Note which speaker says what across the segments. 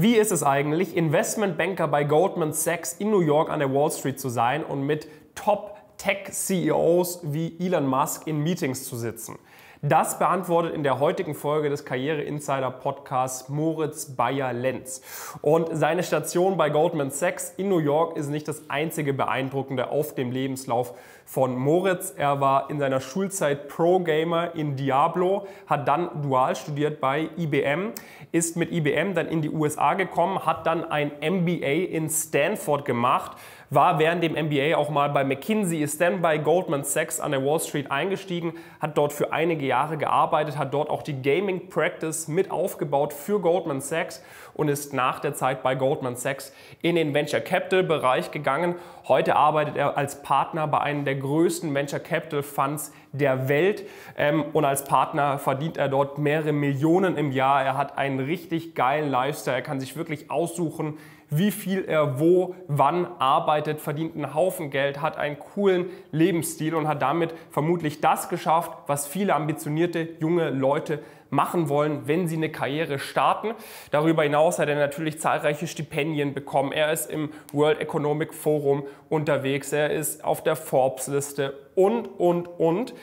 Speaker 1: Wie ist es eigentlich, Investmentbanker bei Goldman Sachs in New York an der Wall Street zu sein und mit Top-Tech-CEOs wie Elon Musk in Meetings zu sitzen? Das beantwortet in der heutigen Folge des Karriere Insider Podcasts Moritz Bayer-Lenz. Und seine Station bei Goldman Sachs in New York ist nicht das einzige beeindruckende auf dem Lebenslauf von Moritz. Er war in seiner Schulzeit Pro-Gamer in Diablo, hat dann dual studiert bei IBM, ist mit IBM dann in die USA gekommen, hat dann ein MBA in Stanford gemacht, war während dem MBA auch mal bei McKinsey, ist dann bei Goldman Sachs an der Wall Street eingestiegen, hat dort für einige Jahre gearbeitet, hat dort auch die Gaming Practice mit aufgebaut für Goldman Sachs und ist nach der Zeit bei Goldman Sachs in den Venture Capital Bereich gegangen. Heute arbeitet er als Partner bei einem der größten Venture Capital Funds der Welt ähm, und als Partner verdient er dort mehrere Millionen im Jahr. Er hat einen richtig geilen Lifestyle, er kann sich wirklich aussuchen, wie viel er wo, wann arbeitet, verdient einen Haufen Geld, hat einen coolen Lebensstil und hat damit vermutlich das geschafft, was viele ambitionierte junge Leute machen wollen, wenn sie eine Karriere starten. Darüber hinaus hat er natürlich zahlreiche Stipendien bekommen. Er ist im World Economic Forum unterwegs, er ist auf der Forbes-Liste und, und, und.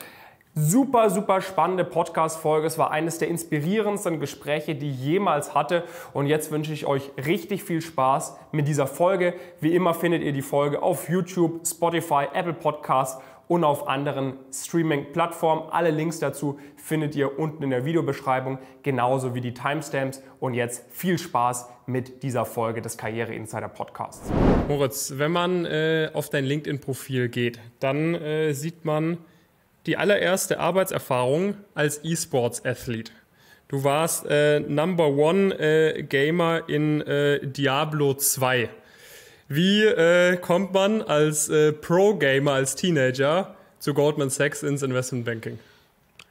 Speaker 1: Super, super spannende Podcast-Folge. Es war eines der inspirierendsten Gespräche, die ich jemals hatte. Und jetzt wünsche ich euch richtig viel Spaß mit dieser Folge. Wie immer findet ihr die Folge auf YouTube, Spotify, Apple Podcasts und auf anderen Streaming-Plattformen. Alle Links dazu findet ihr unten in der Videobeschreibung, genauso wie die Timestamps. Und jetzt viel Spaß mit dieser Folge des Karriere Insider Podcasts.
Speaker 2: Moritz, wenn man äh, auf dein LinkedIn-Profil geht, dann äh, sieht man, die allererste Arbeitserfahrung als E-Sports-Athlet. Du warst äh, Number One äh, Gamer in äh, Diablo 2. Wie äh, kommt man als äh, Pro-Gamer, als Teenager zu Goldman Sachs ins Investment Banking?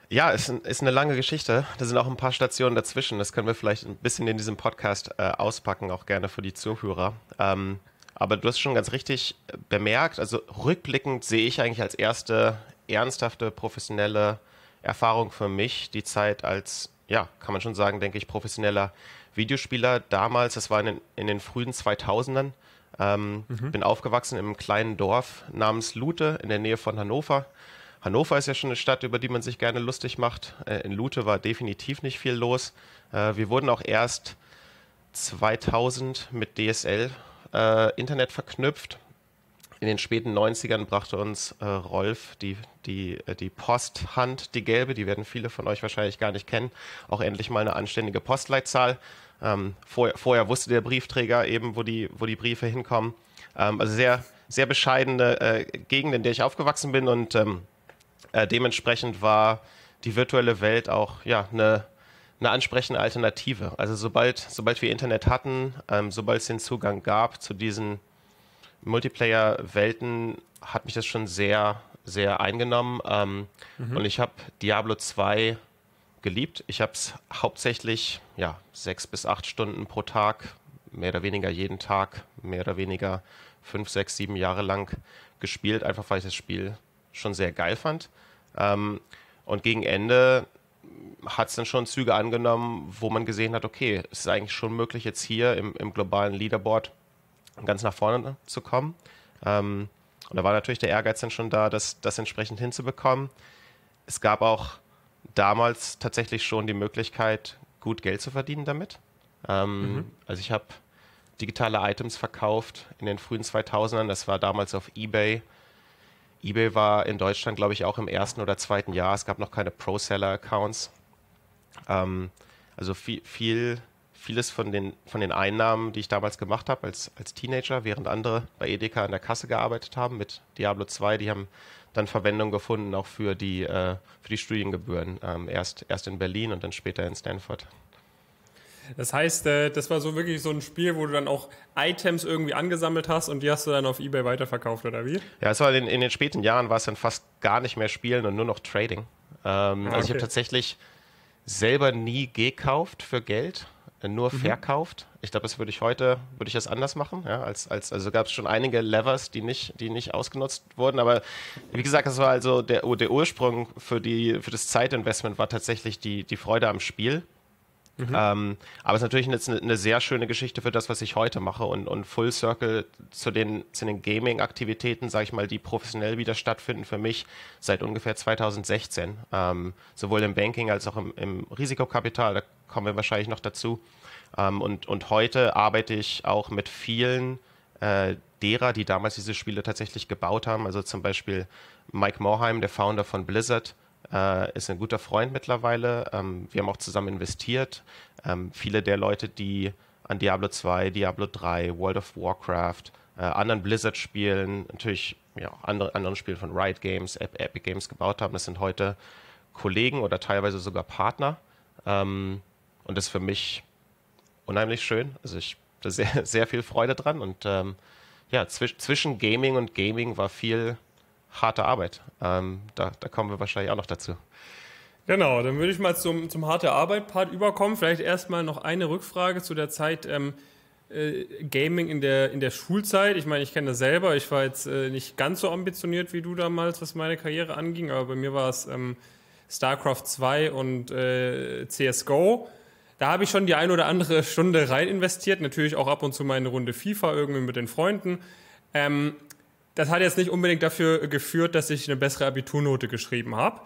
Speaker 3: Ja, ist, ist eine lange Geschichte. Da sind auch ein paar Stationen dazwischen. Das können wir vielleicht ein bisschen in diesem Podcast äh, auspacken, auch gerne für die Zuhörer. Ähm, aber du hast schon ganz richtig bemerkt, also rückblickend sehe ich eigentlich als erste ernsthafte professionelle Erfahrung für mich, die Zeit als, ja, kann man schon sagen, denke ich, professioneller Videospieler. Damals, das war in den, in den frühen 2000ern, ähm, mhm. bin aufgewachsen im kleinen Dorf namens Lute in der Nähe von Hannover. Hannover ist ja schon eine Stadt, über die man sich gerne lustig macht. Äh, in Lute war definitiv nicht viel los. Äh, wir wurden auch erst 2000 mit DSL äh, Internet verknüpft in den späten 90ern brachte uns äh, Rolf die, die, äh, die Posthand, die gelbe, die werden viele von euch wahrscheinlich gar nicht kennen, auch endlich mal eine anständige Postleitzahl. Ähm, vorher, vorher, wusste der Briefträger eben, wo die, wo die Briefe hinkommen. Ähm, also sehr, sehr bescheidene äh, Gegend, in der ich aufgewachsen bin und ähm, äh, dementsprechend war die virtuelle Welt auch ja, eine, eine ansprechende Alternative. Also sobald, sobald wir Internet hatten, ähm, sobald es den Zugang gab zu diesen Multiplayer-Welten hat mich das schon sehr, sehr eingenommen. Ähm, mhm. Und ich habe Diablo 2 geliebt. Ich habe es hauptsächlich ja, sechs bis acht Stunden pro Tag, mehr oder weniger jeden Tag, mehr oder weniger fünf, sechs, sieben Jahre lang gespielt, einfach weil ich das Spiel schon sehr geil fand. Ähm, und gegen Ende hat es dann schon Züge angenommen, wo man gesehen hat, okay, es ist eigentlich schon möglich, jetzt hier im, im globalen Leaderboard ganz nach vorne zu kommen. Ähm, und da war natürlich der Ehrgeiz dann schon da, das, das entsprechend hinzubekommen. Es gab auch damals tatsächlich schon die Möglichkeit, gut Geld zu verdienen damit. Ähm, mhm. Also ich habe digitale Items verkauft in den frühen 2000ern. Das war damals auf eBay. eBay war in Deutschland, glaube ich, auch im ersten oder zweiten Jahr. Es gab noch keine Pro-Seller-Accounts. Ähm, also viel, viel vieles von den, von den Einnahmen, die ich damals gemacht habe als, als Teenager, während andere bei Edeka an der Kasse gearbeitet haben mit Diablo 2, die haben dann Verwendung gefunden auch für die, äh, für die Studiengebühren. Ähm, erst, erst in Berlin und dann später in Stanford.
Speaker 2: Das heißt, äh, das war so wirklich so ein Spiel, wo du dann auch Items irgendwie angesammelt hast und die hast du dann auf Ebay weiterverkauft, oder wie?
Speaker 3: Ja, es war in, in den späten Jahren war es dann fast gar nicht mehr Spielen und nur noch Trading. Ähm, ah, okay. Also ich habe tatsächlich selber nie gekauft für Geld, nur mhm. verkauft. Ich glaube, das würde ich heute, würde ich das anders machen. Ja, als, als, also gab es schon einige Levers, die nicht, die nicht ausgenutzt wurden. Aber wie gesagt, das war also der, der Ursprung für, die, für das Zeitinvestment war tatsächlich die, die Freude am Spiel. Mhm. Ähm, aber es ist natürlich eine, eine, sehr schöne Geschichte für das, was ich heute mache und, und Full Circle zu den, zu den Gaming-Aktivitäten, sage ich mal, die professionell wieder stattfinden für mich seit ungefähr 2016. Ähm, sowohl im Banking als auch im, im, Risikokapital, da kommen wir wahrscheinlich noch dazu. Ähm, und, und heute arbeite ich auch mit vielen äh, derer, die damals diese Spiele tatsächlich gebaut haben. Also zum Beispiel Mike Morheim, der Founder von Blizzard, äh, ist ein guter Freund mittlerweile. Ähm, wir haben auch zusammen investiert. Ähm, viele der Leute, die an Diablo 2, Diablo 3, World of Warcraft, äh, anderen Blizzard-Spielen, natürlich ja, andere, anderen Spielen von Riot Games, Epic Games gebaut haben, das sind heute Kollegen oder teilweise sogar Partner. Ähm, und das ist für mich unheimlich schön. Also ich habe sehr, sehr viel Freude dran und ähm, ja, zwisch zwischen Gaming und Gaming war viel harte Arbeit. Ähm, da, da kommen wir wahrscheinlich auch noch dazu.
Speaker 2: Genau, dann würde ich mal zum, zum harte Arbeit-Part überkommen. Vielleicht erstmal noch eine Rückfrage zu der Zeit ähm, äh, Gaming in der, in der Schulzeit. Ich meine, ich kenne das selber. Ich war jetzt äh, nicht ganz so ambitioniert wie du damals, was meine Karriere anging, aber bei mir war es ähm, StarCraft 2 und äh, CSGO. Da habe ich schon die ein oder andere Stunde rein investiert. Natürlich auch ab und zu mal eine Runde FIFA irgendwie mit den Freunden. Ähm, das hat jetzt nicht unbedingt dafür geführt, dass ich eine bessere Abiturnote geschrieben habe.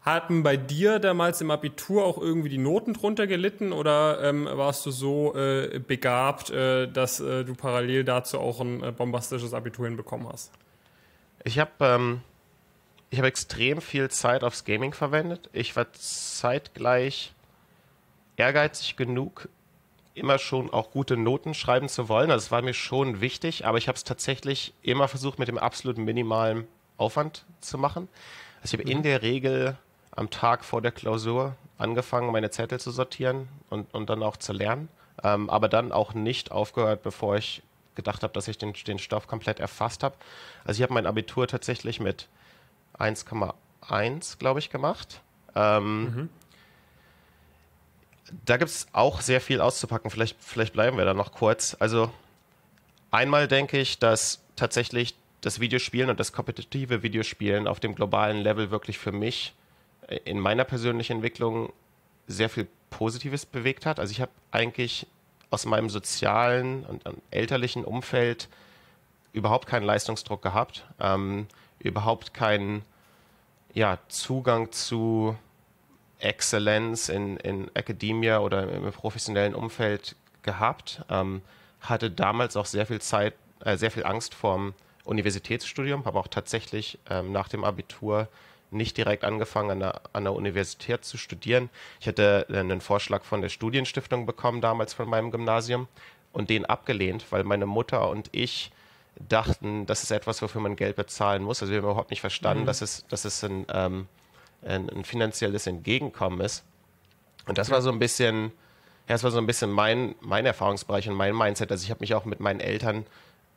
Speaker 2: Hatten bei dir damals im Abitur auch irgendwie die Noten drunter gelitten oder ähm, warst du so äh, begabt, äh, dass äh, du parallel dazu auch ein äh, bombastisches Abitur hinbekommen hast?
Speaker 3: Ich habe ähm, hab extrem viel Zeit aufs Gaming verwendet. Ich war zeitgleich ehrgeizig genug, immer schon auch gute Noten schreiben zu wollen. Also es war mir schon wichtig, aber ich habe es tatsächlich immer versucht, mit dem absoluten minimalen Aufwand zu machen. Also ich habe mhm. in der Regel am Tag vor der Klausur angefangen, meine Zettel zu sortieren und, und dann auch zu lernen, ähm, aber dann auch nicht aufgehört, bevor ich gedacht habe, dass ich den, den Stoff komplett erfasst habe. Also ich habe mein Abitur tatsächlich mit 1,1, glaube ich, gemacht. Ähm, mhm da gibt es auch sehr viel auszupacken. Vielleicht, vielleicht bleiben wir da noch kurz. Also einmal denke ich, dass tatsächlich das Videospielen und das kompetitive Videospielen auf dem globalen Level wirklich für mich äh, in meiner persönlichen Entwicklung sehr viel Positives bewegt hat. Also ich habe eigentlich aus meinem sozialen und, elterlichen Umfeld überhaupt keinen Leistungsdruck gehabt, ähm, überhaupt keinen ja, Zugang zu Exzellenz in, in Academia oder im professionellen Umfeld gehabt. Ähm, hatte damals auch sehr viel Zeit, äh, sehr viel Angst vorm Universitätsstudium, habe auch tatsächlich ähm, nach dem Abitur nicht direkt angefangen, an der, an der Universität zu studieren. Ich hatte einen Vorschlag von der Studienstiftung bekommen, damals von meinem Gymnasium, und den abgelehnt, weil meine Mutter und ich dachten, das ist etwas, wofür man Geld bezahlen muss. Also wir haben überhaupt nicht verstanden, mhm. dass es, dass es ein, ähm, ein, ein finanzielles Entgegenkommen ist. Und das war so ein bisschen, ja, das war so ein bisschen mein, mein Erfahrungsbereich und mein Mindset. Also ich habe mich auch mit meinen Eltern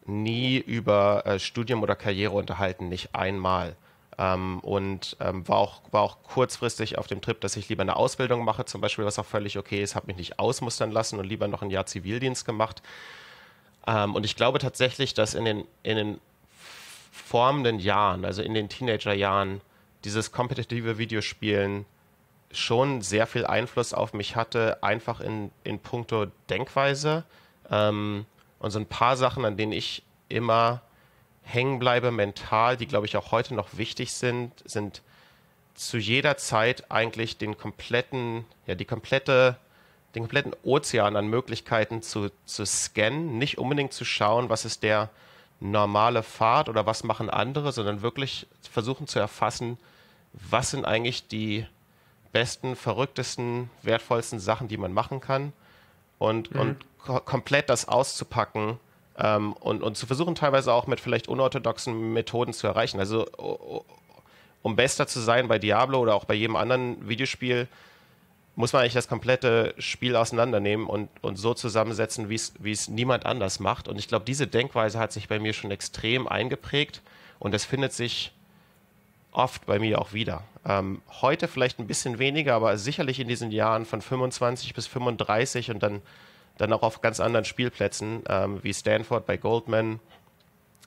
Speaker 3: nie über äh, Studium oder Karriere unterhalten, nicht einmal. Ähm, und ähm, war, auch, war auch kurzfristig auf dem Trip, dass ich lieber eine Ausbildung mache, zum Beispiel, was auch völlig okay ist, habe mich nicht ausmustern lassen und lieber noch ein Jahr Zivildienst gemacht. Ähm, und ich glaube tatsächlich, dass in den, in den formenden Jahren, also in den Teenagerjahren, dieses kompetitive Videospielen schon sehr viel Einfluss auf mich hatte, einfach in, in puncto Denkweise. Ähm, und so ein paar Sachen, an denen ich immer hängen bleibe mental, die glaube ich auch heute noch wichtig sind, sind zu jeder Zeit eigentlich den kompletten, ja, die komplette, den kompletten Ozean an Möglichkeiten zu, zu scannen, nicht unbedingt zu schauen, was ist der normale Pfad oder was machen andere, sondern wirklich versuchen zu erfassen, was sind eigentlich die besten, verrücktesten, wertvollsten Sachen, die man machen kann und, mhm. und ko komplett das auszupacken ähm, und, und zu versuchen, teilweise auch mit vielleicht unorthodoxen Methoden zu erreichen. Also um bester zu sein bei Diablo oder auch bei jedem anderen Videospiel, muss man eigentlich das komplette Spiel auseinandernehmen und, und so zusammensetzen, wie es niemand anders macht. Und ich glaube, diese Denkweise hat sich bei mir schon extrem eingeprägt und es findet sich oft bei mir auch wieder. Ähm, heute vielleicht ein bisschen weniger, aber sicherlich in diesen Jahren von 25 bis 35 und dann, dann auch auf ganz anderen Spielplätzen ähm, wie Stanford bei Goldman.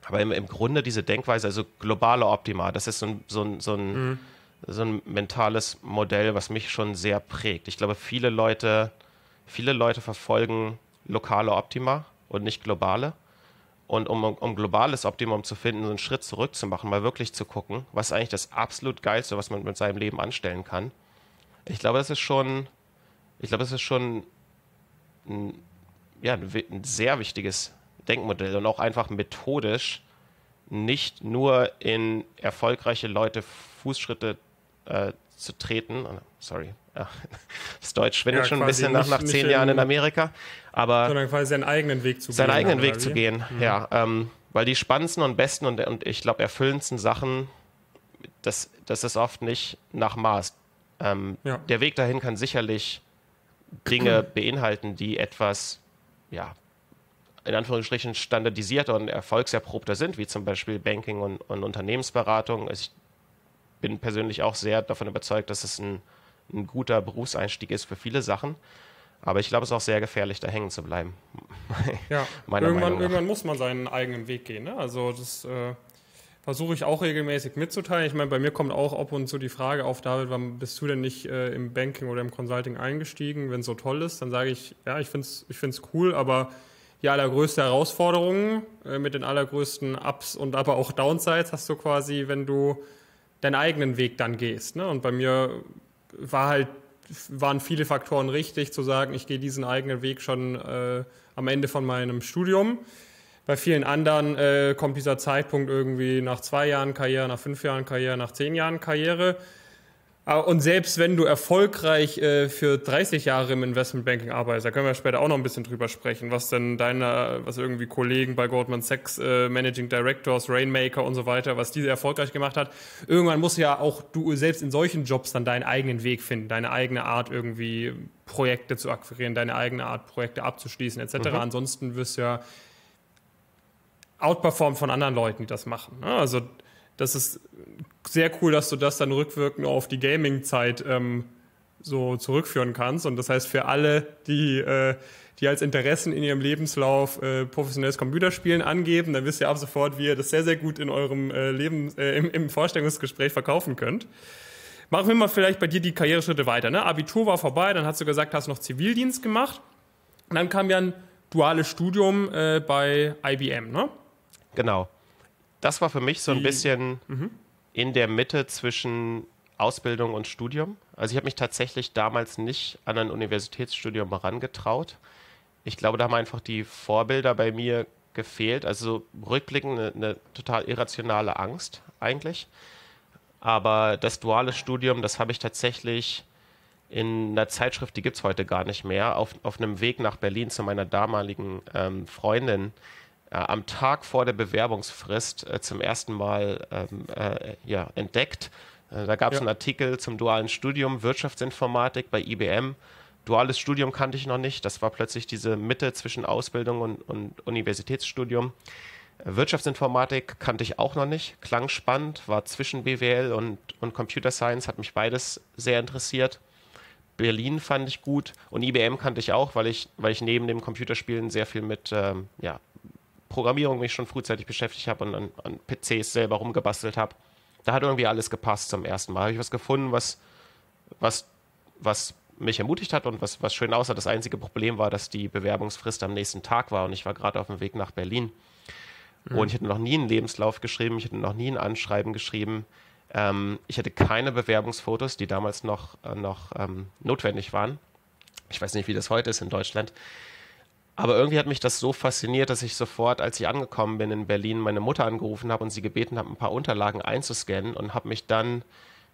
Speaker 3: Aber im, im Grunde diese Denkweise, also globale Optima, das ist so ein, so ein, so ein, mhm. so ein mentales Modell, was mich schon sehr prägt. Ich glaube, viele Leute viele Leute verfolgen lokale Optima und nicht globale. Und um, um globales Optimum zu finden, so einen Schritt zurück zu machen, mal wirklich zu gucken, was ist eigentlich das absolut Geilste, was man mit seinem Leben anstellen kann. Ich glaube, das ist schon, ich glaube, das ist schon ein, ja, ein sehr wichtiges Denkmodell und auch einfach methodisch nicht nur in erfolgreiche Leute Fußschritte äh, zu treten. Sorry, ja, das Deutsch schwindet ja, schon ein bisschen nach, nach zehn Jahren in Amerika. Aber
Speaker 2: sondern quasi seinen eigenen Weg zu
Speaker 3: seinen gehen. Seinen eigenen Weg zu gehen, mhm. ja. Ähm, weil die spannendsten und besten und, und ich glaube erfüllendsten Sachen, das, das ist oft nicht nach Maß. Ähm, ja. Der Weg dahin kann sicherlich Dinge beinhalten, die etwas, ja, in Anführungsstrichen standardisierter und erfolgserprobter sind, wie zum Beispiel Banking und, und Unternehmensberatung. Ich bin persönlich auch sehr davon überzeugt, dass es ein, ein guter Berufseinstieg ist für viele Sachen. Aber ich glaube, es ist auch sehr gefährlich, da hängen zu bleiben.
Speaker 2: ja, irgendwann, irgendwann, muss man seinen eigenen Weg gehen. Ne? Also das äh, versuche ich auch regelmäßig mitzuteilen. Ich meine, bei mir kommt auch ab und zu die Frage auf, David, wann bist du denn nicht äh, im Banking oder im Consulting eingestiegen, wenn es so toll ist? Dann sage ich, ja, ich finde es ich find's cool, aber die allergrößte Herausforderung äh, mit den allergrößten Ups und aber auch Downsides hast du quasi, wenn du deinen eigenen Weg dann gehst. Ne? Und bei mir war halt, waren viele Faktoren richtig, zu sagen, ich gehe diesen eigenen Weg schon äh, am Ende von meinem Studium. Bei vielen anderen äh, kommt dieser Zeitpunkt irgendwie nach zwei Jahren Karriere, nach fünf Jahren Karriere, nach zehn Jahren Karriere. Ah, und selbst wenn du erfolgreich äh, für 30 Jahre im Investmentbanking arbeitest, da können wir später auch noch ein bisschen drüber sprechen, was denn deine, was irgendwie Kollegen bei Goldman Sachs, äh, Managing Directors, Rainmaker und so weiter, was diese erfolgreich gemacht hat. Irgendwann musst ja auch du selbst in solchen Jobs dann deinen eigenen Weg finden, deine eigene Art irgendwie Projekte zu akquirieren, deine eigene Art Projekte abzuschließen etc. Mhm. Ansonsten wirst du ja outperformed von anderen Leuten, die das machen. Ne? Also das ist sehr cool, dass du das dann rückwirkend auf die Gaming-Zeit ähm, so zurückführen kannst. Und das heißt, für alle, die, äh, die als Interessen in ihrem Lebenslauf äh, professionelles Computerspielen angeben, dann wisst ihr ab sofort, wie ihr das sehr, sehr gut in eurem äh, Leben, äh, im, im Vorstellungsgespräch verkaufen könnt. Machen wir mal vielleicht bei dir die Karriereschritte weiter. Ne? Abitur war vorbei, dann hast du gesagt, hast noch Zivildienst gemacht. Und dann kam ja ein duales Studium äh, bei IBM, ne?
Speaker 3: Genau das war für mich so ein bisschen mhm. in der Mitte zwischen Ausbildung und Studium. Also ich habe mich tatsächlich damals nicht an ein Universitätsstudium herangetraut. Ich glaube, da haben einfach die Vorbilder bei mir gefehlt. Also rückblickend eine, eine total irrationale Angst eigentlich. Aber das duale Studium, das habe ich tatsächlich in einer Zeitschrift, die gibt es heute gar nicht mehr, auf, auf einem Weg nach Berlin zu meiner damaligen ähm, Freundin äh, am Tag vor der Bewerbungsfrist äh, zum ersten Mal ähm, äh, ja, entdeckt. Äh, da gab es ja. einen Artikel zum dualen Studium Wirtschaftsinformatik bei IBM. Duales Studium kannte ich noch nicht. Das war plötzlich diese Mitte zwischen Ausbildung und, und Universitätsstudium. Äh, Wirtschaftsinformatik kannte ich auch noch nicht. Klang spannend, war zwischen BWL und, und Computer Science, hat mich beides sehr interessiert. Berlin fand ich gut und IBM kannte ich auch, weil ich, weil ich neben dem Computerspielen sehr viel mit ähm, ja, Programmierung mich schon frühzeitig beschäftigt habe und an, an PCs selber rumgebastelt habe. Da hat irgendwie alles gepasst zum ersten Mal. Habe ich was gefunden, was, was, was mich ermutigt hat und was, was schön aussah. Das einzige Problem war, dass die Bewerbungsfrist am nächsten Tag war und ich war gerade auf dem Weg nach Berlin. Mhm. Und ich hatte noch nie einen Lebenslauf geschrieben, ich hatte noch nie ein Anschreiben geschrieben. Ähm, ich hatte keine Bewerbungsfotos, die damals noch, äh, noch ähm, notwendig waren. Ich weiß nicht, wie das heute ist in Deutschland. Aber irgendwie hat mich das so fasziniert, dass ich sofort, als ich angekommen bin in Berlin, meine Mutter angerufen habe und sie gebeten habe, ein paar Unterlagen einzuscannen und habe mich dann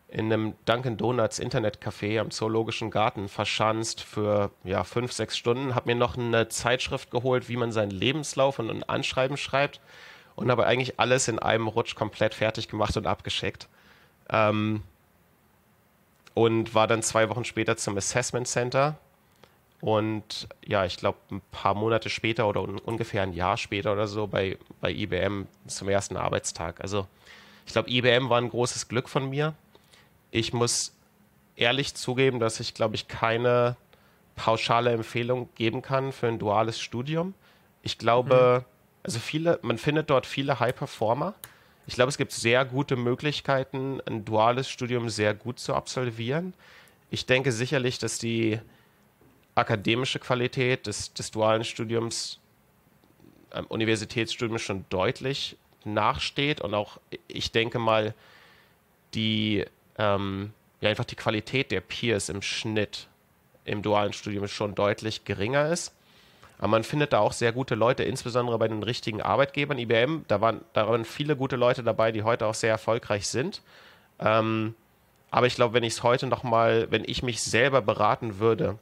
Speaker 3: in einem Dunkin' Donuts Internetcafé am Zoologischen Garten verschanzt für ja, fünf, sechs Stunden, habe mir noch eine Zeitschrift geholt, wie man seinen Lebenslauf und ein Anschreiben schreibt und habe eigentlich alles in einem Rutsch komplett fertig gemacht und abgeschickt. Ähm, und war dann zwei Wochen später zum Assessment Center und ja, ich glaube, ein paar Monate später oder un ungefähr ein Jahr später oder so bei, bei IBM zum ersten Arbeitstag. Also ich glaube, IBM war ein großes Glück von mir. Ich muss ehrlich zugeben, dass ich, glaube ich, keine pauschale Empfehlung geben kann für ein duales Studium. Ich glaube, mhm. also viele, man findet dort viele High Performer. Ich glaube, es gibt sehr gute Möglichkeiten, ein duales Studium sehr gut zu absolvieren. Ich denke sicherlich, dass die akademische Qualität des, des dualen Studiums, ähm, Universitätsstudiums schon deutlich nachsteht und auch, ich denke mal, die, ähm, ja, einfach die Qualität der Peers im Schnitt im dualen Studium schon deutlich geringer ist. Aber man findet da auch sehr gute Leute, insbesondere bei den richtigen Arbeitgebern. IBM, da waren, da waren viele gute Leute dabei, die heute auch sehr erfolgreich sind. Ähm, aber ich glaube, wenn ich es heute nochmal, wenn ich mich selber beraten würde,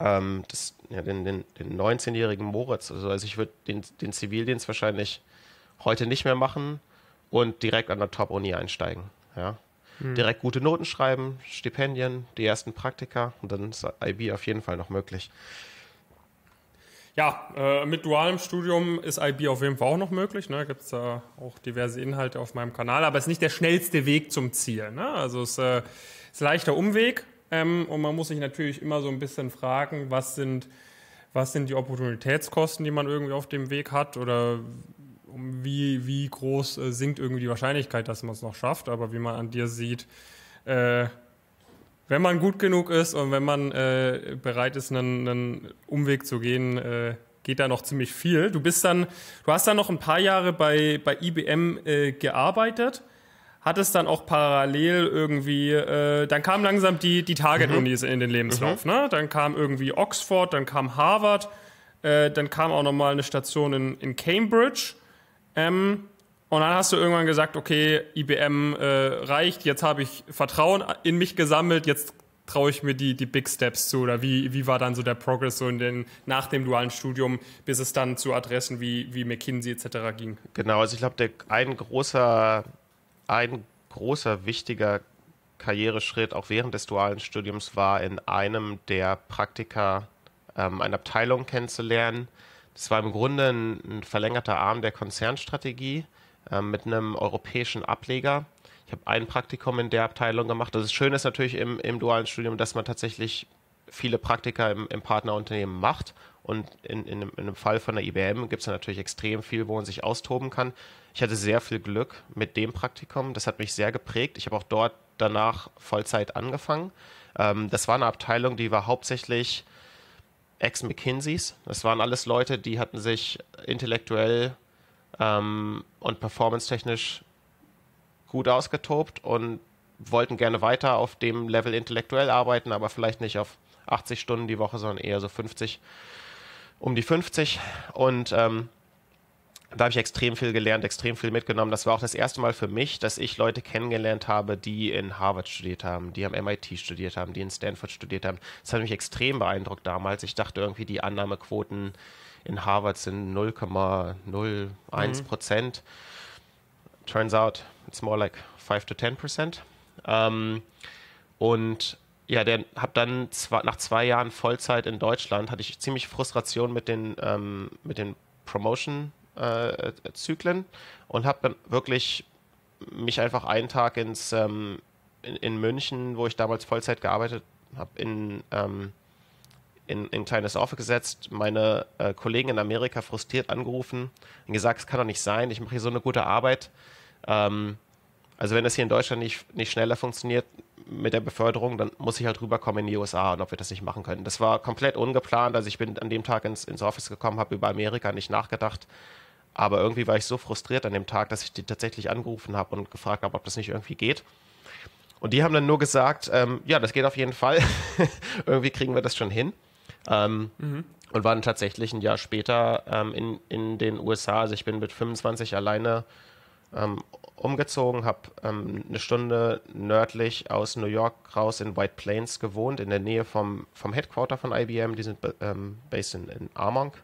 Speaker 3: ähm, das, ja, den, den, den 19-jährigen Moritz, also, also ich würde den, den Zivildienst wahrscheinlich heute nicht mehr machen und direkt an der Top-Uni einsteigen. Ja. Hm. Direkt gute Noten schreiben, Stipendien, die ersten Praktika und dann ist IB auf jeden Fall noch möglich.
Speaker 2: Ja, äh, mit dualem Studium ist IB auf jeden Fall auch noch möglich. Ne? Gibt es da auch diverse Inhalte auf meinem Kanal, aber es ist nicht der schnellste Weg zum Ziel. Ne? Also es äh, ist ein leichter Umweg ähm, und man muss sich natürlich immer so ein bisschen fragen, was sind, was sind die Opportunitätskosten, die man irgendwie auf dem Weg hat oder wie, wie groß äh, sinkt irgendwie die Wahrscheinlichkeit, dass man es noch schafft. Aber wie man an dir sieht, äh, wenn man gut genug ist und wenn man äh, bereit ist, einen, einen, Umweg zu gehen, äh, geht da noch ziemlich viel. Du bist dann, du hast dann noch ein paar Jahre bei, bei IBM äh, gearbeitet, hattest dann auch parallel irgendwie, äh, dann kamen langsam die, die Target-Unis mhm. in den Lebenslauf. Mhm. Ne? Dann kam irgendwie Oxford, dann kam Harvard, äh, dann kam auch nochmal eine Station in, in Cambridge. Ähm, und dann hast du irgendwann gesagt, okay, IBM äh, reicht, jetzt habe ich Vertrauen in mich gesammelt, jetzt traue ich mir die, die Big Steps zu? Oder wie, wie war dann so der Progress so in den, nach dem dualen Studium, bis es dann zu Adressen wie, wie McKinsey etc. ging?
Speaker 3: Genau, also ich glaube, ein großer, ein großer wichtiger Karriereschritt auch während des dualen Studiums war, in einem der Praktika ähm, eine Abteilung kennenzulernen. Das war im Grunde ein, ein verlängerter Arm der Konzernstrategie ähm, mit einem europäischen Ableger. Ich habe ein Praktikum in der Abteilung gemacht. Das Schöne ist natürlich im, im dualen Studium, dass man tatsächlich viele Praktika im, im Partnerunternehmen macht. Und in, in, in einem Fall von der IBM gibt es natürlich extrem viel, wo man sich austoben kann. Ich hatte sehr viel Glück mit dem Praktikum. Das hat mich sehr geprägt. Ich habe auch dort danach Vollzeit angefangen. Ähm, das war eine Abteilung, die war hauptsächlich Ex-McKinseys. Das waren alles Leute, die hatten sich intellektuell ähm, und performance-technisch gut ausgetobt und wollten gerne weiter auf dem Level intellektuell arbeiten, aber vielleicht nicht auf 80 Stunden die Woche, sondern eher so 50, um die 50. Und ähm, da habe ich extrem viel gelernt, extrem viel mitgenommen. Das war auch das erste Mal für mich, dass ich Leute kennengelernt habe, die in Harvard studiert haben, die am MIT studiert haben, die in Stanford studiert haben. Das hat mich extrem beeindruckt damals. Ich dachte irgendwie, die Annahmequoten in Harvard sind 0,01 Prozent. Mhm. Turns out, it's more like 5 to 10 Prozent. Ähm, und ja, der habe dann zwei, nach zwei Jahren Vollzeit in Deutschland hatte ich ziemlich Frustration mit den ähm, mit den Promotion-Zyklen äh, und habe dann wirklich mich einfach einen Tag ins ähm, in, in, München, wo ich damals Vollzeit gearbeitet habe, in ähm, in, in ein kleines Office gesetzt, meine äh, Kollegen in Amerika frustriert angerufen und gesagt, es kann doch nicht sein, ich mache hier so eine gute Arbeit. Ähm, also wenn das hier in Deutschland nicht, nicht schneller funktioniert mit der Beförderung, dann muss ich halt rüberkommen in die USA und ob wir das nicht machen können. Das war komplett ungeplant. Also ich bin an dem Tag ins, ins Office gekommen, habe über Amerika nicht nachgedacht. Aber irgendwie war ich so frustriert an dem Tag, dass ich die tatsächlich angerufen habe und gefragt habe, ob das nicht irgendwie geht. Und die haben dann nur gesagt, ähm, ja, das geht auf jeden Fall. irgendwie kriegen wir das schon hin. Ähm, mhm. Und waren tatsächlich ein Jahr später ähm, in, in den USA. Also ich bin mit 25 alleine ähm, umgezogen, habe ähm, eine Stunde nördlich aus New York raus in White Plains gewohnt, in der Nähe vom, vom Headquarter von IBM. Die sind ähm, based in, in Armonk.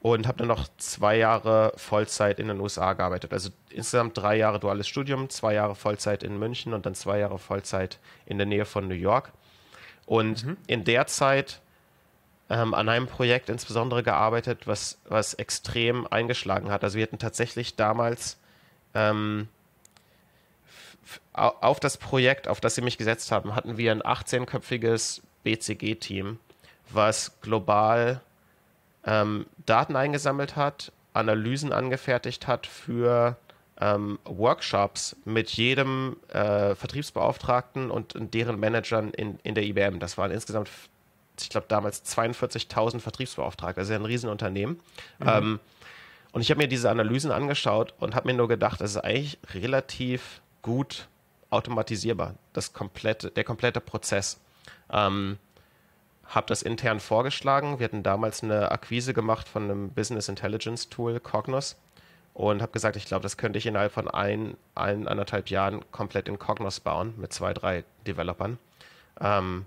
Speaker 3: Und habe dann noch zwei Jahre Vollzeit in den USA gearbeitet. Also insgesamt drei Jahre duales Studium, zwei Jahre Vollzeit in München und dann zwei Jahre Vollzeit in der Nähe von New York. Und mhm. in der Zeit ähm, an einem Projekt insbesondere gearbeitet, was, was extrem eingeschlagen hat. Also wir hatten tatsächlich damals ähm, auf das Projekt, auf das sie mich gesetzt haben, hatten wir ein 18-köpfiges BCG-Team, was global ähm, Daten eingesammelt hat, Analysen angefertigt hat für ähm, Workshops mit jedem äh, Vertriebsbeauftragten und, und deren Managern in, in der IBM. Das waren insgesamt ich glaube, damals 42.000 Vertriebsbeauftragte, also ein Riesenunternehmen. Mhm. Ähm, und ich habe mir diese Analysen angeschaut und habe mir nur gedacht, das ist eigentlich relativ gut automatisierbar, das komplette, der komplette Prozess. Ähm, habe das intern vorgeschlagen. Wir hatten damals eine Akquise gemacht von einem Business Intelligence Tool, Cognos, und habe gesagt, ich glaube, das könnte ich innerhalb von ein, ein, anderthalb Jahren komplett in Cognos bauen mit zwei, drei Developern. Ähm,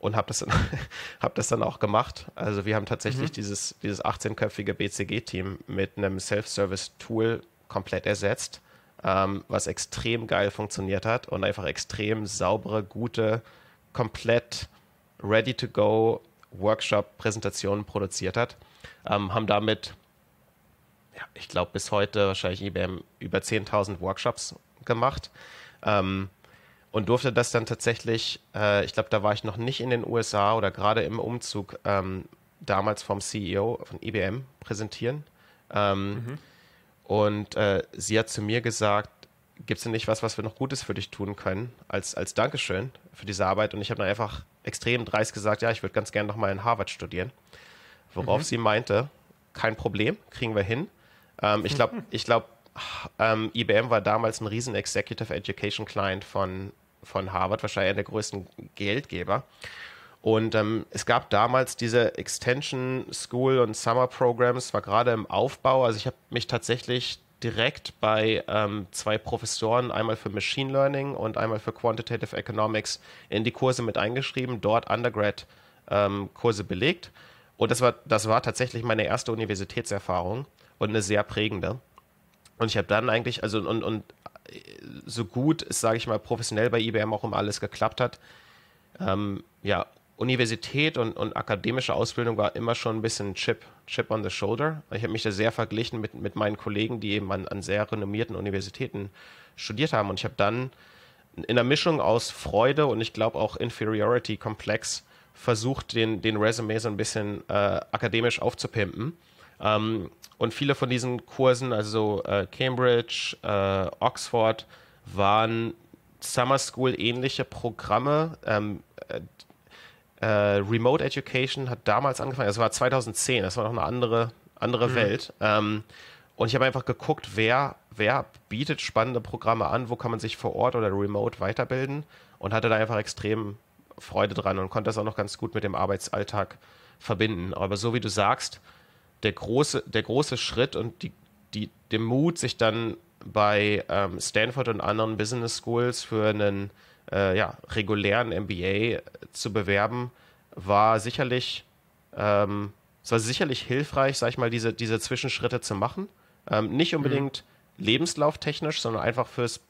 Speaker 3: und habe das, dann, hab das dann auch gemacht. Also wir haben tatsächlich mhm. dieses, dieses 18-köpfige BCG-Team mit einem Self-Service-Tool komplett ersetzt, ähm, was extrem geil funktioniert hat und einfach extrem saubere, gute, komplett ready-to-go Workshop-Präsentationen produziert hat. Ähm, haben damit, ja, ich glaube, bis heute wahrscheinlich IBM über 10.000 Workshops gemacht. Ähm, und durfte das dann tatsächlich, äh, ich glaube, da war ich noch nicht in den USA oder gerade im Umzug ähm, damals vom CEO von IBM präsentieren. Ähm, mhm. Und äh, sie hat zu mir gesagt, gibt es denn nicht was, was wir noch Gutes für dich tun können, als, als Dankeschön für diese Arbeit? Und ich habe dann einfach extrem dreist gesagt, ja, ich würde ganz gerne nochmal in Harvard studieren. Worauf mhm. sie meinte, kein Problem, kriegen wir hin. Ähm, ich glaube, ich glaube, ähm, IBM war damals ein riesen Executive Education Client von von Harvard, wahrscheinlich einer der größten Geldgeber. Und ähm, es gab damals diese Extension School und Summer Programs, war gerade im Aufbau. Also ich habe mich tatsächlich direkt bei ähm, zwei Professoren, einmal für Machine Learning und einmal für Quantitative Economics, in die Kurse mit eingeschrieben, dort Undergrad-Kurse ähm, belegt. Und das war, das war tatsächlich meine erste Universitätserfahrung und eine sehr prägende. Und ich habe dann eigentlich, also und, und so gut es, sage ich mal, professionell bei IBM auch um alles geklappt hat. Ähm, ja, Universität und, und, akademische Ausbildung war immer schon ein bisschen Chip, Chip on the Shoulder. Ich habe mich da sehr verglichen mit, mit meinen Kollegen, die eben an, an sehr renommierten Universitäten studiert haben. Und ich habe dann in der Mischung aus Freude und ich glaube auch Inferiority-Komplex versucht, den, den Resume so ein bisschen äh, akademisch aufzupimpen. Ähm, und viele von diesen Kursen, also äh, Cambridge, äh, Oxford, waren Summer School ähnliche Programme. Ähm, äh, Remote Education hat damals angefangen, das war 2010, das war noch eine andere, andere mhm. Welt. Ähm, und ich habe einfach geguckt, wer, wer bietet spannende Programme an, wo kann man sich vor Ort oder remote weiterbilden und hatte da einfach extrem Freude dran und konnte das auch noch ganz gut mit dem Arbeitsalltag verbinden. Aber so wie du sagst, der große, der große Schritt und die, die, der Mut, sich dann bei ähm, Stanford und anderen Business Schools für einen äh, ja, regulären MBA zu bewerben, war sicherlich, ähm, es war sicherlich hilfreich, sag ich mal, diese, diese Zwischenschritte zu machen. Ähm, nicht unbedingt mhm. lebenslauftechnisch, sondern einfach fürs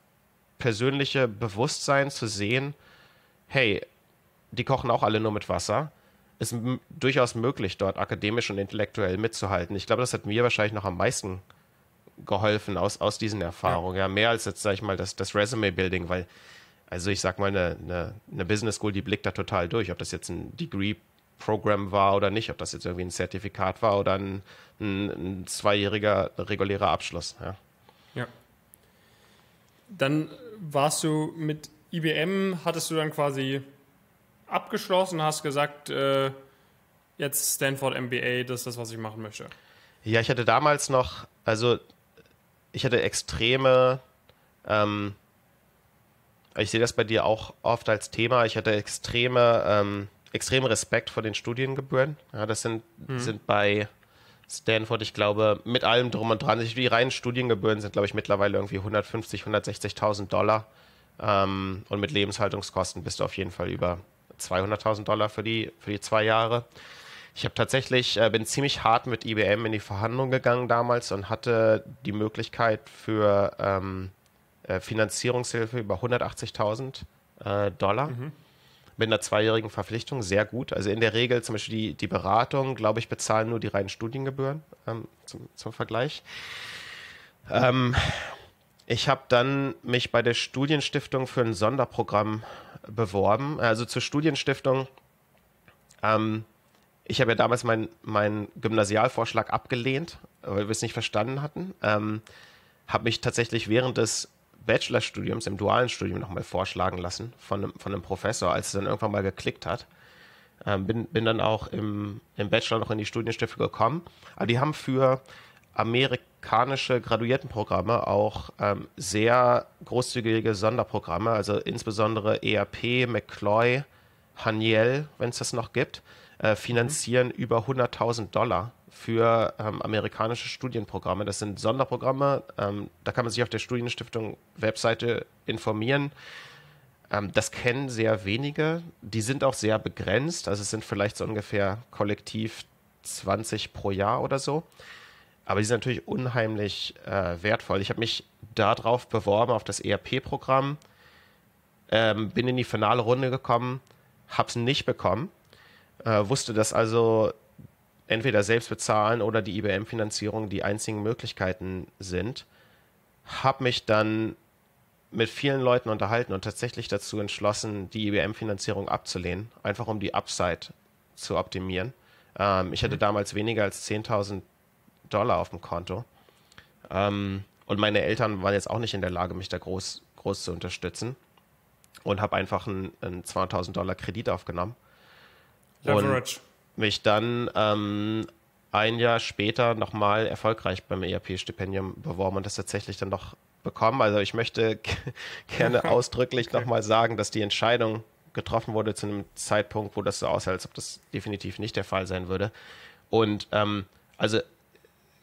Speaker 3: persönliche Bewusstsein zu sehen, hey, die kochen auch alle nur mit Wasser ist durchaus möglich, dort akademisch und intellektuell mitzuhalten. Ich glaube, das hat mir wahrscheinlich noch am meisten geholfen aus, aus diesen Erfahrungen. Ja. ja mehr als jetzt, sag ich mal, das, das Resume-Building, weil, also ich sag mal, eine, eine, eine Business School, die blickt da total durch, ob das jetzt ein Degree-Programm war oder nicht, ob das jetzt irgendwie ein Zertifikat war oder ein, ein, ein zweijähriger regulärer Abschluss. Ja.
Speaker 2: ja. Dann warst du mit IBM, hattest du dann quasi abgeschlossen, hast gesagt, äh, jetzt Stanford MBA, das ist das, was ich machen möchte.
Speaker 3: Ja, ich hatte damals noch, also ich hatte extreme, ähm, ich sehe das bei dir auch oft als Thema, ich hatte extreme, ähm, extreme Respekt vor den Studiengebühren. Ja, das sind, mhm. sind bei Stanford, ich glaube, mit allem drum und dran, die reinen Studiengebühren sind, glaube ich, mittlerweile irgendwie 150, 160.000 Dollar. Ähm, und mit Lebenshaltungskosten bist du auf jeden Fall über 200.000 Dollar für die, für die zwei Jahre. Ich habe tatsächlich, äh, bin ziemlich hart mit IBM in die Verhandlung gegangen damals und hatte die Möglichkeit für ähm, äh, Finanzierungshilfe über 180.000 äh, Dollar. Mhm. Mit einer zweijährigen Verpflichtung, sehr gut. Also in der Regel zum Beispiel die, die Beratung, glaube ich, bezahlen nur die reinen Studiengebühren ähm, zum, zum Vergleich. Ähm, ich habe dann mich bei der Studienstiftung für ein Sonderprogramm beworben, also zur Studienstiftung. Ähm, ich habe ja damals meinen mein Gymnasialvorschlag abgelehnt, weil wir es nicht verstanden hatten. Ähm, habe mich tatsächlich während des Bachelorstudiums, im dualen Studium nochmal vorschlagen lassen von einem, von einem Professor, als es dann irgendwann mal geklickt hat. Ähm, bin, bin dann auch im, im Bachelor noch in die Studienstiftung gekommen. Aber die haben für amerikanische Graduiertenprogramme auch ähm, sehr großzügige Sonderprogramme, also insbesondere ERP, McCloy, Haniel, wenn es das noch gibt, äh, finanzieren mhm. über 100.000 Dollar für ähm, amerikanische Studienprogramme. Das sind Sonderprogramme, ähm, da kann man sich auf der Studienstiftung Webseite informieren. Ähm, das kennen sehr wenige. Die sind auch sehr begrenzt. Also es sind vielleicht so ungefähr kollektiv 20 pro Jahr oder so. Aber die sind natürlich unheimlich äh, wertvoll. Ich habe mich darauf beworben, auf das ERP-Programm, ähm, bin in die finale Runde gekommen, habe es nicht bekommen, äh, wusste, dass also entweder selbst bezahlen oder die IBM-Finanzierung die einzigen Möglichkeiten sind, habe mich dann mit vielen Leuten unterhalten und tatsächlich dazu entschlossen, die IBM-Finanzierung abzulehnen, einfach um die Upside zu optimieren. Ähm, ich hatte mhm. damals weniger als 10.000 Dollar auf dem Konto. Ähm, und meine Eltern waren jetzt auch nicht in der Lage, mich da groß, groß zu unterstützen. Und habe einfach einen, einen 200.000 Dollar Kredit aufgenommen. Leverage. Und mich dann ähm, ein Jahr später nochmal erfolgreich beim ERP-Stipendium beworben und das tatsächlich dann noch bekommen. Also ich möchte gerne ausdrücklich okay. nochmal sagen, dass die Entscheidung getroffen wurde zu einem Zeitpunkt, wo das so aussah, als ob das definitiv nicht der Fall sein würde. Und ähm, also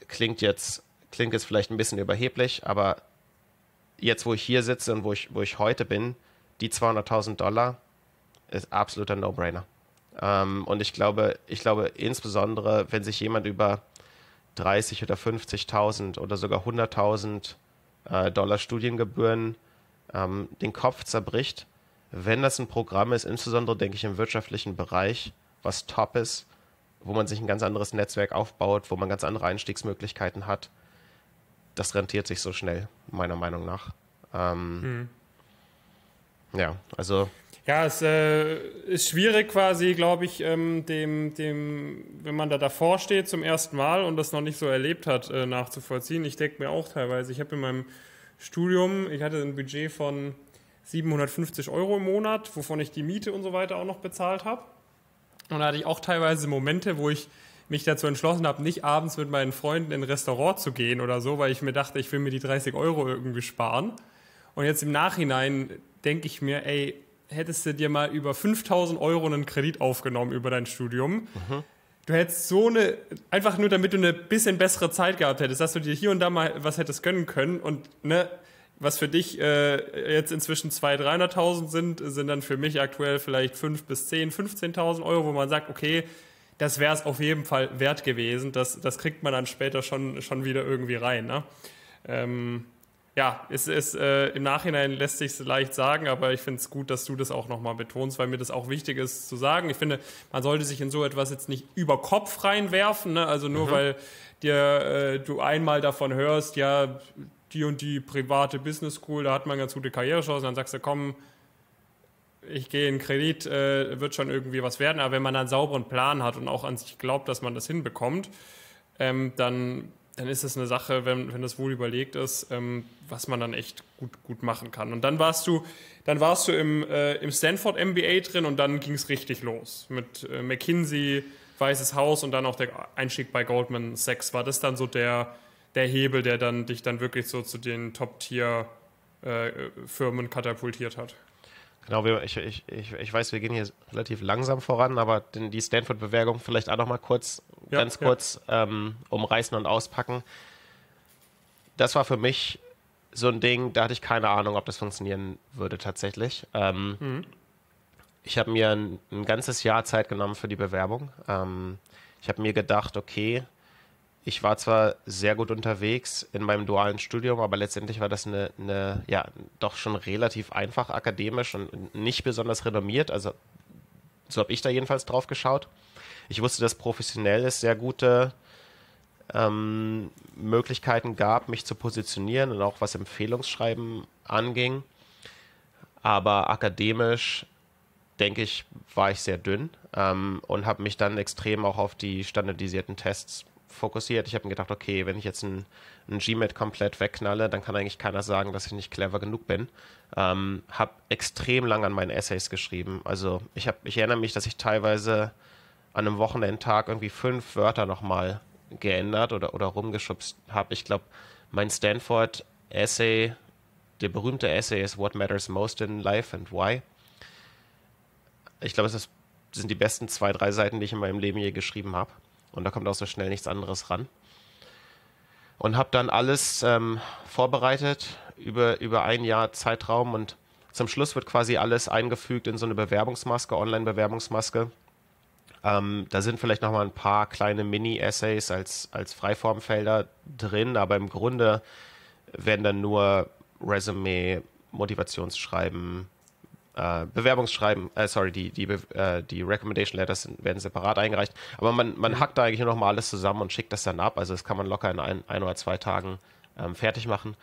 Speaker 3: klingt jetzt, klingt jetzt vielleicht ein bisschen überheblich, aber jetzt, wo ich hier sitze und wo ich, wo ich heute bin, die 200.000 Dollar ist absoluter No-Brainer. Ähm, und ich glaube, ich glaube insbesondere, wenn sich jemand über 30 oder 50.000 oder sogar 100.000 äh, Dollar Studiengebühren ähm, den Kopf zerbricht, wenn das ein Programm ist, insbesondere denke ich im wirtschaftlichen Bereich, was top ist, wo man sich ein ganz anderes Netzwerk aufbaut, wo man ganz andere Einstiegsmöglichkeiten hat, das rentiert sich so schnell, meiner Meinung nach. Ähm, hm. Ja, also.
Speaker 2: Ja, es äh, ist schwierig quasi, glaube ich, ähm, dem, dem, wenn man da davor steht zum ersten Mal und das noch nicht so erlebt hat, äh, nachzuvollziehen. Ich denke mir auch teilweise, ich habe in meinem Studium, ich hatte ein Budget von 750 Euro im Monat, wovon ich die Miete und so weiter auch noch bezahlt habe. Und da hatte ich auch teilweise Momente, wo ich mich dazu entschlossen habe, nicht abends mit meinen Freunden in ein Restaurant zu gehen oder so, weil ich mir dachte, ich will mir die 30 Euro irgendwie sparen. Und jetzt im Nachhinein denke ich mir, ey, hättest du dir mal über 5000 Euro einen Kredit aufgenommen über dein Studium, mhm. du hättest so eine, einfach nur damit du eine bisschen bessere Zeit gehabt hättest, dass du dir hier und da mal was hättest gönnen können und ne, was für dich äh, jetzt inzwischen 200.000, 300.000 sind, sind dann für mich aktuell vielleicht 5 bis 10, 15.000 Euro, wo man sagt, okay, das wäre es auf jeden Fall wert gewesen. Das, das kriegt man dann später schon, schon wieder irgendwie rein. Ne? Ähm, ja, es ist, äh, im Nachhinein lässt sich leicht sagen, aber ich finde es gut, dass du das auch nochmal betonst, weil mir das auch wichtig ist zu sagen. Ich finde, man sollte sich in so etwas jetzt nicht über Kopf reinwerfen, ne? also nur mhm. weil dir äh, du einmal davon hörst, ja, die und die private Business School, da hat man ganz gute Karrierechancen, dann sagst du, komm, ich gehe in Kredit, äh, wird schon irgendwie was werden. Aber wenn man einen sauberen Plan hat und auch an sich glaubt, dass man das hinbekommt, ähm, dann, dann ist es eine Sache, wenn, wenn das wohl überlegt ist, ähm, was man dann echt gut, gut machen kann. Und dann warst du, dann warst du im, äh, im Stanford MBA drin und dann ging es richtig los mit äh, McKinsey, Weißes Haus und dann auch der Einstieg bei Goldman Sachs. War das dann so der, der Hebel, der dann dich dann wirklich so zu den Top-Tier-Firmen katapultiert hat.
Speaker 3: Genau, ich, ich, ich, ich weiß, wir gehen hier relativ langsam voran, aber die Stanford-Bewerbung vielleicht auch noch mal kurz, ja, ganz kurz ja. ähm, umreißen und auspacken. Das war für mich so ein Ding, da hatte ich keine Ahnung, ob das funktionieren würde tatsächlich. Ähm, mhm. Ich habe mir ein, ein, ganzes Jahr Zeit genommen für die Bewerbung. Ähm, ich habe mir gedacht, okay, ich war zwar sehr gut unterwegs in meinem dualen Studium, aber letztendlich war das eine, eine ja, doch schon relativ einfach akademisch und nicht besonders renommiert. Also so habe ich da jedenfalls drauf geschaut. Ich wusste, dass professionell es sehr gute ähm, Möglichkeiten gab, mich zu positionieren und auch was Empfehlungsschreiben anging. Aber akademisch, denke ich, war ich sehr dünn ähm, und habe mich dann extrem auch auf die standardisierten Tests fokussiert. Ich habe mir gedacht, okay, wenn ich jetzt ein, ein GMAT komplett wegknalle, dann kann eigentlich keiner sagen, dass ich nicht clever genug bin. Ähm, habe extrem lang an meinen Essays geschrieben. Also ich, hab, ich erinnere mich, dass ich teilweise an einem Wochenendtag irgendwie fünf Wörter nochmal geändert oder, oder rumgeschubst habe. Ich glaube, mein Stanford-Essay, der berühmte Essay ist What Matters Most in Life and Why. Ich glaube, das sind die besten zwei, drei Seiten, die ich in meinem Leben je geschrieben habe. Und da kommt auch so schnell nichts anderes ran. Und habe dann alles ähm, vorbereitet über, über ein Jahr Zeitraum und zum Schluss wird quasi alles eingefügt in so eine Bewerbungsmaske, Online-Bewerbungsmaske. Ähm, da sind vielleicht nochmal ein paar kleine Mini-Essays als, als Freiformfelder drin, aber im Grunde werden dann nur Resume, Motivationsschreiben, äh, Bewerbungsschreiben, äh, sorry, die, die, äh, die Recommendation Letters werden separat eingereicht. Aber man, man hackt da eigentlich nur noch mal alles zusammen und schickt das dann ab. Also das kann man locker in ein, ein oder zwei Tagen ähm, fertig machen.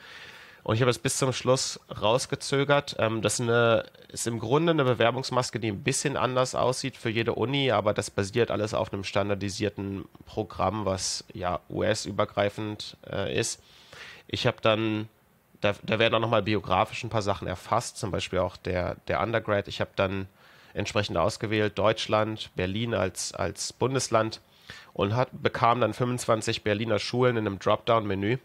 Speaker 3: Und ich habe es bis zum Schluss rausgezögert. Ähm, das ist, eine, ist im Grunde eine Bewerbungsmaske, die ein bisschen anders aussieht für jede Uni, aber das basiert alles auf einem standardisierten Programm, was ja US-übergreifend äh, ist. Ich habe dann da, da werden auch nochmal biografisch ein paar Sachen erfasst, zum Beispiel auch der, der Undergrad. Ich habe dann entsprechend ausgewählt Deutschland, Berlin als, als Bundesland und hat, bekam dann 25 Berliner Schulen in einem Dropdown-Menü.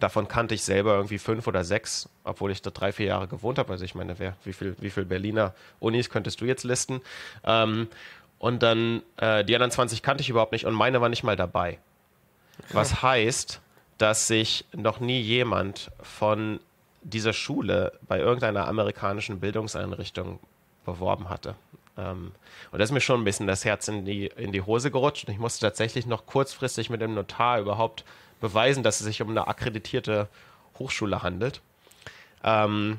Speaker 3: Davon kannte ich selber irgendwie fünf oder sechs, obwohl ich da drei, vier Jahre gewohnt habe. Also ich meine, wer, wie viele wie viel Berliner Unis könntest du jetzt listen? Ähm, und dann äh, die anderen 20 kannte ich überhaupt nicht und meine war nicht mal dabei. Was heißt, dass sich noch nie jemand von dieser Schule bei irgendeiner amerikanischen Bildungseinrichtung beworben hatte. Ähm, und da ist mir schon ein bisschen das Herz in die, in die Hose gerutscht. Ich musste tatsächlich noch kurzfristig mit dem Notar überhaupt beweisen, dass es sich um eine akkreditierte Hochschule handelt. Ähm,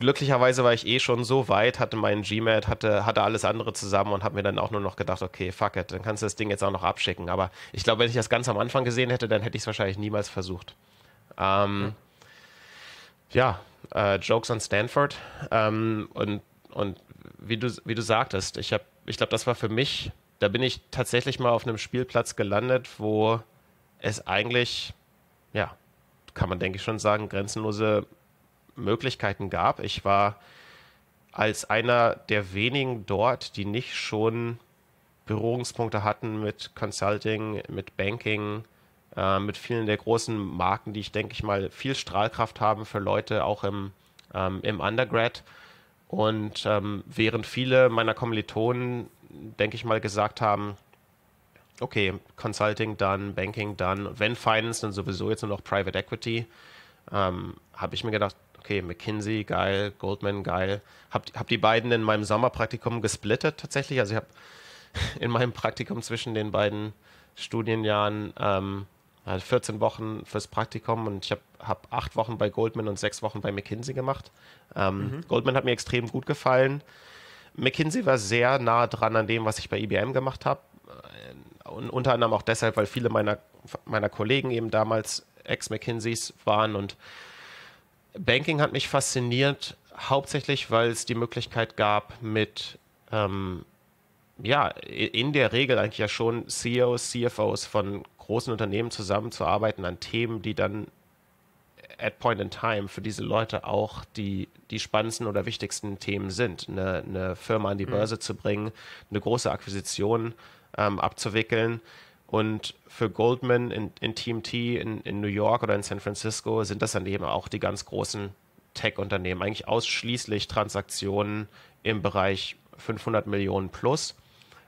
Speaker 3: glücklicherweise war ich eh schon so weit, hatte meinen GMAT, hatte, hatte alles andere zusammen und habe mir dann auch nur noch gedacht, okay, fuck it, dann kannst du das Ding jetzt auch noch abschicken. Aber ich glaube, wenn ich das ganz am Anfang gesehen hätte, dann hätte ich es wahrscheinlich niemals versucht. Ähm. Ja, äh, Jokes on Stanford. Ähm, und und wie, du, wie du sagtest, ich, ich glaube, das war für mich, da bin ich tatsächlich mal auf einem Spielplatz gelandet, wo es eigentlich, ja, kann man denke ich schon sagen, grenzenlose Möglichkeiten gab. Ich war als einer der wenigen dort, die nicht schon Berührungspunkte hatten mit Consulting, mit Banking, äh, mit vielen der großen Marken, die ich denke ich mal viel Strahlkraft haben für Leute auch im, ähm, im Undergrad. Und ähm, während viele meiner Kommilitonen, denke ich mal, gesagt haben, okay, Consulting dann, Banking dann, wenn Finance, dann sowieso jetzt nur noch Private Equity, ähm, habe ich mir gedacht, okay, McKinsey, geil, Goldman, geil. Hab, hab die beiden in meinem Sommerpraktikum gesplittet tatsächlich. Also ich habe in meinem Praktikum zwischen den beiden Studienjahren ähm, 14 halt Wochen fürs Praktikum und ich habe hab acht Wochen bei Goldman und sechs Wochen bei McKinsey gemacht. Ähm, mhm. Goldman hat mir extrem gut gefallen. McKinsey war sehr nah dran an dem, was ich bei IBM gemacht habe. Und unter anderem auch deshalb, weil viele meiner, meiner Kollegen eben damals Ex-McKinseys waren und Banking hat mich fasziniert, hauptsächlich, weil es die Möglichkeit gab, mit ähm, ja, in der Regel eigentlich ja schon CEOs, CFOs von großen Unternehmen zusammenzuarbeiten an Themen, die dann at point in time für diese Leute auch die, die spannendsten oder wichtigsten Themen sind. Eine, eine Firma an die mhm. Börse mhm. zu bringen, eine große Akquisition ähm, abzuwickeln und für Goldman in, in TMT in, in New York oder in San Francisco sind das dann eben auch die ganz großen Tech-Unternehmen. Eigentlich ausschließlich Transaktionen im Bereich 500 Millionen plus,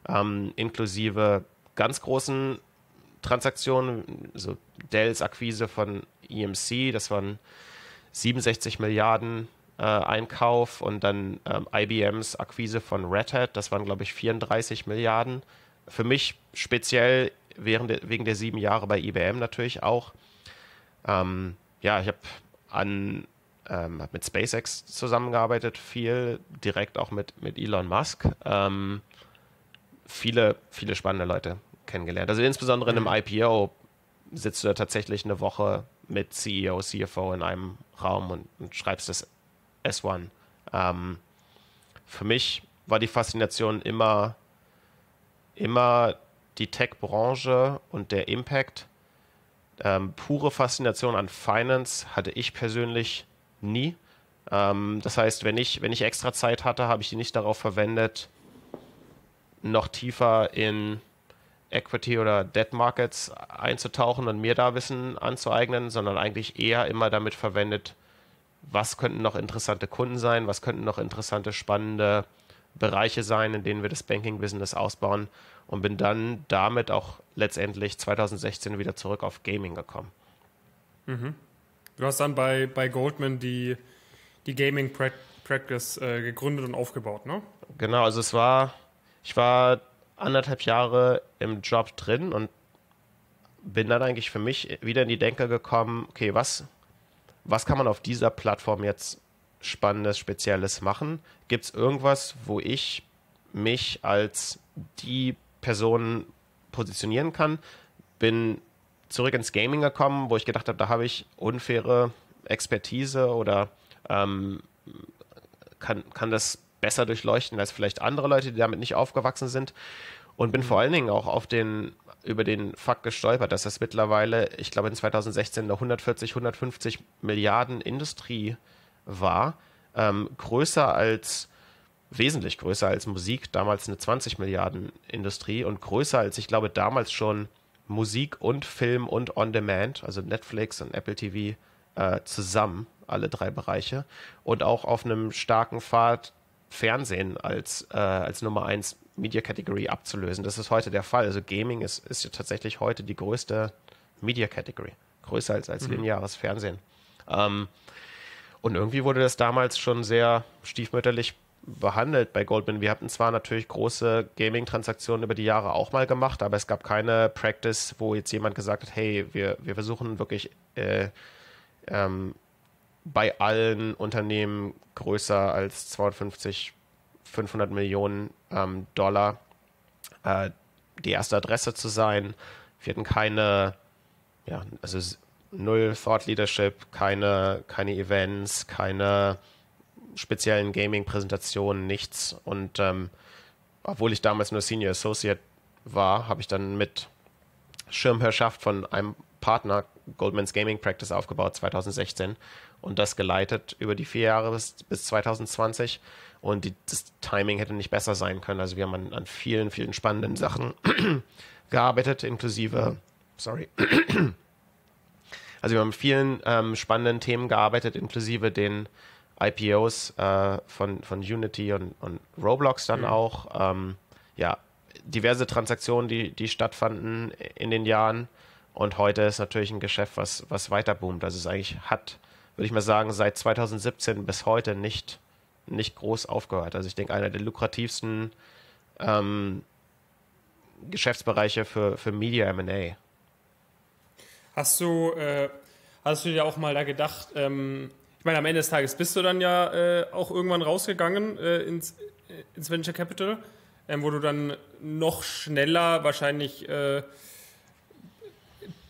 Speaker 3: ähm, inklusive ganz großen Transaktionen, so Dells Akquise von EMC, das waren 67 Milliarden äh, Einkauf und dann ähm, IBMs Akquise von Red Hat, das waren glaube ich 34 Milliarden. Für mich speziell während der, wegen der sieben Jahre bei IBM natürlich auch. Ähm, ja, ich habe an ähm, mit SpaceX zusammengearbeitet, viel direkt auch mit, mit Elon Musk. Ähm, viele, viele spannende Leute kennengelernt. Also insbesondere in einem mhm. IPO sitzt du da tatsächlich eine Woche mit CEO, CFO in einem Raum und, und schreibst das S1. Ähm, für mich war die Faszination immer, immer die Tech-Branche und der Impact. Ähm, pure Faszination an Finance hatte ich persönlich nie. Ähm, das heißt, wenn ich, wenn ich extra Zeit hatte, habe ich die nicht darauf verwendet, noch tiefer in Equity oder Debt Markets einzutauchen und mir da Wissen anzueignen, sondern eigentlich eher immer damit verwendet, was könnten noch interessante Kunden sein, was könnten noch interessante, spannende Bereiche sein, in denen wir das Banking-Business ausbauen und bin dann damit auch letztendlich 2016 wieder zurück auf Gaming gekommen.
Speaker 2: Mhm. Du hast dann bei, bei Goldman die, die Gaming Practice äh, gegründet und aufgebaut, ne?
Speaker 3: Genau, also es war, ich war anderthalb Jahre im Job drin und bin dann eigentlich für mich wieder in die Denke gekommen, okay, was, was kann man auf dieser Plattform jetzt Spannendes, Spezielles machen? Gibt es irgendwas, wo ich mich als die Person positionieren kann? Bin zurück ins Gaming gekommen, wo ich gedacht habe, da habe ich unfaire Expertise oder ähm, kann, kann das besser durchleuchten als vielleicht andere Leute, die damit nicht aufgewachsen sind. Und bin vor allen Dingen auch auf den, über den Fakt gestolpert, dass das mittlerweile, ich glaube in 2016 eine 140, 150 Milliarden Industrie war, ähm, größer als, wesentlich größer als Musik, damals eine 20 Milliarden Industrie und größer als, ich glaube, damals schon Musik und Film und On Demand, also Netflix und Apple TV äh, zusammen, alle drei Bereiche. Und auch auf einem starken Pfad Fernsehen als, äh, als Nummer 1 Media Category abzulösen. Das ist heute der Fall. Also Gaming ist, ist ja tatsächlich heute die größte Media Category. Größer als, als mhm. lineares Fernsehen. Ähm, und irgendwie wurde das damals schon sehr stiefmütterlich behandelt bei Goldman. Wir hatten zwar natürlich große Gaming-Transaktionen über die Jahre auch mal gemacht, aber es gab keine Practice, wo jetzt jemand gesagt hat, hey, wir, wir versuchen wirklich äh, ähm, bei allen Unternehmen größer als 250, 500 Millionen ähm, Dollar äh, die erste Adresse zu sein. Wir hatten keine, ja, also null Thought Leadership, keine, keine Events, keine speziellen Gaming-Präsentationen, nichts. Und ähm, obwohl ich damals nur Senior Associate war, habe ich dann mit Schirmherrschaft von einem Partner Goldman's Gaming Practice aufgebaut 2016 und das geleitet über die vier Jahre bis, bis 2020. Und die, das Timing hätte nicht besser sein können. Also wir haben an, an vielen, vielen spannenden Sachen gearbeitet, inklusive, sorry, also wir haben an vielen ähm, spannenden Themen gearbeitet, inklusive den IPOs äh, von, von Unity und, und Roblox dann mhm. auch. Ähm, ja, diverse Transaktionen, die, die stattfanden in den Jahren. Und heute ist natürlich ein Geschäft, was, was weiter boomt. Also es eigentlich hat, würde ich mal sagen, seit 2017 bis heute nicht, nicht groß aufgehört. Also ich denke, einer der lukrativsten ähm, Geschäftsbereiche für, für Media MA.
Speaker 2: Hast du, äh, hast du dir auch mal da gedacht, ähm, ich meine, am Ende des Tages bist du dann ja äh, auch irgendwann rausgegangen äh, ins, äh, ins Venture Capital, ähm, wo du dann noch schneller wahrscheinlich äh,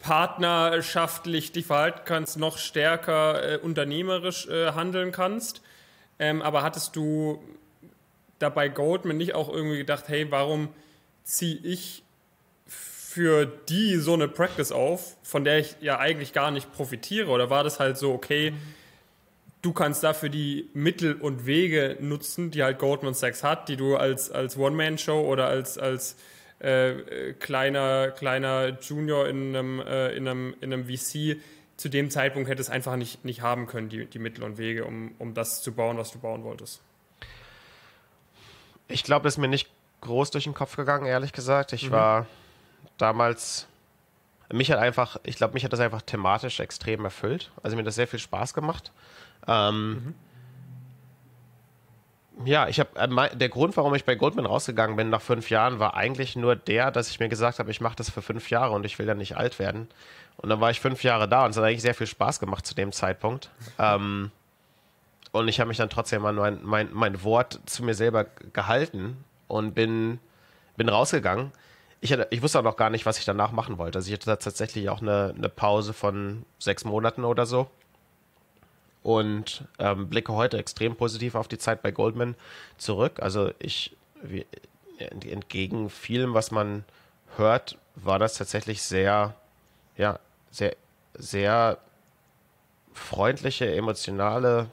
Speaker 2: partnerschaftlich dich verhalten kannst, noch stärker äh, unternehmerisch äh, handeln kannst. Ähm, aber hattest du dabei Goldman nicht auch irgendwie gedacht, hey, warum ziehe ich für die so eine Practice auf, von der ich ja eigentlich gar nicht profitiere? Oder war das halt so, okay, du kannst dafür die Mittel und Wege nutzen, die halt Goldman Sachs hat, die du als, als One-Man-Show oder als, als äh, kleiner, kleiner Junior in einem, äh, in, einem, in einem VC zu dem Zeitpunkt hätte es einfach nicht, nicht haben können, die, die Mittel und Wege, um, um das zu bauen, was du bauen wolltest.
Speaker 3: Ich glaube, das ist mir nicht groß durch den Kopf gegangen, ehrlich gesagt. Ich mhm. war damals, mich hat einfach, ich glaube, mich hat das einfach thematisch extrem erfüllt. Also mir hat das sehr viel Spaß gemacht. Ähm, mhm ja, ich habe äh, der Grund, warum ich bei Goldman rausgegangen bin nach fünf Jahren, war eigentlich nur der, dass ich mir gesagt habe, ich mache das für fünf Jahre und ich will ja nicht alt werden. Und dann war ich fünf Jahre da und es hat eigentlich sehr viel Spaß gemacht zu dem Zeitpunkt. Ähm, und ich habe mich dann trotzdem an mein, mein, mein Wort zu mir selber gehalten und bin, bin rausgegangen. Ich, hatte, ich wusste auch noch gar nicht, was ich danach machen wollte. Also ich hatte tatsächlich auch eine, eine Pause von sechs Monaten oder so und ähm, blicke heute extrem positiv auf die Zeit bei Goldman zurück. Also ich, wie, entgegen vielem, was man hört, war das tatsächlich sehr, ja, sehr, sehr freundliche, emotionale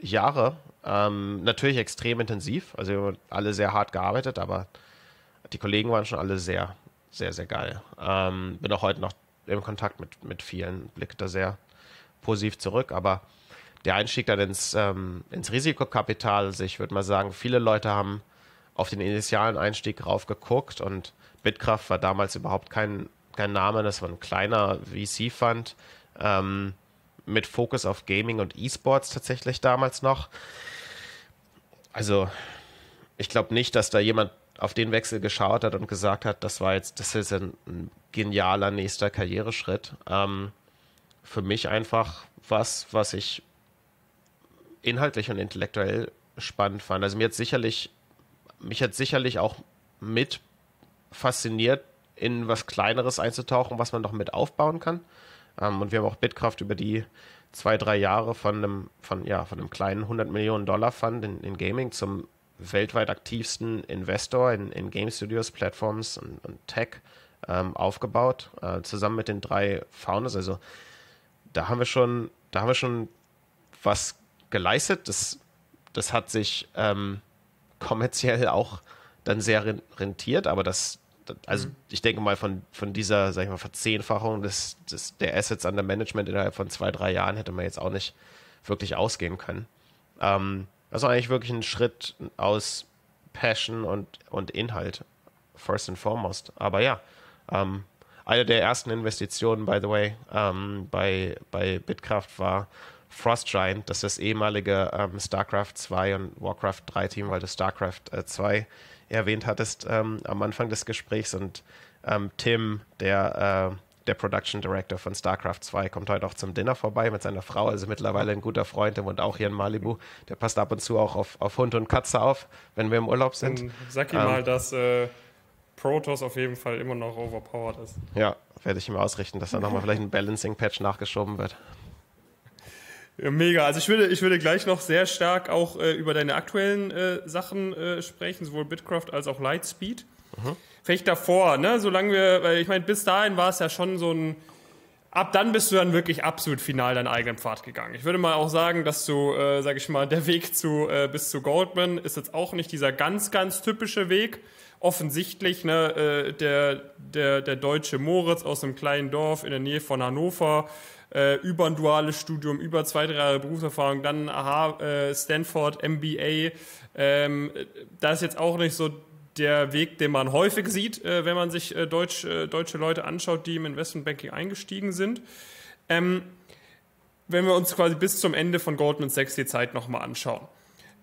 Speaker 3: Jahre. Ähm, natürlich extrem intensiv. Also alle sehr hart gearbeitet, aber die Kollegen waren schon alle sehr, sehr, sehr geil. Ähm, bin auch heute noch im Kontakt mit, mit vielen, blicke da sehr positiv zurück, aber der Einstieg dann ins, ähm, ins Risikokapital, also ich würde mal sagen, viele Leute haben auf den initialen Einstieg rauf geguckt und Bitkraft war damals überhaupt kein, kein Name, das war ein kleiner VC-Fund ähm, mit Fokus auf Gaming und E-Sports tatsächlich damals noch. Also ich glaube nicht, dass da jemand auf den Wechsel geschaut hat und gesagt hat, das war jetzt, das ist ein, ein genialer nächster Karriereschritt. Ähm, für mich einfach was, was ich inhaltlich und intellektuell spannend fand. Also mir hat sicherlich, mich hat sicherlich auch mit fasziniert, in was Kleineres einzutauchen, was man noch mit aufbauen kann. Ähm, und wir haben auch Bitkraft über die zwei, drei Jahre von einem, von, ja, von einem kleinen 100 Millionen Dollar Fund in, in Gaming zum weltweit aktivsten Investor in, in Game Studios, Plattforms und, und Tech ähm, aufgebaut, äh, zusammen mit den drei Founders. Also da haben wir schon, da haben wir schon was geleistet. Das, das hat sich ähm, kommerziell auch dann sehr rentiert, aber das, also mhm. ich denke mal, von, von dieser, sag ich mal, Verzehnfachung des, des, der Assets under Management innerhalb von zwei, drei Jahren hätte man jetzt auch nicht wirklich ausgehen können. Ähm, also eigentlich wirklich ein Schritt aus Passion und, und Inhalt, first and foremost. Aber ja, ähm, eine der ersten Investitionen, by the way, ähm, bei, bei Bitkraft war Frost Giant, das ist das ehemalige ähm, StarCraft 2 und Warcraft 3 Team, weil du StarCraft äh, 2 erwähnt hattest ähm, am Anfang des Gesprächs und ähm, Tim, der äh, der Production Director von StarCraft 2, kommt heute auch zum Dinner vorbei mit seiner Frau, also mittlerweile ein guter Freund, der wohnt auch hier in Malibu. Der passt ab und zu auch auf, auf Hund und Katze auf, wenn wir im Urlaub sind. Und
Speaker 2: sag ihm ähm, mal, dass äh, Protoss auf jeden Fall immer noch overpowered ist.
Speaker 3: Ja, werde ich ihm ausrichten, dass da nochmal vielleicht ein Balancing-Patch nachgeschoben wird.
Speaker 2: Ja, mega. Also ich würde, ich würde gleich noch sehr stark auch äh, über deine aktuellen äh, Sachen äh, sprechen, sowohl Bitcraft als auch Lightspeed. Mhm vielleicht davor, ne? Solange wir, weil ich meine, bis dahin war es ja schon so ein. Ab dann bist du dann wirklich absolut final deinen eigenen Pfad gegangen. Ich würde mal auch sagen, dass du, äh, sag ich mal, der Weg zu äh, bis zu Goldman ist jetzt auch nicht dieser ganz, ganz typische Weg. Offensichtlich, ne, äh, der, der, der deutsche Moritz aus einem kleinen Dorf in der Nähe von Hannover, äh, über ein duales Studium, über zwei, drei Jahre Berufserfahrung, dann aha, äh, Stanford, MBA. Ähm, da ist jetzt auch nicht so der Weg, den man häufig sieht, äh, wenn man sich äh, Deutsch, äh, deutsche Leute anschaut, die im Investmentbanking eingestiegen sind. Ähm, wenn wir uns quasi bis zum Ende von Goldman Sachs die Zeit nochmal anschauen.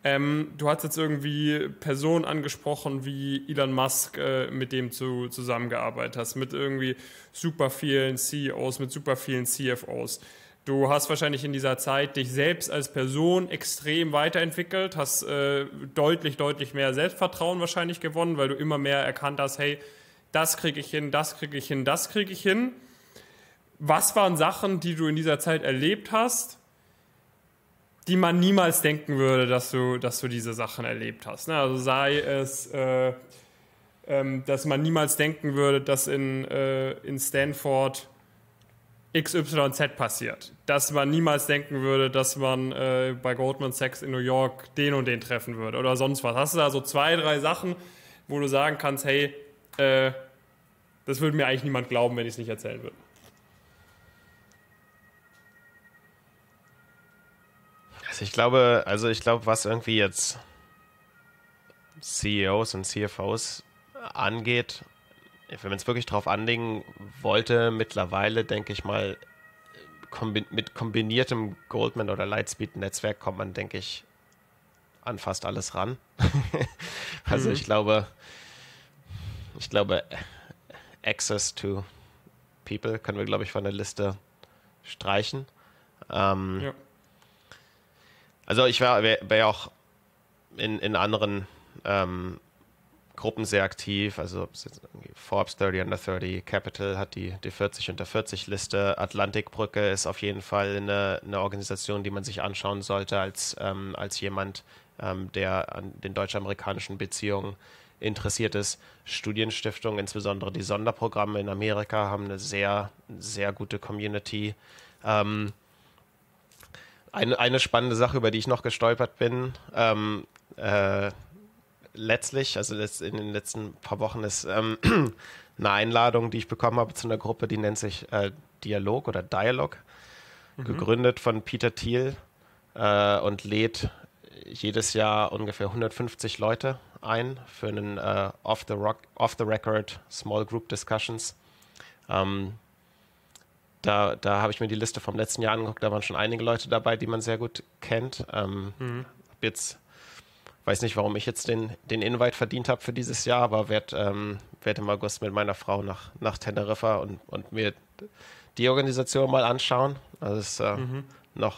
Speaker 2: Ähm, du hast jetzt irgendwie Personen angesprochen wie Elon Musk, äh, mit dem du zusammengearbeitet hast, mit irgendwie super vielen CEOs, mit super vielen CFOs. Du hast wahrscheinlich in dieser Zeit dich selbst als Person extrem weiterentwickelt, hast äh, deutlich, deutlich mehr Selbstvertrauen wahrscheinlich gewonnen, weil du immer mehr erkannt hast, hey, das kriege ich hin, das kriege ich hin, das kriege ich hin. Was waren Sachen, die du in dieser Zeit erlebt hast, die man niemals denken würde, dass du, dass du diese Sachen erlebt hast? Ne? Also sei es, äh, ähm, dass man niemals denken würde, dass in, äh, in Stanford XYZ passiert. Dass man niemals denken würde, dass man äh, bei Goldman Sachs in New York den und den treffen würde oder sonst was. Hast du da so zwei, drei Sachen, wo du sagen kannst, hey, äh, das würde mir eigentlich niemand glauben, wenn ich es nicht erzählen würde.
Speaker 3: Ich glaube, also ich glaube, was irgendwie jetzt CEOs und CFOs angeht, wenn man es wirklich drauf anlegen wollte, mittlerweile denke ich mal, kombi mit kombiniertem Goldman oder Lightspeed-Netzwerk kommt man, denke ich, an fast alles ran. also mhm. ich glaube, ich glaube, Access to People können wir, glaube ich, von der Liste streichen. Ähm, ja. Also ich wäre wär, auch in, in anderen ähm, Gruppen sehr aktiv. Also Forbes 30 Under 30, Capital hat die, die 40 unter 40 Liste. Atlantikbrücke ist auf jeden Fall eine, eine Organisation, die man sich anschauen sollte als, ähm, als jemand, ähm, der an den deutsch-amerikanischen Beziehungen interessiert ist. Studienstiftungen, insbesondere die Sonderprogramme in Amerika, haben eine sehr, sehr gute Community. Ähm, eine, eine spannende Sache, über die ich noch gestolpert bin, ähm, äh, letztlich, also in den letzten paar Wochen, ist ähm, eine Einladung, die ich bekommen habe zu einer Gruppe, die nennt sich äh, Dialog oder Dialog, mhm. gegründet von Peter Thiel äh, und lädt jedes Jahr ungefähr 150 Leute ein für einen äh, off, the rock, off the Record Small Group Discussions. Ähm, da, da habe ich mir die Liste vom letzten Jahr angeguckt, da waren schon einige Leute dabei, die man sehr gut kennt. Ähm, mhm. Jetzt weiß nicht, warum ich jetzt den, den Invite verdient habe für dieses Jahr, aber werde ähm, werd im August mit meiner Frau nach, nach Teneriffa und, und mir die Organisation mal anschauen. Also es ist äh, mhm. noch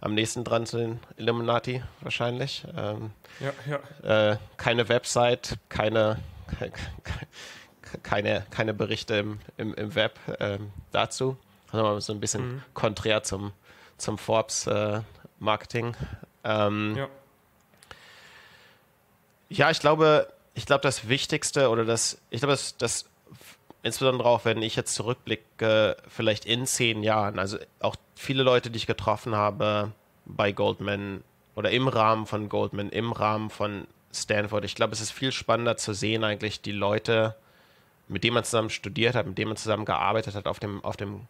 Speaker 3: am nächsten dran zu den Illuminati wahrscheinlich. Ähm, ja, ja. Äh, keine Website, keine, keine, keine Berichte im, im, im Web ähm, dazu. Also so ein bisschen mhm. konträr zum, zum Forbes-Marketing. Äh, ähm, ja. ja, ich glaube, ich glaube, das Wichtigste oder das, ich glaube, das, das insbesondere auch wenn ich jetzt zurückblicke, vielleicht in zehn Jahren, also auch viele Leute, die ich getroffen habe bei Goldman oder im Rahmen von Goldman, im Rahmen von Stanford, ich glaube, es ist viel spannender zu sehen, eigentlich die Leute, mit denen man zusammen studiert hat, mit denen man zusammen gearbeitet hat, auf dem, auf dem,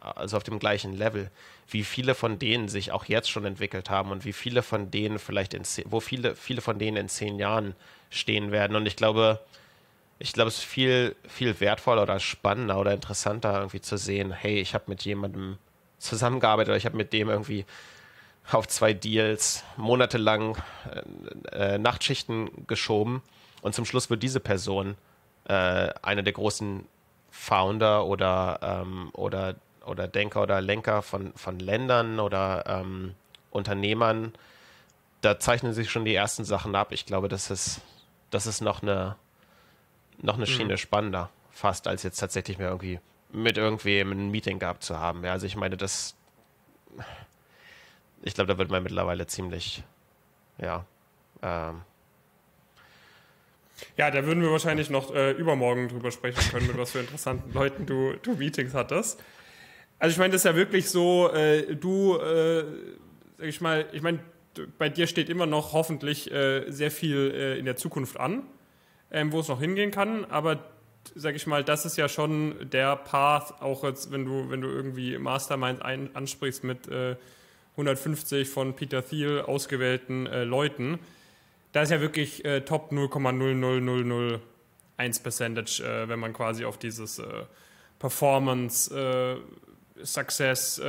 Speaker 3: also auf dem gleichen Level, wie viele von denen sich auch jetzt schon entwickelt haben und wie viele von denen vielleicht in, wo viele, viele von denen in zehn Jahren stehen werden. Und ich glaube, ich glaube, es ist viel, viel wertvoller oder spannender oder interessanter irgendwie zu sehen, hey, ich habe mit jemandem zusammengearbeitet oder ich habe mit dem irgendwie auf zwei Deals monatelang äh, äh, Nachtschichten geschoben und zum Schluss wird diese Person äh, einer der großen Founder oder, ähm, oder, oder Denker oder Lenker von, von Ländern oder ähm, Unternehmern. Da zeichnen sich schon die ersten Sachen ab. Ich glaube, das ist, das ist noch eine noch eine Schiene mhm. spannender, fast, als jetzt tatsächlich mehr irgendwie mit irgendwem ein Meeting gehabt zu haben. Ja, also ich meine, das, ich glaube, da wird man mittlerweile ziemlich, ja, ähm,
Speaker 2: ja, da würden wir wahrscheinlich noch äh, übermorgen drüber sprechen können, mit was für interessanten Leuten du, du Meetings hattest. Also ich meine, das ist ja wirklich so, äh, du, äh, sag ich mal, ich meine, bei dir steht immer noch hoffentlich äh, sehr viel äh, in der Zukunft an ähm, wo es noch hingehen kann. Aber sag ich mal, das ist ja schon der Path, auch jetzt, wenn du, wenn du irgendwie Mastermind ein, ansprichst mit äh, 150 von Peter Thiel ausgewählten äh, Leuten. Da ist ja wirklich äh, Top 0,00001 Percentage, äh, wenn man quasi auf dieses äh, Performance, äh, Success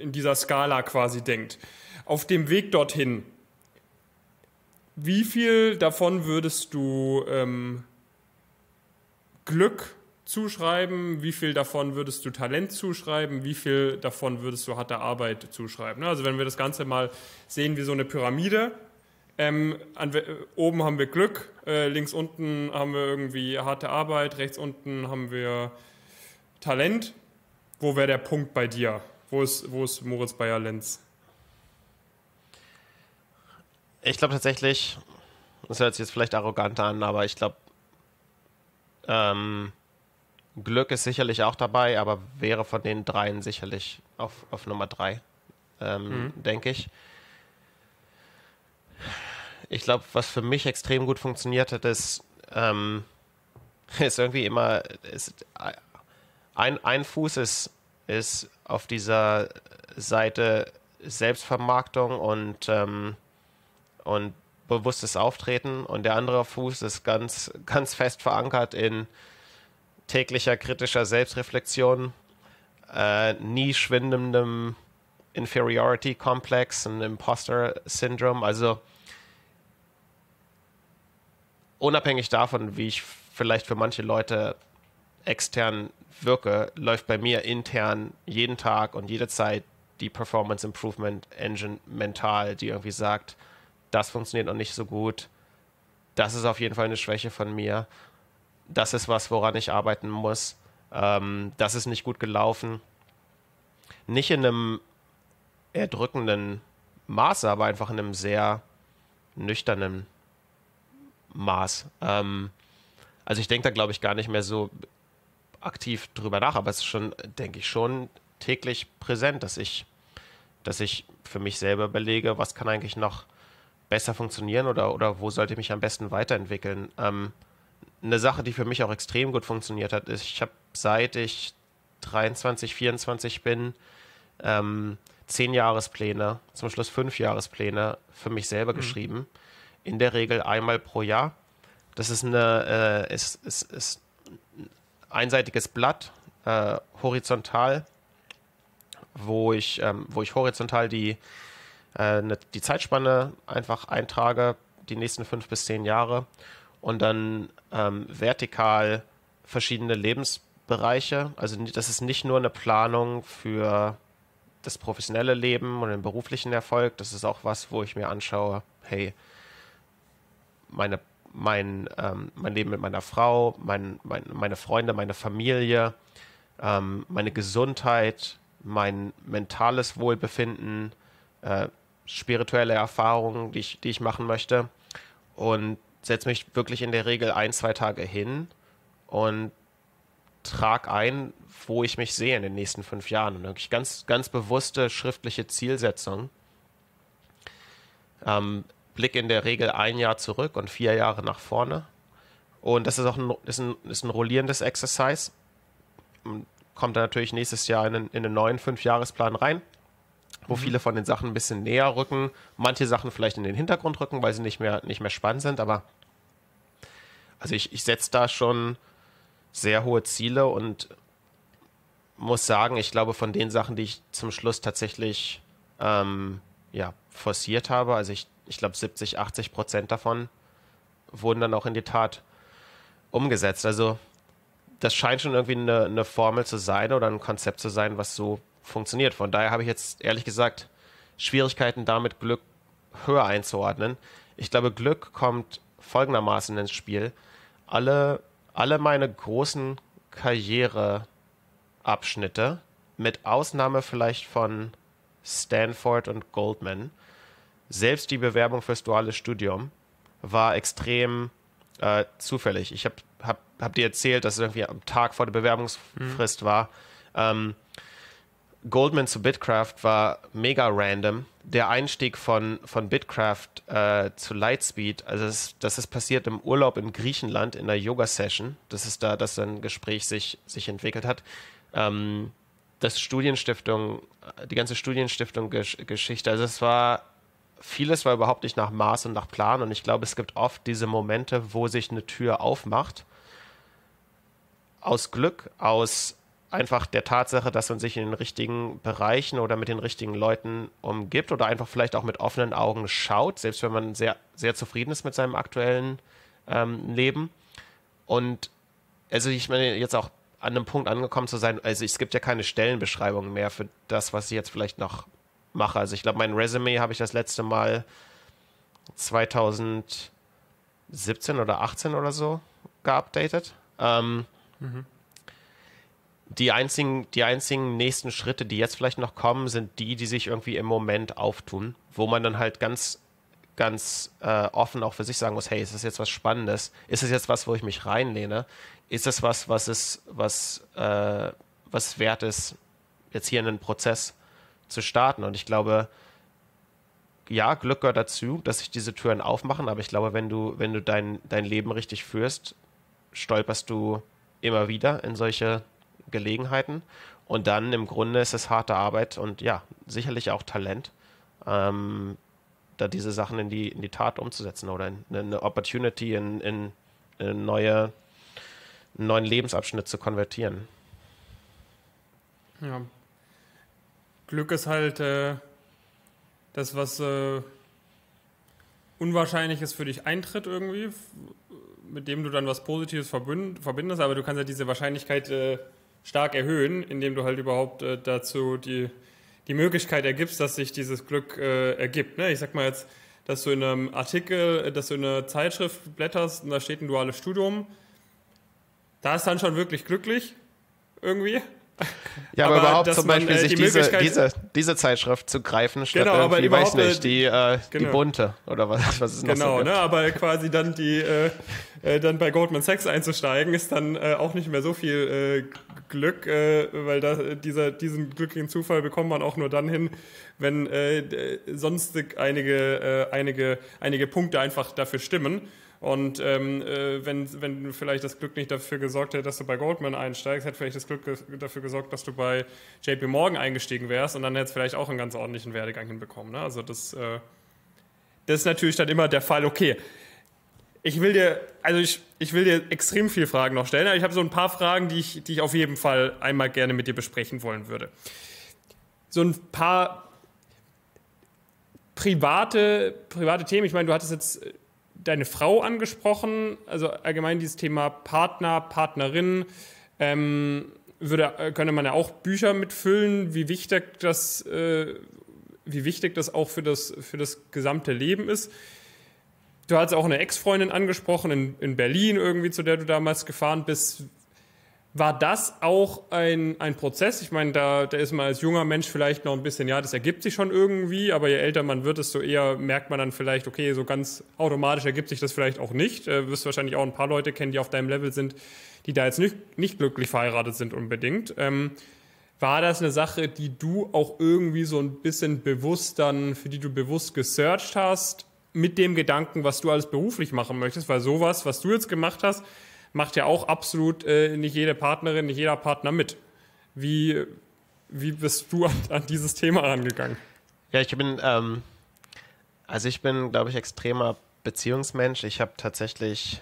Speaker 2: in dieser Skala quasi denkt. Auf dem Weg dorthin wie viel davon würdest du ähm, Glück zuschreiben? Wie viel davon würdest du Talent zuschreiben? Wie viel davon würdest du harte Arbeit zuschreiben? Also wenn wir das Ganze mal sehen wie so eine Pyramide, ähm, an, oben haben wir Glück, äh, links unten haben wir irgendwie harte Arbeit, rechts unten haben wir Talent. Wo wäre der Punkt bei dir? Wo ist, wo ist Moritz Bayer-Lenz?
Speaker 3: Ich glaube tatsächlich, das hört sich jetzt vielleicht arrogant an, aber ich glaube, ähm, Glück ist sicherlich auch dabei, aber wäre von den dreien sicherlich auf, auf Nummer drei, ähm, mhm. denke ich. Ich glaube, was für mich extrem gut funktioniert hat, ist, ähm, ist irgendwie immer, ist, ein, ein Fuß ist, ist auf dieser Seite Selbstvermarktung und ähm, und bewusstes Auftreten und der andere Fuß ist ganz, ganz fest verankert in täglicher kritischer Selbstreflexion, äh, nie schwindendem Inferiority-Komplex, ein Imposter-Syndrom. Also unabhängig davon, wie ich vielleicht für manche Leute extern wirke, läuft bei mir intern jeden Tag und jede Zeit die Performance Improvement Engine mental, die irgendwie sagt, das funktioniert noch nicht so gut, das ist auf jeden Fall eine Schwäche von mir, das ist was, woran ich arbeiten muss, ähm, das ist nicht gut gelaufen. Nicht in einem erdrückenden Maße, aber einfach in einem sehr nüchternen Maß. Ähm, also ich denke da, glaube ich, gar nicht mehr so aktiv drüber nach, aber es ist schon, denke ich, schon täglich präsent, dass ich, dass ich für mich selber überlege, was kann eigentlich noch besser funktionieren oder, oder wo sollte ich mich am besten weiterentwickeln. Ähm, eine Sache, die für mich auch extrem gut funktioniert hat, ist, ich habe seit ich 23, 24 bin, ähm, zehn Jahrespläne, zum Schluss fünf Jahrespläne für mich selber mhm. geschrieben. In der Regel einmal pro Jahr. Das ist eine äh, ist, ist, ist einseitiges Blatt, äh, horizontal, wo ich, ähm, wo ich horizontal die, äh, ne, die Zeitspanne einfach eintrage, die nächsten fünf bis zehn Jahre und dann ähm, vertikal verschiedene Lebensbereiche. Also das ist nicht nur eine Planung für das professionelle Leben und den beruflichen Erfolg. Das ist auch was, wo ich mir anschaue, hey, meine, mein, ähm, mein Leben mit meiner Frau, mein, mein, meine Freunde, meine Familie, ähm, meine Gesundheit, mein mentales Wohlbefinden, äh, spirituelle Erfahrungen, die ich, die ich machen möchte. Und setze mich wirklich in der Regel ein, zwei Tage hin und trage ein, wo ich mich sehe in den nächsten fünf Jahren. Und wirklich ganz, ganz bewusste schriftliche Zielsetzung. Ähm, Blick in der Regel ein Jahr zurück und vier Jahre nach vorne. Und das ist auch ein, ist ein, ist ein rollierendes Exercise. Kommt dann natürlich nächstes Jahr in, in einen neuen Fünfjahresplan rein, wo mhm. viele von den Sachen ein bisschen näher rücken, manche Sachen vielleicht in den Hintergrund rücken, weil sie nicht mehr, nicht mehr spannend sind, aber also ich, ich setze da schon sehr hohe Ziele und muss sagen, ich glaube, von den Sachen, die ich zum Schluss tatsächlich ähm, ja, forciert habe, also ich, ich glaube 70, 80 Prozent davon wurden dann auch in die Tat umgesetzt. Also das scheint schon irgendwie eine, eine Formel zu sein oder ein Konzept zu sein, was so funktioniert. Von daher habe ich jetzt ehrlich gesagt Schwierigkeiten damit, Glück höher einzuordnen. Ich glaube, Glück kommt folgendermaßen ins Spiel. Alle alle meine großen Karriereabschnitte, mit Ausnahme vielleicht von Stanford und Goldman, selbst die Bewerbung fürs duale Studium war extrem äh, zufällig. Ich habe hab, hab dir erzählt, dass es irgendwie am Tag vor der Bewerbungsfrist mhm. war. Ähm, Goldman zu Bitcraft war mega random. Der Einstieg von, von Bitcraft äh, zu Lightspeed, also das, das ist passiert im Urlaub in Griechenland in einer Yoga-Session. Das ist da, dass ein Gespräch sich, sich entwickelt hat. Ähm, das Studienstiftung, die ganze Studienstiftung-Geschichte, also es war, vieles war überhaupt nicht nach Maß und nach Plan und ich glaube, es gibt oft diese Momente, wo sich eine Tür aufmacht. Aus Glück, aus einfach der Tatsache, dass man sich in den richtigen Bereichen oder mit den richtigen Leuten umgibt oder einfach vielleicht auch mit offenen Augen schaut, selbst wenn man sehr, sehr zufrieden ist mit seinem aktuellen ähm, Leben. Und also ich meine, jetzt auch an einem Punkt angekommen zu sein, also es gibt ja keine Stellenbeschreibung mehr für das, was ich jetzt vielleicht noch mache. Also ich glaube, mein Resume habe ich das letzte Mal 2017 oder 18 oder so geupdatet. Ähm, mhm die einzigen, die einzigen nächsten Schritte, die jetzt vielleicht noch kommen, sind die, die sich irgendwie im Moment auftun, wo man dann halt ganz, ganz äh, offen auch für sich sagen muss, hey, ist das jetzt was Spannendes? Ist das jetzt was, wo ich mich reinlehne? Ist das was, was ist, was, äh, was wert ist, jetzt hier einen Prozess zu starten? Und ich glaube, ja, Glück gehört dazu, dass sich diese Türen aufmachen, aber ich glaube, wenn du, wenn du dein, dein Leben richtig führst, stolperst du immer wieder in solche Gelegenheiten. Und dann im Grunde ist es harte Arbeit und ja, sicherlich auch Talent, ähm, da diese Sachen in die, in die Tat umzusetzen oder in, eine Opportunity in, in, in neue, einen neuen Lebensabschnitt zu konvertieren.
Speaker 2: Ja. Glück ist halt äh, das, was äh, Unwahrscheinliches für dich eintritt irgendwie, mit dem du dann was Positives verbindest, aber du kannst ja diese Wahrscheinlichkeit äh, stark erhöhen, indem du halt überhaupt äh, dazu die, die Möglichkeit ergibst, dass sich dieses Glück äh, ergibt. Ne? Ich sag mal jetzt, dass du in einem Artikel, äh, dass du in einer Zeitschrift blätterst und da steht ein duales Studium, da ist dann schon wirklich glücklich irgendwie.
Speaker 3: Ja, aber, aber überhaupt zum Beispiel man, äh, sich die diese, diese, diese Zeitschrift zu greifen, statt genau, irgendwie, aber weiß nicht, die, äh, genau. die bunte oder was, was ist
Speaker 2: noch Genau, so ne, aber quasi dann die, äh, äh, dann bei Goldman Sachs einzusteigen, ist dann äh, auch nicht mehr so viel äh, Glück, weil da, dieser, diesen glücklichen Zufall bekommt man auch nur dann hin, wenn äh, sonst einige, einige, einige Punkte einfach dafür stimmen. Und ähm, äh, wenn, wenn vielleicht das Glück nicht dafür gesorgt hätte, dass du bei Goldman einsteigst, hätte vielleicht das Glück dafür gesorgt, dass du bei JP Morgan eingestiegen wärst und dann hättest du vielleicht auch einen ganz ordentlichen Werdegang hinbekommen. Ne? Also das, äh, das ist natürlich dann immer der Fall, okay, ich will dir, also ich, ich will dir extrem viele Fragen noch stellen, aber ich habe so ein paar Fragen, die ich, die ich auf jeden Fall einmal gerne mit dir besprechen wollen würde. So ein paar private, private Themen. Ich meine, du hattest jetzt deine Frau angesprochen, also allgemein dieses Thema Partner, Partnerin. Ähm, würde, äh, könnte man ja auch Bücher mitfüllen, wie wichtig das, äh, wie wichtig das auch für das, für das gesamte Leben ist. Du hast auch eine Ex-Freundin angesprochen in, in Berlin irgendwie, zu der du damals gefahren bist. War das auch ein, ein Prozess? Ich meine, da, da ist man als junger Mensch vielleicht noch ein bisschen, ja, das ergibt sich schon irgendwie, aber je älter man wird, desto eher merkt man dann vielleicht, okay, so ganz automatisch ergibt sich das vielleicht auch nicht. Äh, wirst wahrscheinlich auch ein paar Leute kennen, die auf deinem Level sind, die da jetzt nicht, nicht glücklich verheiratet sind unbedingt. Ähm, war das eine Sache, die du auch irgendwie so ein bisschen bewusst dann, für die du bewusst gesearched hast, mit dem Gedanken, was du alles beruflich machen möchtest? Weil sowas, was du jetzt gemacht hast, macht ja auch absolut äh, nicht jede Partnerin, nicht jeder Partner mit. Wie, wie bist du an, an dieses Thema rangegangen?
Speaker 3: Ja, ich bin, ähm, also ich bin, glaube ich, extremer Beziehungsmensch. Ich habe tatsächlich,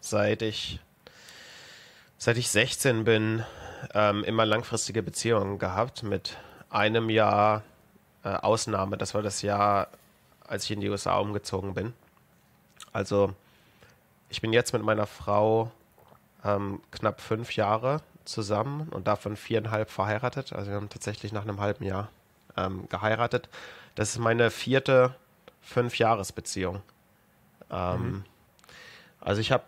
Speaker 3: seit ich, seit ich 16 bin, ähm, immer langfristige Beziehungen gehabt mit einem Jahr äh, Ausnahme. Das war das Jahr, als ich in die USA umgezogen bin. Also ich bin jetzt mit meiner Frau ähm, knapp fünf Jahre zusammen und davon viereinhalb verheiratet. Also wir haben tatsächlich nach einem halben Jahr ähm, geheiratet. Das ist meine vierte Fünf-Jahres-Beziehung. Ähm, mhm. Also ich habe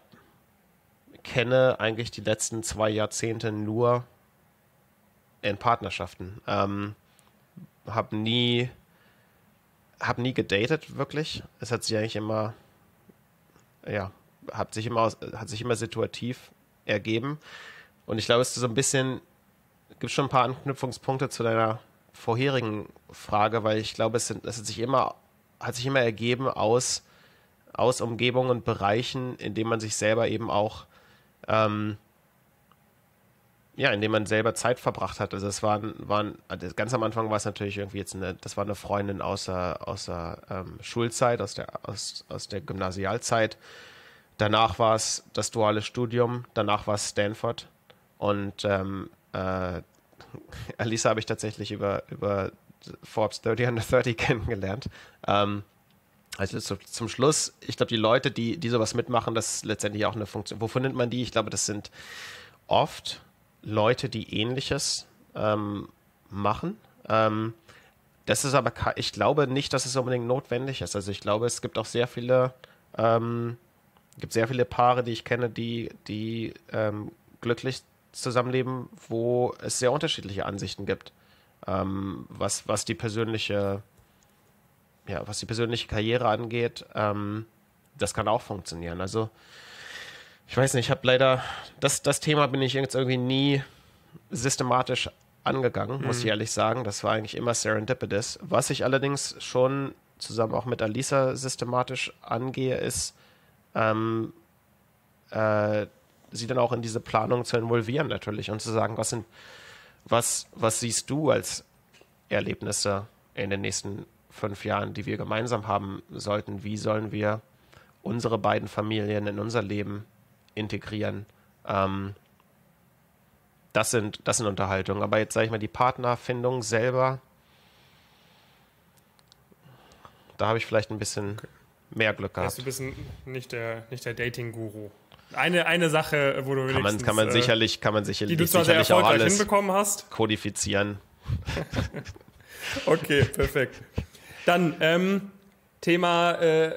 Speaker 3: kenne eigentlich die letzten zwei Jahrzehnte nur in Partnerschaften. Ähm, habe nie habe nie gedatet wirklich. Es hat sich eigentlich immer ja hat sich immer hat sich immer situativ ergeben. Und ich glaube, es ist so ein bisschen, gibt schon ein paar Anknüpfungspunkte zu deiner vorherigen Frage, weil ich glaube, es, sind, es hat sich immer, hat sich immer ergeben aus, aus Umgebungen und Bereichen, in denen man sich selber eben auch, ähm, ja, in denen man selber Zeit verbracht hat. Also es waren, waren also ganz am Anfang war es natürlich irgendwie jetzt eine, das war eine Freundin aus der, aus der ähm, Schulzeit, aus der, aus, aus der Gymnasialzeit. Danach war es das duale Studium, danach war es Stanford. Und ähm, äh, Alisa habe ich tatsächlich über, über Forbes 30 under 30 kennengelernt. Ähm, also zu, zum Schluss, ich glaube, die Leute, die, die sowas mitmachen, das ist letztendlich auch eine Funktion. Wovon nennt man die? Ich glaube, das sind oft Leute, die ähnliches ähm, machen. Ähm, das ist aber, ich glaube nicht, dass es unbedingt notwendig ist. Also ich glaube, es gibt auch sehr viele ähm, gibt sehr viele Paare, die ich kenne, die, die ähm, glücklich zusammenleben, wo es sehr unterschiedliche Ansichten gibt, ähm, was, was die persönliche, ja, was die persönliche Karriere angeht. Ähm, das kann auch funktionieren. Also ich weiß nicht, ich habe leider das, das Thema bin ich jetzt irgendwie nie systematisch angegangen, mhm. muss ich ehrlich sagen. Das war eigentlich immer Serendipitous. Was ich allerdings schon zusammen auch mit Alisa systematisch angehe, ist ähm, äh, sie dann auch in diese Planung zu involvieren natürlich und zu sagen, was sind, was, was siehst du als Erlebnisse in den nächsten fünf Jahren, die wir gemeinsam haben sollten? Wie sollen wir unsere beiden Familien in unser Leben integrieren? Ähm, das sind, das sind Unterhaltungen. Aber jetzt sage ich mal, die Partnerfindung selber, da habe ich vielleicht ein bisschen okay mehr Glück gehabt.
Speaker 2: du bist nicht der, nicht der Dating-Guru. Eine, eine Sache, wo du
Speaker 3: kann man, kann man äh, sicherlich, kann man sicherlich,
Speaker 2: die du zwar sehr erfolgreich hinbekommen hast,
Speaker 3: kodifizieren.
Speaker 2: okay, perfekt. Dann ähm, Thema äh,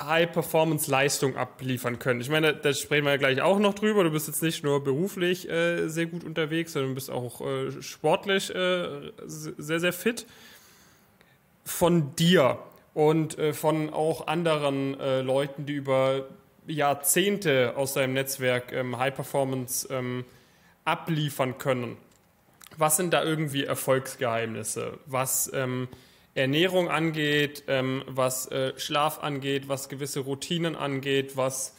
Speaker 2: High-Performance-Leistung abliefern können. Ich meine, da sprechen wir ja gleich auch noch drüber. Du bist jetzt nicht nur beruflich äh, sehr gut unterwegs, sondern du bist auch äh, sportlich äh, sehr, sehr fit. Von dir und äh, von auch anderen äh, Leuten, die über Jahrzehnte aus deinem Netzwerk ähm, High-Performance ähm, abliefern können. Was sind da irgendwie Erfolgsgeheimnisse? Was ähm, Ernährung angeht, ähm, was äh, Schlaf angeht, was gewisse Routinen angeht, was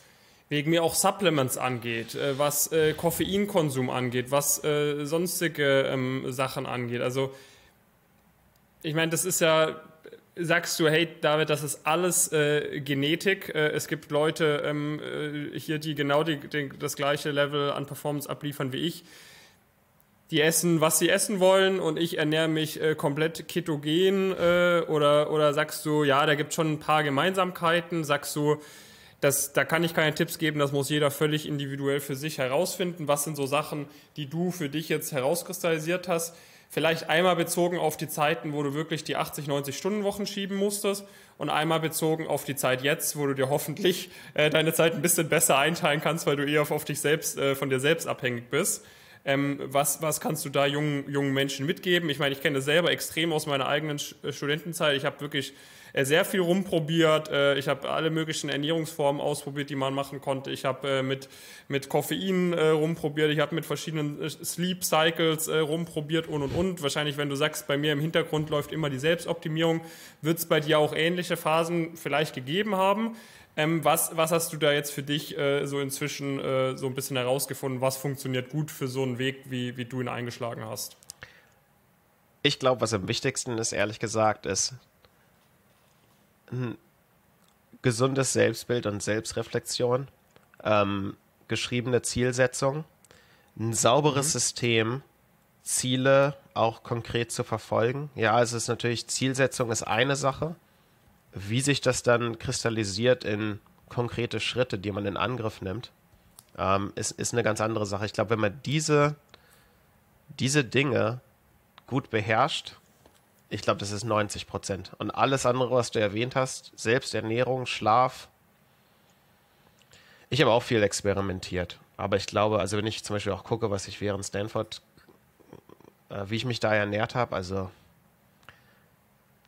Speaker 2: wegen mir auch Supplements angeht, äh, was äh, Koffeinkonsum angeht, was äh, sonstige ähm, Sachen angeht. Also ich meine, das ist ja, sagst du, hey David, das ist alles äh, Genetik. Äh, es gibt Leute ähm, hier, die genau die, die, das gleiche Level an Performance abliefern wie ich die essen, was sie essen wollen und ich ernähre mich äh, komplett ketogen äh, oder, oder sagst du, ja, da gibt es schon ein paar Gemeinsamkeiten, sagst du, das, da kann ich keine Tipps geben, das muss jeder völlig individuell für sich herausfinden. Was sind so Sachen, die du für dich jetzt herauskristallisiert hast? Vielleicht einmal bezogen auf die Zeiten, wo du wirklich die 80, 90 Stunden Wochen schieben musstest und einmal bezogen auf die Zeit jetzt, wo du dir hoffentlich äh, deine Zeit ein bisschen besser einteilen kannst, weil du eher auf, dich selbst, äh, von dir selbst abhängig bist. Ähm, was, was kannst du da jungen, jungen Menschen mitgeben? Ich meine, ich kenne das selber extrem aus meiner eigenen äh, Studentenzeit. Ich habe wirklich sehr viel rumprobiert. Äh, ich habe alle möglichen Ernährungsformen ausprobiert, die man machen konnte. Ich habe äh, mit, mit Koffein äh, rumprobiert. Ich habe mit verschiedenen äh, Sleep Cycles rumprobiert und und und. Wahrscheinlich, wenn du sagst, bei mir im Hintergrund läuft immer die Selbstoptimierung, wird es bei dir auch ähnliche Phasen vielleicht gegeben haben. Ähm, was, was hast du da jetzt für dich äh, so inzwischen äh, so ein bisschen herausgefunden? Was funktioniert gut für so einen Weg, wie, wie du ihn eingeschlagen hast?
Speaker 3: Ich glaube, was am wichtigsten ist, ehrlich gesagt, ist ein gesundes Selbstbild und Selbstreflexion, ähm, geschriebene Zielsetzung, ein sauberes mhm. System, Ziele auch konkret zu verfolgen. Ja, es ist natürlich, Zielsetzung ist eine Sache wie sich das dann kristallisiert in konkrete Schritte, die man in Angriff nimmt, ähm, ist, ist eine ganz andere Sache. Ich glaube, wenn man diese, diese Dinge gut beherrscht, ich glaube, das ist 90 Prozent. Und alles andere, was du erwähnt hast, Selbsternährung, Schlaf, ich habe auch viel experimentiert. Aber ich glaube, also wenn ich zum Beispiel auch gucke, was ich während Stanford, äh, wie ich mich da ernährt habe, also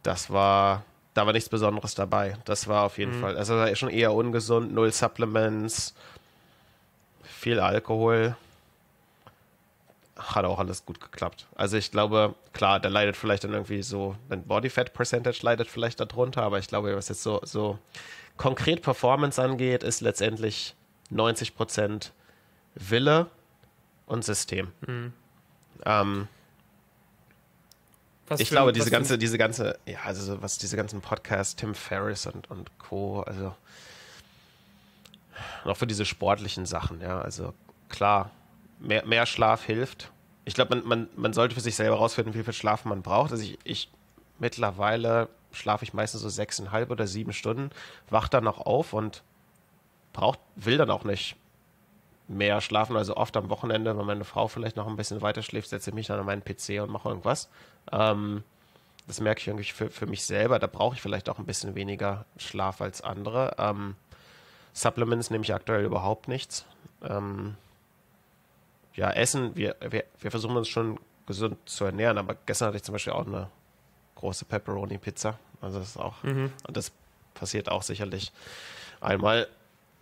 Speaker 3: das war, da war nichts Besonderes dabei. Das war auf jeden mhm. Fall, also war schon eher ungesund, null Supplements, viel Alkohol. Hat auch alles gut geklappt. Also ich glaube, klar, der leidet vielleicht dann irgendwie so, ein Body Fat Percentage leidet vielleicht darunter, aber ich glaube, was jetzt so, so konkret Performance angeht, ist letztendlich 90% Wille und System. Mhm. Ähm, was ich glaube, diese ganze, diese ganze, ja, also was diese ganzen Podcasts, Tim Ferriss und, und Co., also auch für diese sportlichen Sachen, ja, also klar, mehr, mehr Schlaf hilft. Ich glaube, man, man, man sollte für sich selber herausfinden, wie viel Schlaf man braucht. Also ich, ich mittlerweile schlafe ich meistens so sechseinhalb oder sieben Stunden, wach dann noch auf und braucht, will dann auch nicht mehr schlafen, also oft am Wochenende, wenn meine Frau vielleicht noch ein bisschen weiter schläft, setze ich mich dann an meinen PC und mache irgendwas. Ähm, das merke ich irgendwie für, für mich selber. Da brauche ich vielleicht auch ein bisschen weniger Schlaf als andere. Ähm, Supplements nehme ich aktuell überhaupt nichts. Ähm, ja, Essen, wir, wir, wir versuchen uns schon gesund zu ernähren, aber gestern hatte ich zum Beispiel auch eine große Pepperoni-Pizza. Also das ist auch, mhm. und das passiert auch sicherlich einmal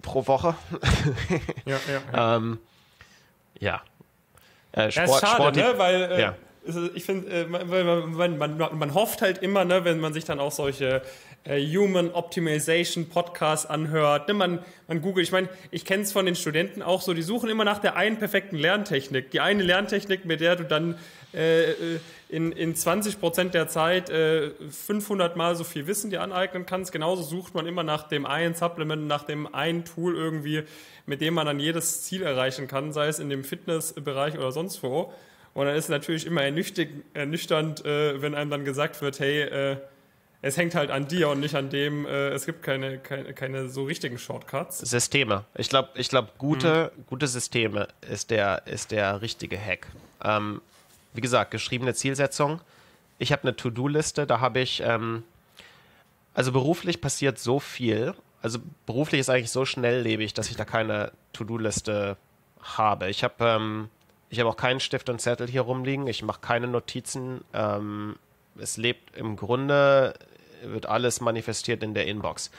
Speaker 3: pro Woche.
Speaker 2: ja, ja. Ja. ähm,
Speaker 3: ja.
Speaker 2: Äh, Sport, ja, ist schade, Sport, ne? weil äh, ja. ich finde, äh, man, man, man, man, hofft halt immer, ne, wenn man sich dann auch solche äh, Human Optimization Podcasts anhört. Ne, man, man googelt, ich meine, ich kenne es von den Studenten auch so, die suchen immer nach der einen perfekten Lerntechnik. Die eine Lerntechnik, mit der du dann äh, äh in, in 20 Prozent der Zeit äh, 500 Mal so viel Wissen dir aneignen kannst. Genauso sucht man immer nach dem einen Supplement, nach dem einen Tool irgendwie, mit dem man dann jedes Ziel erreichen kann, sei es in dem Fitnessbereich oder sonst wo. Und dann ist es natürlich immer ernüchternd, äh, wenn einem dann gesagt wird, hey, äh, es hängt halt an dir und nicht an dem, äh, es gibt keine, keine, keine so richtigen Shortcuts.
Speaker 3: Systeme. Ich glaube, ich glaub, gute, mhm. gute Systeme ist der, ist der richtige Hack. Ähm, wie gesagt, geschriebene Zielsetzung. Ich habe eine To-Do-Liste, da habe ich, ähm, also beruflich passiert so viel also beruflich ist eigentlich so schnelllebig, dass ich da keine To-Do-Liste habe. Ich habe ähm, ich habe auch keinen Stift und Zettel hier rumliegen. Ich mache keine Notizen. Ähm, es lebt im Grunde, wird alles manifestiert in der Inbox.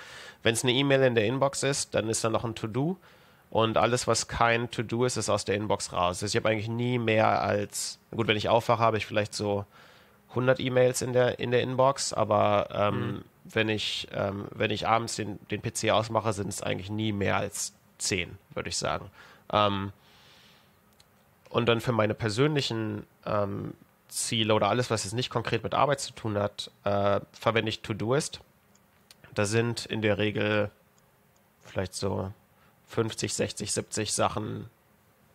Speaker 3: Wenn es eine E-Mail in der Inbox ist, dann ist da noch ein To-Do. Und alles, was kein To-Do ist, ist aus der Inbox raus. Also ich habe eigentlich nie mehr als, gut, wenn ich aufwache, habe ich vielleicht so 100 E-Mails in der, in der Inbox, aber ähm, mhm. wenn, ich, ähm, wenn ich abends den, den PC ausmache, sind es eigentlich nie mehr als 10, würde ich sagen. Ähm, und dann für meine persönlichen ähm, Ziele oder alles, was jetzt nicht konkret mit Arbeit zu tun hat, äh, verwende ich Todoist. Da sind in der Regel vielleicht so 50, 60, 70 Sachen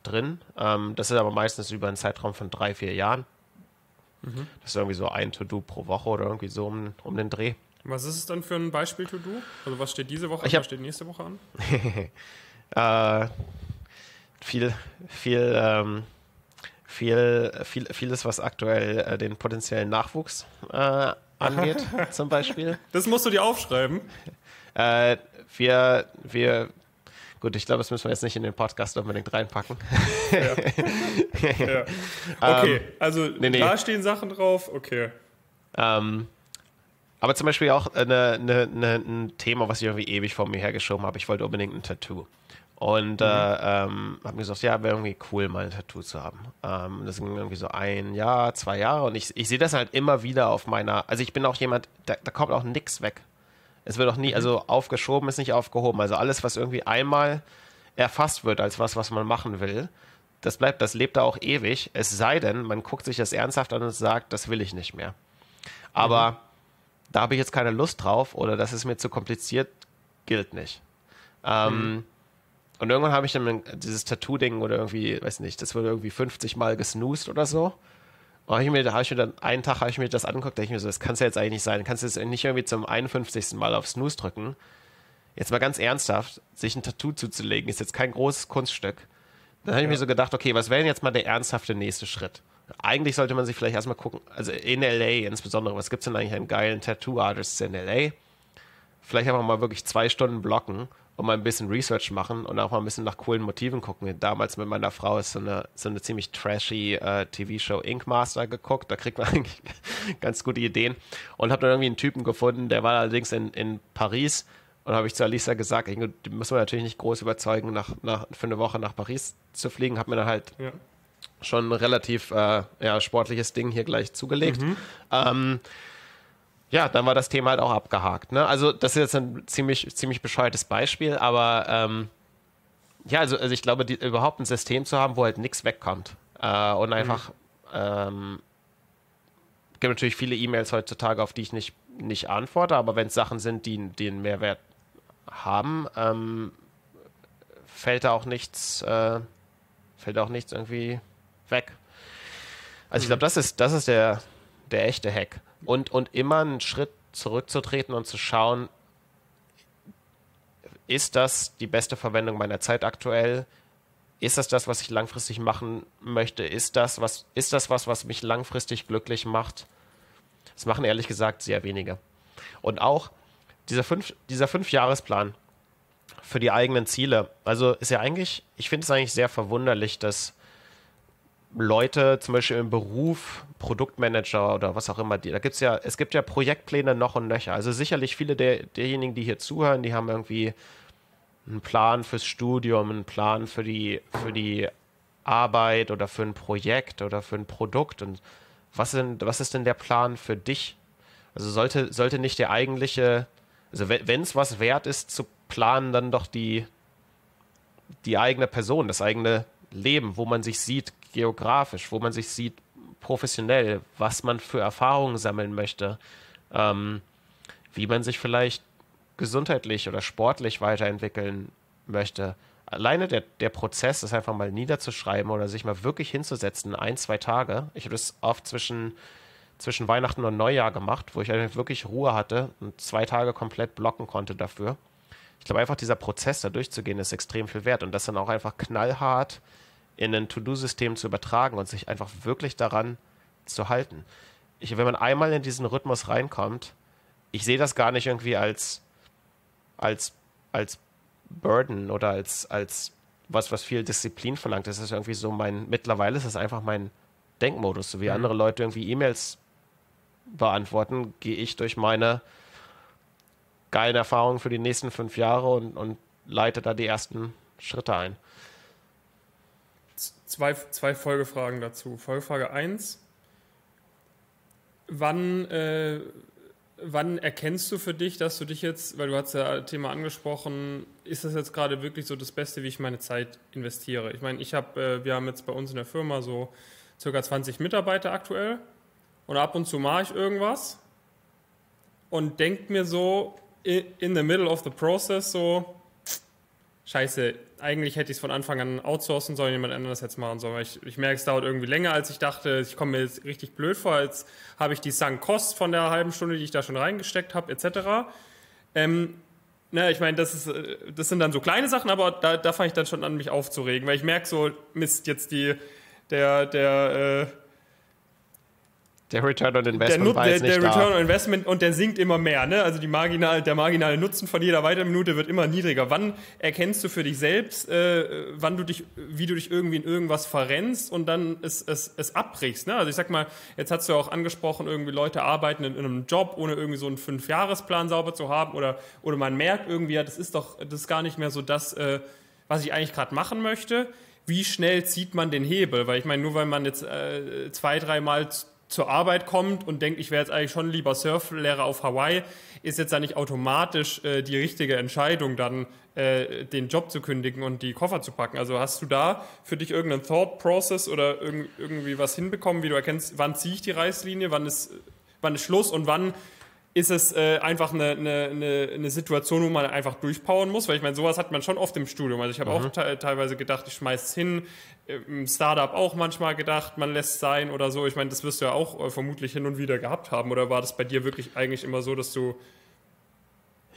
Speaker 3: drin. Ähm, das ist aber meistens über einen Zeitraum von drei, vier Jahren. Mhm. Das ist irgendwie so ein To-Do pro Woche oder irgendwie so um, um den Dreh.
Speaker 2: Was ist es dann für ein Beispiel-To-Do? Also was steht diese Woche
Speaker 3: ich
Speaker 2: an, was steht nächste Woche an?
Speaker 3: äh, viel, viel, ähm, viel, viel, vieles, was aktuell äh, den potenziellen Nachwuchs äh, angeht, zum Beispiel.
Speaker 2: Das musst du dir aufschreiben.
Speaker 3: Äh, wir, wir, gut, ich glaube, das müssen wir jetzt nicht in den Podcast unbedingt reinpacken.
Speaker 2: Ja. ja. Okay, ähm, also nee, nee. da stehen Sachen drauf, okay.
Speaker 3: Ähm, aber zum Beispiel auch eine, eine, eine, ein Thema, was ich irgendwie ewig vor mir hergeschoben habe. Ich wollte unbedingt ein Tattoo. Und mhm. äh, ähm, habe mir gesagt, ja, wäre irgendwie cool, mal ein Tattoo zu haben. Ähm, das ging irgendwie so ein Jahr, zwei Jahre. Und ich, ich sehe das halt immer wieder auf meiner. Also ich bin auch jemand, da, da kommt auch nichts weg. Es wird auch nie, mhm. also aufgeschoben ist nicht aufgehoben. Also alles, was irgendwie einmal erfasst wird als was, was man machen will, das bleibt, das lebt da auch ewig. Es sei denn, man guckt sich das ernsthaft an und sagt, das will ich nicht mehr. Aber mhm. da habe ich jetzt keine Lust drauf oder das ist mir zu kompliziert, gilt nicht. Ähm, mhm. Und irgendwann habe ich dann dieses Tattoo-Ding oder irgendwie, weiß nicht, das wurde irgendwie 50 Mal gesnoost oder so. Und hab ich mir, da habe ich mir dann, einen Tag habe ich mir das angeguckt, da ich mir so, das kann es ja jetzt eigentlich nicht sein. Kannst du jetzt nicht irgendwie zum 51. Mal auf Snooze drücken. Jetzt mal ganz ernsthaft, sich ein Tattoo zuzulegen, ist jetzt kein großes Kunststück. Dann habe ich ja. mir so gedacht, okay, was wäre denn jetzt mal der ernsthafte nächste Schritt? Eigentlich sollte man sich vielleicht erstmal gucken, also in LA insbesondere, was gibt es denn eigentlich an geilen Tattoo-Artists in LA? Vielleicht einfach mal wirklich zwei Stunden blocken und mal ein bisschen Research machen und auch mal ein bisschen nach coolen Motiven gucken. Damals mit meiner Frau ist so eine, so eine ziemlich trashy äh, TV-Show Ink Master geguckt. Da kriegt man eigentlich ganz gute Ideen. Und habe dann irgendwie einen Typen gefunden, der war allerdings in, in Paris. Und habe ich zu Alisa gesagt, die müssen wir natürlich nicht groß überzeugen, nach, nach, für eine Woche nach Paris zu fliegen. Habe mir dann halt ja. schon ein relativ äh, ja, sportliches Ding hier gleich zugelegt. Mhm. Ähm, ja, dann war das Thema halt auch abgehakt. Ne? Also das ist jetzt ein ziemlich, ziemlich bescheuertes Beispiel, aber ähm, ja, also, also ich glaube, die, überhaupt ein System zu haben, wo halt nichts wegkommt äh, und einfach mhm. ähm, gibt natürlich viele E-Mails heutzutage, auf die ich nicht, nicht antworte, aber wenn es Sachen sind, die, die einen Mehrwert haben, ähm, fällt da auch nichts, äh, fällt auch nichts irgendwie weg. Also ich mhm. glaube, das ist, das ist der, der echte Hack und, und immer einen Schritt zurückzutreten und zu schauen, ist das die beste Verwendung meiner Zeit aktuell? Ist das das, was ich langfristig machen möchte? Ist das was, ist das was, was mich langfristig glücklich macht? Das machen ehrlich gesagt sehr wenige. Und auch dieser fünf, dieser Fünfjahresplan für die eigenen Ziele. Also ist ja eigentlich, ich finde es eigentlich sehr verwunderlich, dass Leute zum Beispiel im Beruf, Produktmanager oder was auch immer, die, da gibt's ja, es gibt ja Projektpläne noch und nöcher. Also sicherlich viele der, derjenigen, die hier zuhören, die haben irgendwie einen Plan fürs Studium, einen Plan für die, für die Arbeit oder für ein Projekt oder für ein Produkt. Und was, sind, was ist denn der Plan für dich? Also sollte, sollte nicht der eigentliche, also wenn es was wert ist zu planen, dann doch die, die eigene Person, das eigene Leben, wo man sich sieht, geografisch, wo man sich sieht professionell, was man für Erfahrungen sammeln möchte, ähm, wie man sich vielleicht gesundheitlich oder sportlich weiterentwickeln möchte. Alleine der, der Prozess, das einfach mal niederzuschreiben oder sich mal wirklich hinzusetzen, ein, zwei Tage. Ich habe das oft zwischen, zwischen Weihnachten und Neujahr gemacht, wo ich wirklich Ruhe hatte und zwei Tage komplett blocken konnte dafür. Ich glaube, einfach dieser Prozess da durchzugehen, ist extrem viel wert und das dann auch einfach knallhart in ein To-Do-System zu übertragen und sich einfach wirklich daran zu halten. Ich, wenn man einmal in diesen Rhythmus reinkommt, ich sehe das gar nicht irgendwie als, als als Burden oder als, als was, was viel Disziplin verlangt. Das ist irgendwie so mein, mittlerweile ist das einfach mein Denkmodus. So wie mhm. andere Leute irgendwie E-Mails beantworten, gehe ich durch meine geilen Erfahrungen für die nächsten fünf Jahre und, und leite da die ersten Schritte ein.
Speaker 2: Zwei, zwei Folgefragen dazu. Folgefrage 1. Wann, äh, wann erkennst du für dich, dass du dich jetzt, weil du hast ja Thema angesprochen, ist das jetzt gerade wirklich so das Beste, wie ich meine Zeit investiere? Ich meine, ich habe, äh, wir haben jetzt bei uns in der Firma so circa 20 Mitarbeiter aktuell und ab und zu mache ich irgendwas und denke mir so in the middle of the process so, scheiße, eigentlich hätte ich es von Anfang an outsourcen sollen, jemand anderes jetzt machen sollen. Ich, ich merke, es dauert irgendwie länger, als ich dachte. Ich komme mir jetzt richtig blöd vor, als habe ich die Sunk Cost von der halben Stunde, die ich da schon reingesteckt habe, etc. Ähm, na, ich meine, das, äh, das sind dann so kleine Sachen, aber da, da fange ich dann schon an, mich aufzuregen, weil ich merke so, Mist, jetzt die, der, der, äh,
Speaker 3: der Return on Investment
Speaker 2: der, war jetzt der, der Return on Investment und der sinkt immer mehr. Ne? Also die marginal, der marginale Nutzen von jeder weiteren Minute wird immer niedriger. Wann erkennst du für dich selbst, äh, wann du dich, wie du dich irgendwie in irgendwas verrennst und dann es, es, es abbrichst? Ne? Also ich sag mal, jetzt hast du ja auch angesprochen, irgendwie Leute arbeiten in, in einem Job, ohne irgendwie so einen Fünfjahresplan sauber zu haben oder, oder man merkt irgendwie, ja, das ist doch das ist gar nicht mehr so das, äh, was ich eigentlich gerade machen möchte. Wie schnell zieht man den Hebel? Weil ich meine, nur weil man jetzt äh, zwei, dreimal zur Arbeit kommt und denkt, ich wäre jetzt eigentlich schon lieber Surflehrer auf Hawaii, ist jetzt da nicht automatisch äh, die richtige Entscheidung, dann äh, den Job zu kündigen und die Koffer zu packen. Also hast du da für dich irgendeinen Thought Process oder irg irgendwie was hinbekommen, wie du erkennst, wann ziehe ich die Reißlinie, wann ist, wann ist Schluss und wann ist es äh, einfach eine, eine, eine, Situation, wo man einfach durchpowern muss, weil ich meine, sowas hat man schon oft im Studium. Also ich habe mhm. auch te teilweise gedacht, ich schmeiß es hin, im Startup auch manchmal gedacht, man lässt es sein oder so. Ich meine, das wirst du ja auch äh, vermutlich hin und wieder gehabt haben. Oder war das bei dir wirklich eigentlich immer so, dass du.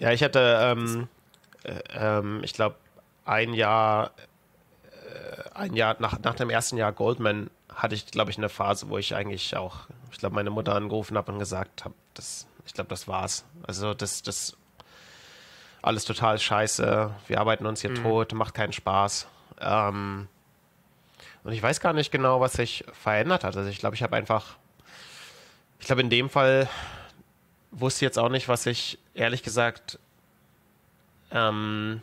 Speaker 3: Ja, ich hatte, ähm, äh, ähm, ich glaube, ein Jahr, äh, ein Jahr nach, nach dem ersten Jahr Goldman hatte ich, glaube ich, eine Phase, wo ich eigentlich auch, ich glaube, meine Mutter angerufen habe und gesagt habe, das, ich glaube, das war's. Also das, das alles total scheiße. Wir arbeiten uns hier mhm. tot, macht keinen Spaß. Ähm, und ich weiß gar nicht genau, was sich verändert hat. Also ich glaube, ich habe einfach, ich glaube in dem Fall wusste jetzt auch nicht, was ich ehrlich gesagt ähm,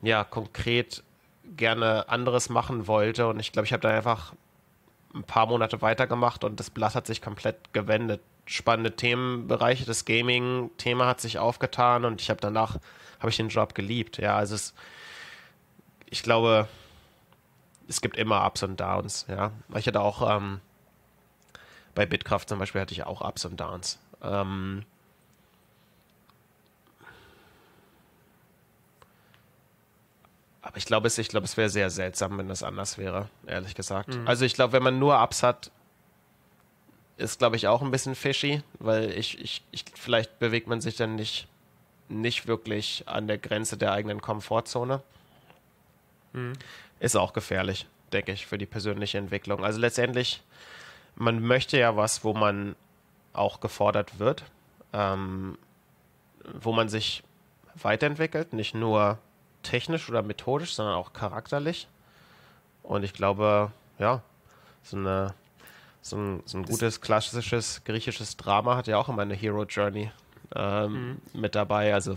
Speaker 3: ja konkret gerne anderes machen wollte. Und ich glaube, ich habe dann einfach ein paar Monate weitergemacht und das Blatt hat sich komplett gewendet. Spannende Themenbereiche, das Gaming-Thema hat sich aufgetan und ich habe danach habe ich den Job geliebt. Ja, also es, ich glaube, es gibt immer Ups und Downs, ja. Ich hatte auch ähm, bei Bitkraft zum Beispiel hatte ich auch Ups und Downs. Ähm, aber ich glaube, es, ich glaube, es wäre sehr seltsam, wenn das anders wäre, ehrlich gesagt. Mhm. Also ich glaube, wenn man nur Ups hat, ist, glaube ich, auch ein bisschen fishy, weil ich, ich, ich, vielleicht bewegt man sich dann nicht, nicht wirklich an der Grenze der eigenen Komfortzone. Mhm ist auch gefährlich, denke ich, für die persönliche Entwicklung. Also letztendlich, man möchte ja was, wo man auch gefordert wird, ähm, wo man sich weiterentwickelt, nicht nur technisch oder methodisch, sondern auch charakterlich. Und ich glaube, ja, so, eine, so, ein, so ein gutes klassisches griechisches Drama hat ja auch immer eine Hero Journey ähm, mhm. mit dabei. Also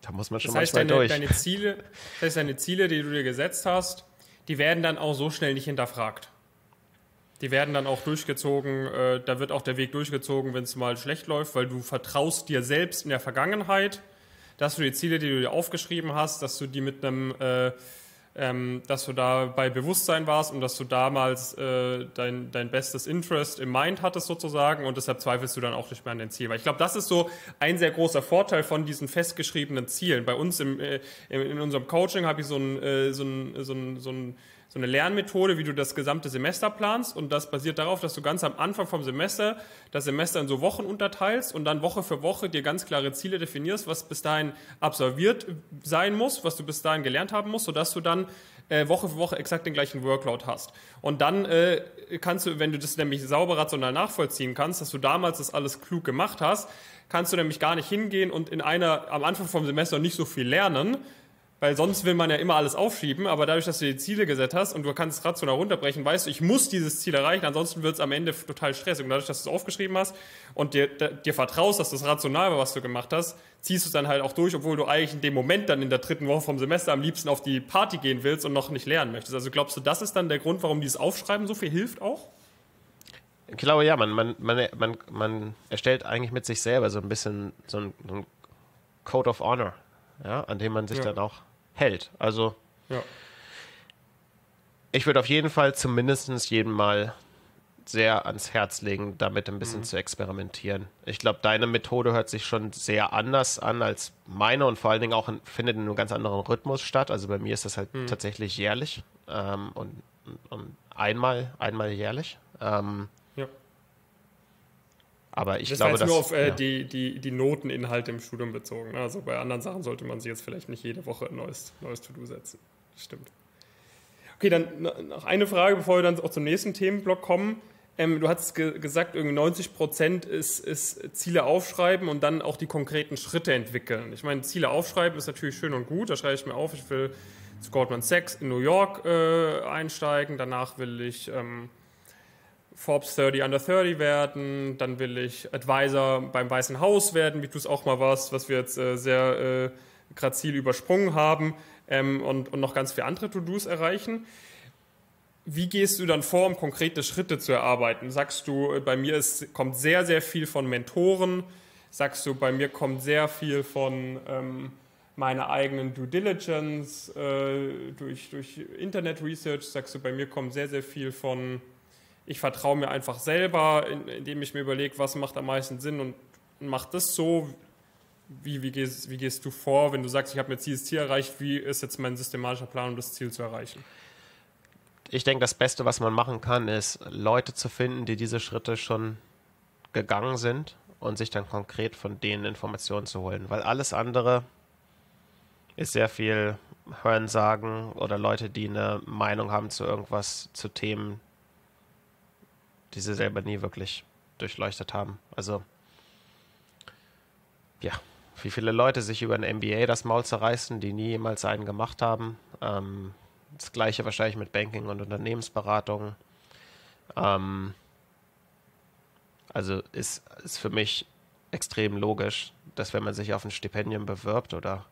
Speaker 3: da muss man schon
Speaker 2: das heißt,
Speaker 3: manchmal
Speaker 2: deine, durch. Deine Ziele, das heißt, deine Ziele, die du dir gesetzt hast, die werden dann auch so schnell nicht hinterfragt. Die werden dann auch durchgezogen, äh, da wird auch der Weg durchgezogen, wenn es mal schlecht läuft, weil du vertraust dir selbst in der Vergangenheit, dass du die Ziele, die du dir aufgeschrieben hast, dass du die mit einem äh, ähm, dass du da bei Bewusstsein warst und dass du damals äh, dein, dein bestes Interest im Mind hattest sozusagen und deshalb zweifelst du dann auch nicht mehr an dein Ziel. Weil ich glaube, das ist so ein sehr großer Vorteil von diesen festgeschriebenen Zielen. Bei uns im, äh, in unserem Coaching habe ich so ein, äh, so ein, so ein, so ein so eine Lernmethode, wie du das gesamte Semester planst. Und das basiert darauf, dass du ganz am Anfang vom Semester das Semester in so Wochen unterteilst und dann Woche für Woche dir ganz klare Ziele definierst, was bis dahin absolviert sein muss, was du bis dahin gelernt haben musst, sodass du dann äh, Woche für Woche exakt den gleichen Workload hast. Und dann äh, kannst du, wenn du das nämlich sauber rational nachvollziehen kannst, dass du damals das alles klug gemacht hast, kannst du nämlich gar nicht hingehen und in einer am Anfang vom Semester nicht so viel lernen, weil sonst will man ja immer alles aufschieben, aber dadurch, dass du die Ziele gesetzt hast und du kannst es rational runterbrechen, weißt du, ich muss dieses Ziel erreichen, ansonsten wird es am Ende total stressig. Und dadurch, dass du es aufgeschrieben hast und dir, dir vertraust, dass das rational war, was du gemacht hast, ziehst du es dann halt auch durch, obwohl du eigentlich in dem Moment dann in der dritten Woche vom Semester am liebsten auf die Party gehen willst und noch nicht lernen möchtest. Also glaubst du, das ist dann der Grund, warum dieses Aufschreiben so viel hilft auch?
Speaker 3: Ich glaube, ja, man, man, man, man, man erstellt eigentlich mit sich selber so ein bisschen so ein, so ein Code of Honor, ja, an dem man sich ja. dann auch hält. Also ja. ich würde auf jeden Fall zumindest jedem mal sehr ans Herz legen, damit ein bisschen mhm. zu experimentieren. Ich glaube, deine Methode hört sich schon sehr anders an als meine und vor allen Dingen auch in, findet in einem ganz anderen Rhythmus statt. Also bei mir ist das halt mhm. tatsächlich jährlich ähm, und, und, einmal, einmal jährlich. Ähm. Aber ich
Speaker 2: das
Speaker 3: glaube,
Speaker 2: war jetzt nur auf äh, ja. die, die, die Noteninhalte im Studium bezogen. Ne? Also bei anderen Sachen sollte man sich jetzt vielleicht nicht jede Woche ein neues, neues To-Do setzen. Das stimmt. Okay, dann noch eine Frage, bevor wir dann auch zum nächsten Themenblock kommen. Ähm, du hast ge gesagt, irgendwie 90 Prozent ist, ist Ziele aufschreiben und dann auch die konkreten Schritte entwickeln. Ich meine, Ziele aufschreiben ist natürlich schön und gut. Da schreibe ich mir auf, ich will zu Goldman Sachs in New York äh, einsteigen. Danach will ich ähm, Forbes 30 Under 30 werden. Dann will ich Advisor beim Weißen Haus werden, wie du es auch mal warst, was wir jetzt äh, sehr äh, grazil übersprungen haben. Ähm, und, und noch ganz viele andere To-Dos erreichen. Wie gehst du dann vor, um konkrete Schritte zu erarbeiten? Sagst du, äh, bei mir ist, kommt sehr, sehr viel von Mentoren? Sagst du, bei mir kommt sehr viel von ähm, meiner eigenen Due Diligence äh, durch, durch Internet Research? Sagst du, bei mir kommt sehr, sehr viel von, ich vertraue mir einfach selber, indem ich mir überlege, was macht am meisten Sinn und, mach das so? Wie, wie, gehst, wie gehst du vor, wenn du sagst, ich habe mir dieses Ziel erreicht, wie ist jetzt mein systematischer Plan, um das Ziel zu erreichen?
Speaker 3: ich denke, das Beste, was man machen kann, ist, Leute zu finden, die diese Schritte schon gegangen sind und sich dann konkret von denen Informationen zu holen. Weil alles andere ist sehr viel Hörensagen oder Leute, die eine Meinung haben zu irgendwas, zu Themen, die sie selber nie wirklich durchleuchtet haben. Also, ja, wie viele Leute sich über ein MBA das Maul zerreißen, die nie jemals einen gemacht haben. Ähm, das gleiche wahrscheinlich mit Banking und Unternehmensberatung. Ähm, also ist, ist für mich extrem logisch, dass wenn man sich auf ein Stipendium bewirbt oder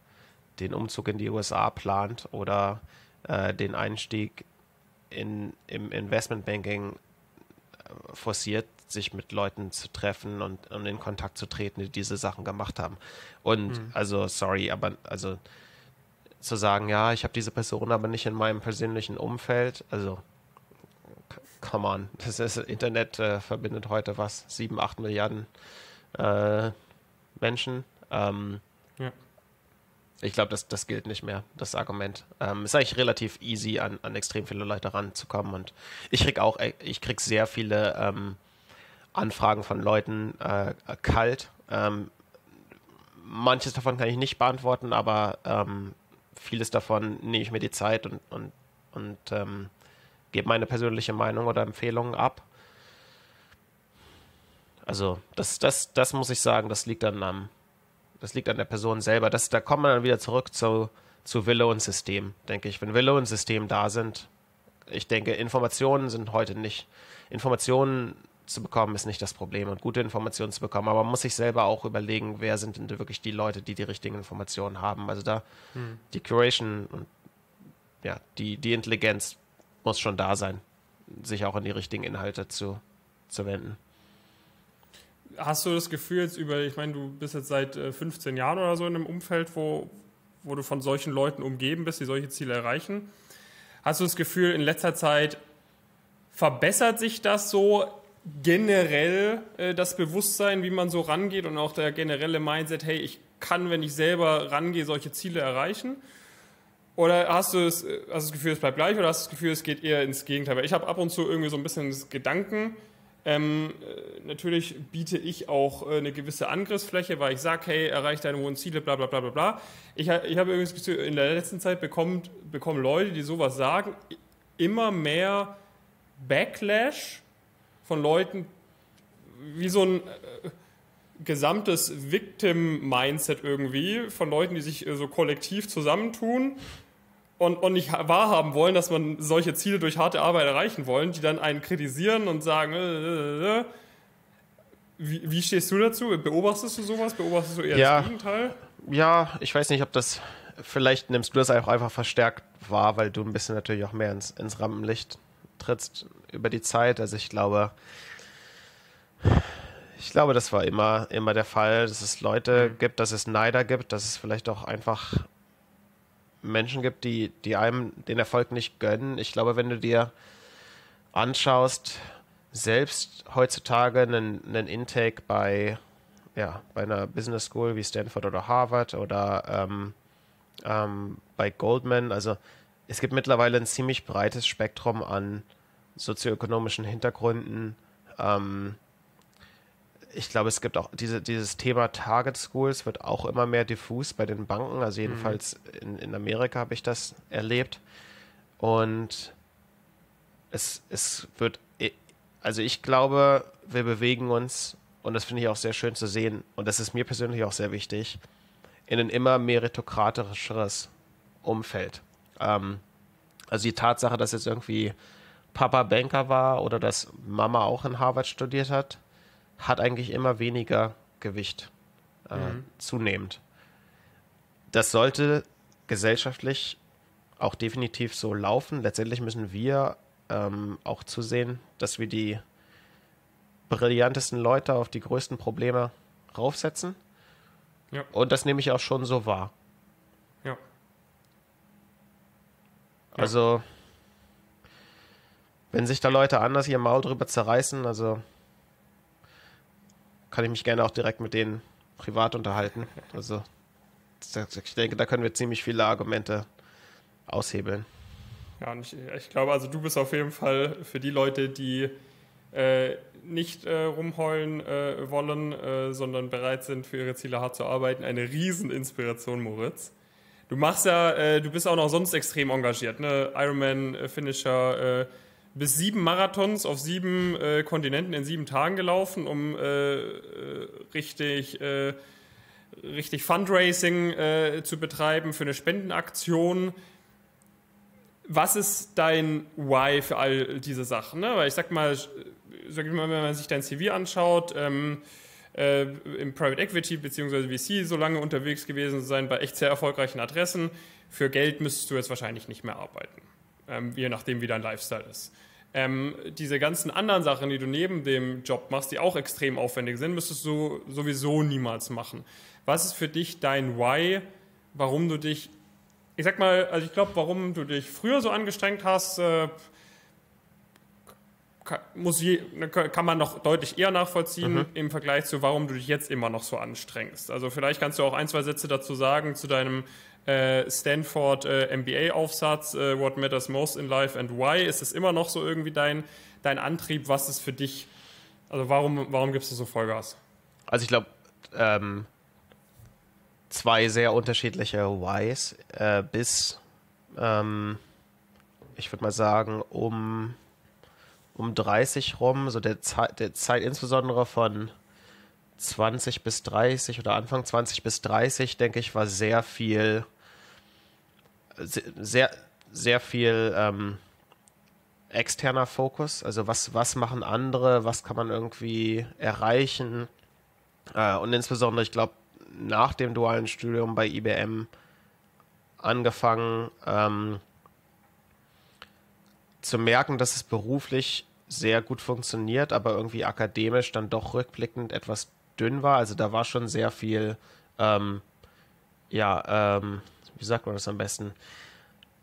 Speaker 3: den Umzug in die USA plant oder äh, den Einstieg in, im Investmentbanking forciert, sich mit Leuten zu treffen und, und in Kontakt zu treten, die diese Sachen gemacht haben. Und mhm. also, sorry, aber also zu sagen, ja, ich habe diese Person aber nicht in meinem persönlichen Umfeld. Also, come on, das ist, Internet äh, verbindet heute was, sieben, acht Milliarden äh, Menschen. Ähm, ja. Ich glaube, das, das gilt nicht mehr, das Argument. Ähm, ist eigentlich relativ easy, an, an extrem viele Leute ranzukommen. Und ich krieg auch, äh, ich krieg sehr viele ähm, Anfragen von Leuten äh, kalt. Ähm, manches davon kann ich nicht beantworten, aber ähm, vieles davon nehme ich mir die Zeit und, und, und ähm, gebe meine persönliche Meinung oder Empfehlungen ab. Also, das, das, das muss ich sagen, das liegt dann am, das liegt an der Person selber. Das, da kommt man dann wieder zurück zu, zu Wille und System, denke ich. Wenn Wille und System da sind, ich denke, Informationen sind heute nicht. Informationen zu bekommen, ist nicht das Problem und gute Informationen zu bekommen. Aber man muss sich selber auch überlegen, wer sind denn wirklich die Leute, die die richtigen Informationen haben. Also da hm. die Curation und ja, die, die Intelligenz muss schon da sein, sich auch an die richtigen Inhalte zu, zu wenden.
Speaker 2: Hast du das Gefühl jetzt über, ich meine, du bist jetzt seit 15 äh, Jahren oder so in einem Umfeld, wo, wo du von solchen Leuten umgeben bist, die solche Ziele erreichen. Hast du das Gefühl, in letzter Zeit verbessert sich das so generell äh, das Bewusstsein, wie man so rangeht und auch der generelle Mindset, hey, ich kann, wenn ich selber rangehe, solche Ziele erreichen? Oder hast du, das, hast du das Gefühl, es bleibt gleich oder hast du das Gefühl, es geht eher ins Gegenteil? Weil ich habe ab und zu irgendwie so ein bisschen das Gedanken, Ähm, äh, natürlich biete ich auch äh, eine gewisse Angriffsfläche, weil ich sage, hey, erreicht deine hohen Ziele, bla bla bla bla bla. Ich, ich habe übrigens in der letzten Zeit bekommen, bekommen Leute, die sowas sagen, immer mehr Backlash von Leuten, wie so ein äh, gesamtes Victim-Mindset irgendwie, von Leuten, die sich äh, so kollektiv zusammentun und, und nicht wahrhaben wollen, dass man solche Ziele durch harte Arbeit erreichen wollen, die dann einen kritisieren und sagen, äh, äh, äh. Wie, wie, stehst du dazu? Beobachtest du sowas? Beobachtest du eher
Speaker 3: ja,
Speaker 2: das Gegenteil?
Speaker 3: Ja, ich weiß nicht, ob das, vielleicht nimmst du das auch einfach verstärkt wahr, weil du ein bisschen natürlich auch mehr ins, ins Rampenlicht trittst über die Zeit. Also ich glaube, ich glaube, das war immer, immer der Fall, dass es Leute mhm. gibt, dass es Neider gibt, dass es vielleicht auch einfach Menschen gibt, die, die einem den Erfolg nicht gönnen. Ich glaube, wenn du dir anschaust, selbst heutzutage einen, einen Intake bei, ja, bei einer Business School wie Stanford oder Harvard oder ähm, ähm, bei Goldman, also es gibt mittlerweile ein ziemlich breites Spektrum an sozioökonomischen Hintergründen. Ähm, ich glaube, es gibt auch diese, dieses Thema Target Schools wird auch immer mehr diffus bei den Banken. Also jedenfalls mhm. in, in Amerika habe ich das erlebt. Und es, es wird, also ich glaube, wir bewegen uns, und das finde ich auch sehr schön zu sehen, und das ist mir persönlich auch sehr wichtig, in ein immer meritokratischeres Umfeld. Ähm, also die Tatsache, dass jetzt irgendwie Papa Banker war oder dass Mama auch in Harvard studiert hat, hat eigentlich immer weniger Gewicht äh, mhm. zunehmend. Das sollte gesellschaftlich auch definitiv so laufen. Letztendlich müssen wir ähm, auch zusehen, dass wir die brillantesten Leute auf die größten Probleme raufsetzen. Ja. Und das nehme ich auch schon so wahr.
Speaker 2: Ja.
Speaker 3: Also, wenn sich da Leute anders ihr Maul drüber zerreißen, also kann ich mich gerne auch direkt mit denen privat unterhalten. Also ich denke, da können wir ziemlich viele Argumente aushebeln.
Speaker 2: Ja, und ich, ich glaube, also du bist auf jeden Fall für die Leute, die äh, nicht äh, rumheulen äh, wollen, äh, sondern bereit sind, für ihre Ziele hart zu arbeiten, eine Rieseninspiration, Moritz. Du machst ja, äh, du bist auch noch sonst extrem engagiert, ne? Ironman-Finisher, äh, bis sieben Marathons auf sieben äh, Kontinenten in sieben Tagen gelaufen, um äh, äh richtig, äh, richtig Fundraising äh, zu betreiben für eine Spendenaktion. Was ist dein Why für all diese Sachen? Ne? Weil ich sag mal, sag mal, wenn man sich dein CV anschaut, ähm, äh, im Private Equity bzw. VC so lange unterwegs gewesen sein bei echt sehr erfolgreichen Adressen. Für Geld müsstest du jetzt wahrscheinlich nicht mehr arbeiten ähm, je nachdem, wie dein Lifestyle ist. Ähm, diese ganzen anderen Sachen, die du neben dem Job machst, die auch extrem aufwendig sind, müsstest du sowieso niemals machen. Was ist für dich dein Why, warum du dich, ich sag mal, also ich glaube, warum du dich früher so angestrengt hast, äh, muss je, kann man noch deutlich eher nachvollziehen mhm. im Vergleich zu, warum du dich jetzt immer noch so anstrengst. Also vielleicht kannst du auch ein, zwei Sätze dazu sagen zu deinem Stanford äh, MBA-Aufsatz, äh, What Matters Most in Life and Why. Ist es immer noch so irgendwie dein, dein Antrieb? Was ist für dich, also warum, warum gibst du so Vollgas?
Speaker 3: Also ich glaube, ähm, zwei sehr unterschiedliche Whys äh, bis, ähm, ich würde mal sagen, um, um 30 rum, so der, Ze der Zeit insbesondere von 20 bis 30 oder Anfang 20 bis 30, denke ich, war sehr viel, sehr, sehr viel ähm, externer Fokus. Also was, was machen andere, was kann man irgendwie erreichen. Äh, und insbesondere, ich glaube, nach dem dualen Studium bei IBM angefangen ähm, zu merken, dass es beruflich sehr gut funktioniert, aber irgendwie akademisch dann doch rückblickend etwas dünn war. Also da war schon sehr viel, ähm, ja, ähm, wie sagt man das am besten?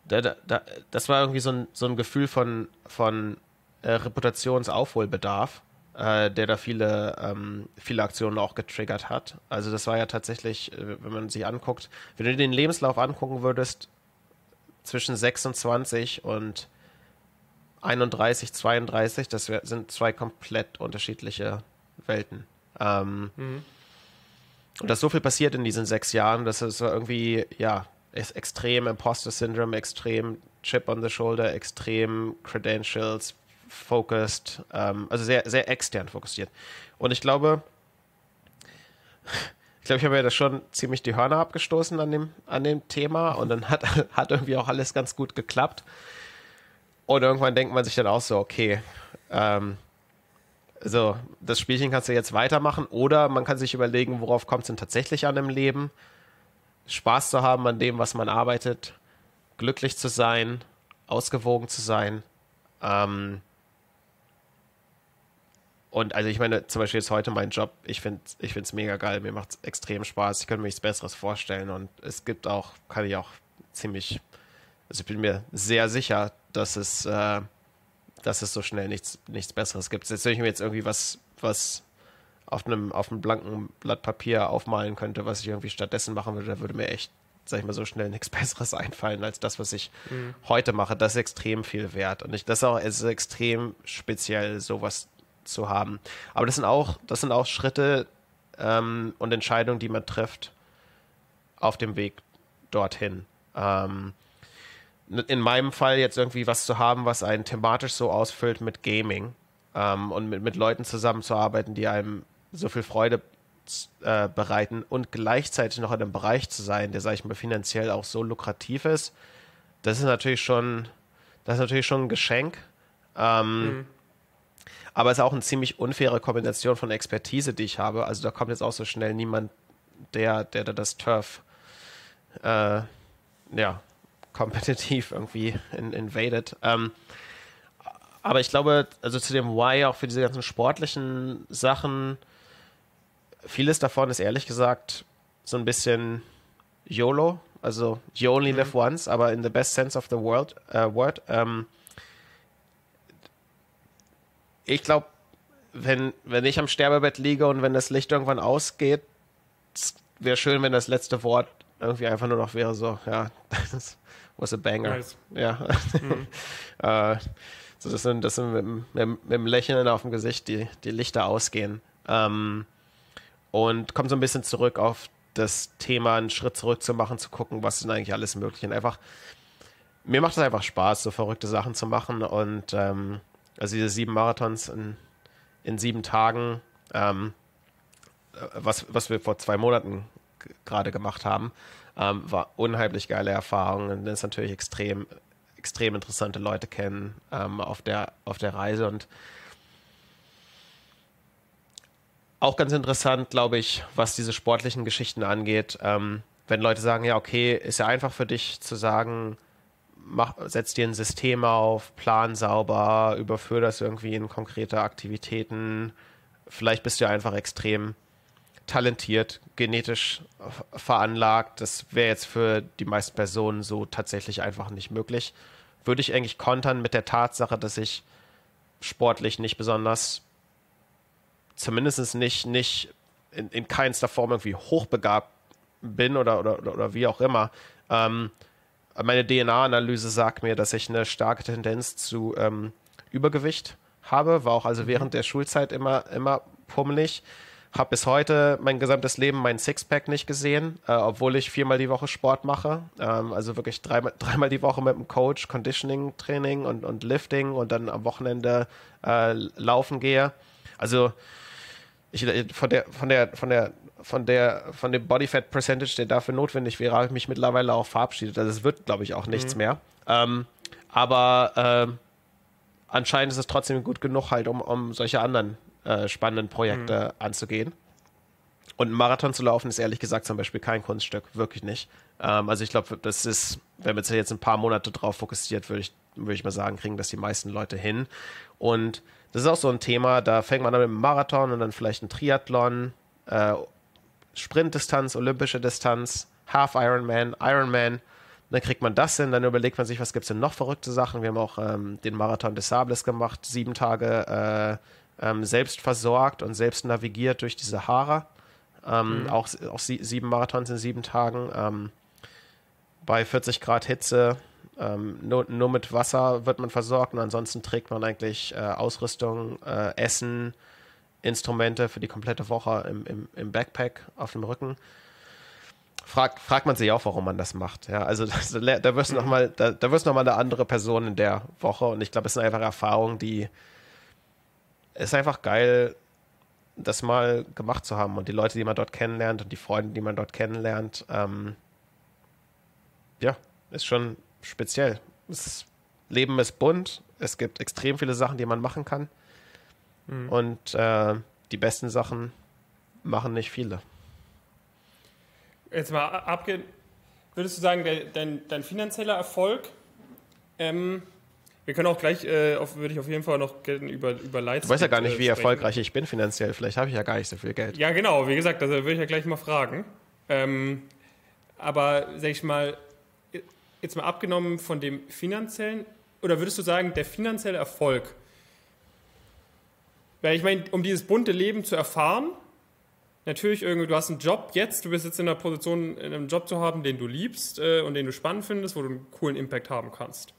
Speaker 3: Da, da, das war irgendwie so ein, so ein Gefühl von, von äh, Reputationsaufholbedarf, äh, der da viele, ähm, viele Aktionen auch getriggert hat. Also das war ja tatsächlich, äh, wenn man sich anguckt, wenn du den Lebenslauf angucken würdest, zwischen 26 und 31, 32, das sind zwei komplett unterschiedliche Welten. Ähm, mhm. Und dass so viel passiert in diesen sechs Jahren, das ist irgendwie, ja, ist extrem Imposter Syndrome, extrem Chip on the Shoulder, extrem Credentials, focused, ähm, also sehr, sehr extern fokussiert. Und ich glaube, ich glaube, ich habe ja da schon ziemlich die Hörner abgestoßen an dem, an dem Thema und dann hat, hat irgendwie auch alles ganz gut geklappt. Und irgendwann denkt man sich dann auch so, okay, ähm, so, das Spielchen kannst du jetzt weitermachen oder man kann sich überlegen, worauf kommt es denn tatsächlich an im Leben? Spaß zu haben an dem, was man arbeitet, glücklich zu sein, ausgewogen zu sein. Ähm, und also ich meine, zum Beispiel jetzt heute mein Job, ich finde es ich mega geil, mir macht es extrem Spaß, ich könnte mir nichts Besseres vorstellen und es gibt auch, kann ich auch ziemlich, also ich bin mir sehr sicher, dass es, äh, dass es so schnell nichts, nichts Besseres gibt. Jetzt, wenn ich mir jetzt irgendwie was, was auf einem, auf einem blanken Blatt Papier aufmalen könnte, was ich irgendwie stattdessen machen würde, da würde mir echt, sag ich mal, so schnell nichts Besseres einfallen als das, was ich mhm. heute mache. Das ist extrem viel wert. Und ich, das ist auch ist extrem speziell, sowas zu haben. Aber das sind auch, das sind auch Schritte ähm, und Entscheidungen, die man trifft auf dem Weg dorthin. Ähm, in meinem Fall jetzt irgendwie was zu haben, was einen thematisch so ausfüllt mit Gaming ähm, und mit, mit Leuten zusammenzuarbeiten, die einem so viel Freude äh, bereiten und gleichzeitig noch in einem Bereich zu sein, der, sag ich mal, finanziell auch so lukrativ ist, das ist natürlich schon, das ist natürlich schon ein Geschenk. Ähm, mhm. Aber es ist auch eine ziemlich unfaire Kombination von Expertise, die ich habe. Also da kommt jetzt auch so schnell niemand, der, der da das Turf äh, ja, kompetitiv irgendwie in, invaded. Ähm, aber ich glaube, also zu dem Why, auch für diese ganzen sportlichen Sachen, vieles davon ist ehrlich gesagt so ein bisschen YOLO, also you only live mhm. once, aber in the best sense of the world, uh, word. Ähm, ich glaube, wenn, wenn ich am Sterbebett liege und wenn das Licht irgendwann ausgeht, wäre schön, wenn das letzte Wort irgendwie einfach nur noch wäre so, ja, das was a banger. Nice. Ja. Mhm. äh, so das sind, das sind mit, mit, mit, dem Lächeln auf dem Gesicht die, die Lichter ausgehen. Ähm, und kommt so ein bisschen zurück auf das Thema, einen Schritt zurück zu machen, zu gucken, was denn eigentlich alles möglich. Und einfach, mir macht es einfach Spaß, so verrückte Sachen zu machen. Und ähm, also diese sieben Marathons in, in sieben Tagen, ähm, was, was wir vor zwei Monaten gerade gemacht haben, ähm, war unheimlich geile Erfahrung und ist natürlich extrem, extrem interessante Leute kennen ähm, auf, der, auf der Reise. Und auch ganz interessant, glaube ich, was diese sportlichen Geschichten angeht. Ähm, wenn Leute sagen, ja, okay, ist ja einfach für dich zu sagen, mach, setz dir ein System auf, plan sauber, überführ das irgendwie in konkrete Aktivitäten. Vielleicht bist du einfach extrem talentiert, genetisch veranlagt. Das wäre jetzt für die meisten Personen so tatsächlich einfach nicht möglich. Würde ich eigentlich kontern mit der Tatsache, dass ich sportlich nicht besonders, zumindest nicht, nicht in, in keinster Form irgendwie hochbegabt bin oder, oder, oder wie auch immer. Ähm, meine DNA-Analyse sagt mir, dass ich eine starke Tendenz zu ähm, Übergewicht habe, war auch also mhm. während der Schulzeit immer, immer pummelig. Habe bis heute mein gesamtes Leben meinen Sixpack nicht gesehen, äh, obwohl ich viermal die Woche Sport mache. Ähm, also wirklich dreimal, dreimal die Woche mit dem Coach Conditioning-Training und, und Lifting und dann am Wochenende äh, laufen gehe. Also ich, von der, von der, von der von der von dem Body Fat Percentage, der dafür notwendig wäre, habe ich mich mittlerweile auch verabschiedet. Also es wird, glaube ich, auch nichts mhm. mehr. Ähm, aber ähm, anscheinend ist es trotzdem gut genug, halt, um, um solche anderen äh, spannenden Projekte mhm. anzugehen. Und einen Marathon zu laufen ist ehrlich gesagt zum Beispiel kein Kunststück, wirklich nicht. Ähm, also ich glaube, das ist, wenn man jetzt ein paar Monate drauf fokussiert, würde ich, würde ich mal sagen, kriegen das die meisten Leute hin. Und das ist auch so ein Thema, da fängt man dann mit einem Marathon und dann vielleicht ein Triathlon, äh, Sprintdistanz, olympische Distanz, Half Ironman, Ironman. Dann kriegt man das hin, dann überlegt man sich, was gibt es denn noch verrückte Sachen. Wir haben auch ähm, den Marathon des Sables gemacht, sieben Tage äh, ähm, selbst versorgt und selbst navigiert durch die Sahara. Ähm, mhm. Auch, auch sie, sieben Marathons in sieben Tagen. Ähm, bei 40 Grad Hitze Ähm, nur, nur, mit Wasser wird man versorgt und ansonsten trägt man eigentlich äh, Ausrüstung, äh, Essen, Instrumente für die komplette Woche im, im, im Backpack auf dem Rücken. Fragt, fragt man sich auch, warum man das macht. Ja, also das, da wirst du mhm. nochmal, da, da wirst noch mal eine andere Person in der Woche und ich glaube, es sind einfach Erfahrungen, die ist einfach geil, das mal gemacht zu haben und die Leute, die man dort kennenlernt und die Freunde, die man dort kennenlernt, ähm, ja, ist schon speziell. Das Leben ist bunt, es gibt extrem viele Sachen, die man machen kann mhm. und äh, die besten Sachen machen nicht viele.
Speaker 2: Jetzt mal abgehen, würdest du sagen, dein, dein finanzieller Erfolg ähm, wir können auch gleich, äh, auf, würde ich auf jeden Fall noch über, über
Speaker 3: Du weißt ja gar nicht, wie äh, erfolgreich ich bin finanziell. Vielleicht habe ich ja gar nicht so viel Geld.
Speaker 2: Ja, genau. Wie gesagt, das würde ich ja gleich mal fragen. Ähm, aber, sag ich mal, jetzt mal abgenommen von dem finanziellen, oder würdest du sagen, der finanzielle Erfolg, weil ich meine, um dieses bunte Leben zu erfahren, natürlich irgendwie, du hast einen Job jetzt, du bist jetzt in der Position, einen Job zu haben, den du liebst äh, und den du spannend findest, wo du einen coolen Impact haben kannst.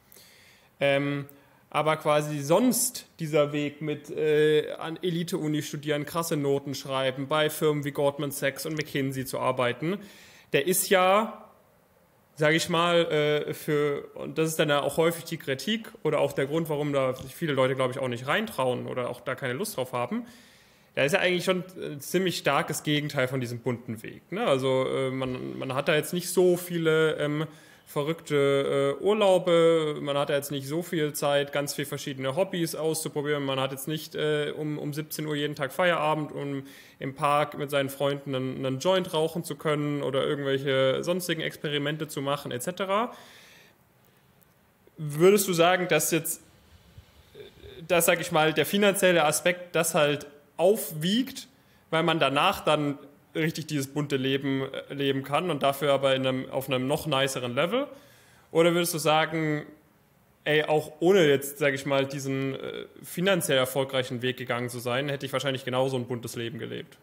Speaker 2: Ähm, aber quasi sonst dieser Weg mit äh, an Elite-Uni studieren, krasse Noten schreiben, bei Firmen wie Goldman Sachs und McKinsey zu arbeiten, der ist ja, sage ich mal, äh, für, und das ist dann ja auch häufig die Kritik oder auch der Grund, warum da sich viele Leute, glaube ich, auch nicht reintrauen oder auch da keine Lust drauf haben, da ist ja eigentlich schon ein ziemlich starkes Gegenteil von diesem bunten Weg. Ne? Also äh, man, man hat da jetzt nicht so viele... Ähm, verrückte äh, Urlaube. Man hat ja jetzt nicht so viel Zeit, ganz viele verschiedene Hobbys auszuprobieren. Man hat jetzt nicht äh, um, um 17 Uhr jeden Tag Feierabend, um im Park mit seinen Freunden einen, einen Joint rauchen zu können oder irgendwelche sonstigen Experimente zu machen etc. Würdest du sagen, dass jetzt, dass sag ich mal, der finanzielle Aspekt das halt aufwiegt, weil man danach dann richtig dieses bunte Leben äh, leben kann und dafür aber in einem, auf einem noch niceren Level? Oder würdest du sagen, ey, auch ohne jetzt, sage ich mal, diesen äh, finanziell erfolgreichen Weg gegangen zu sein, hätte ich wahrscheinlich genauso ein buntes Leben gelebt?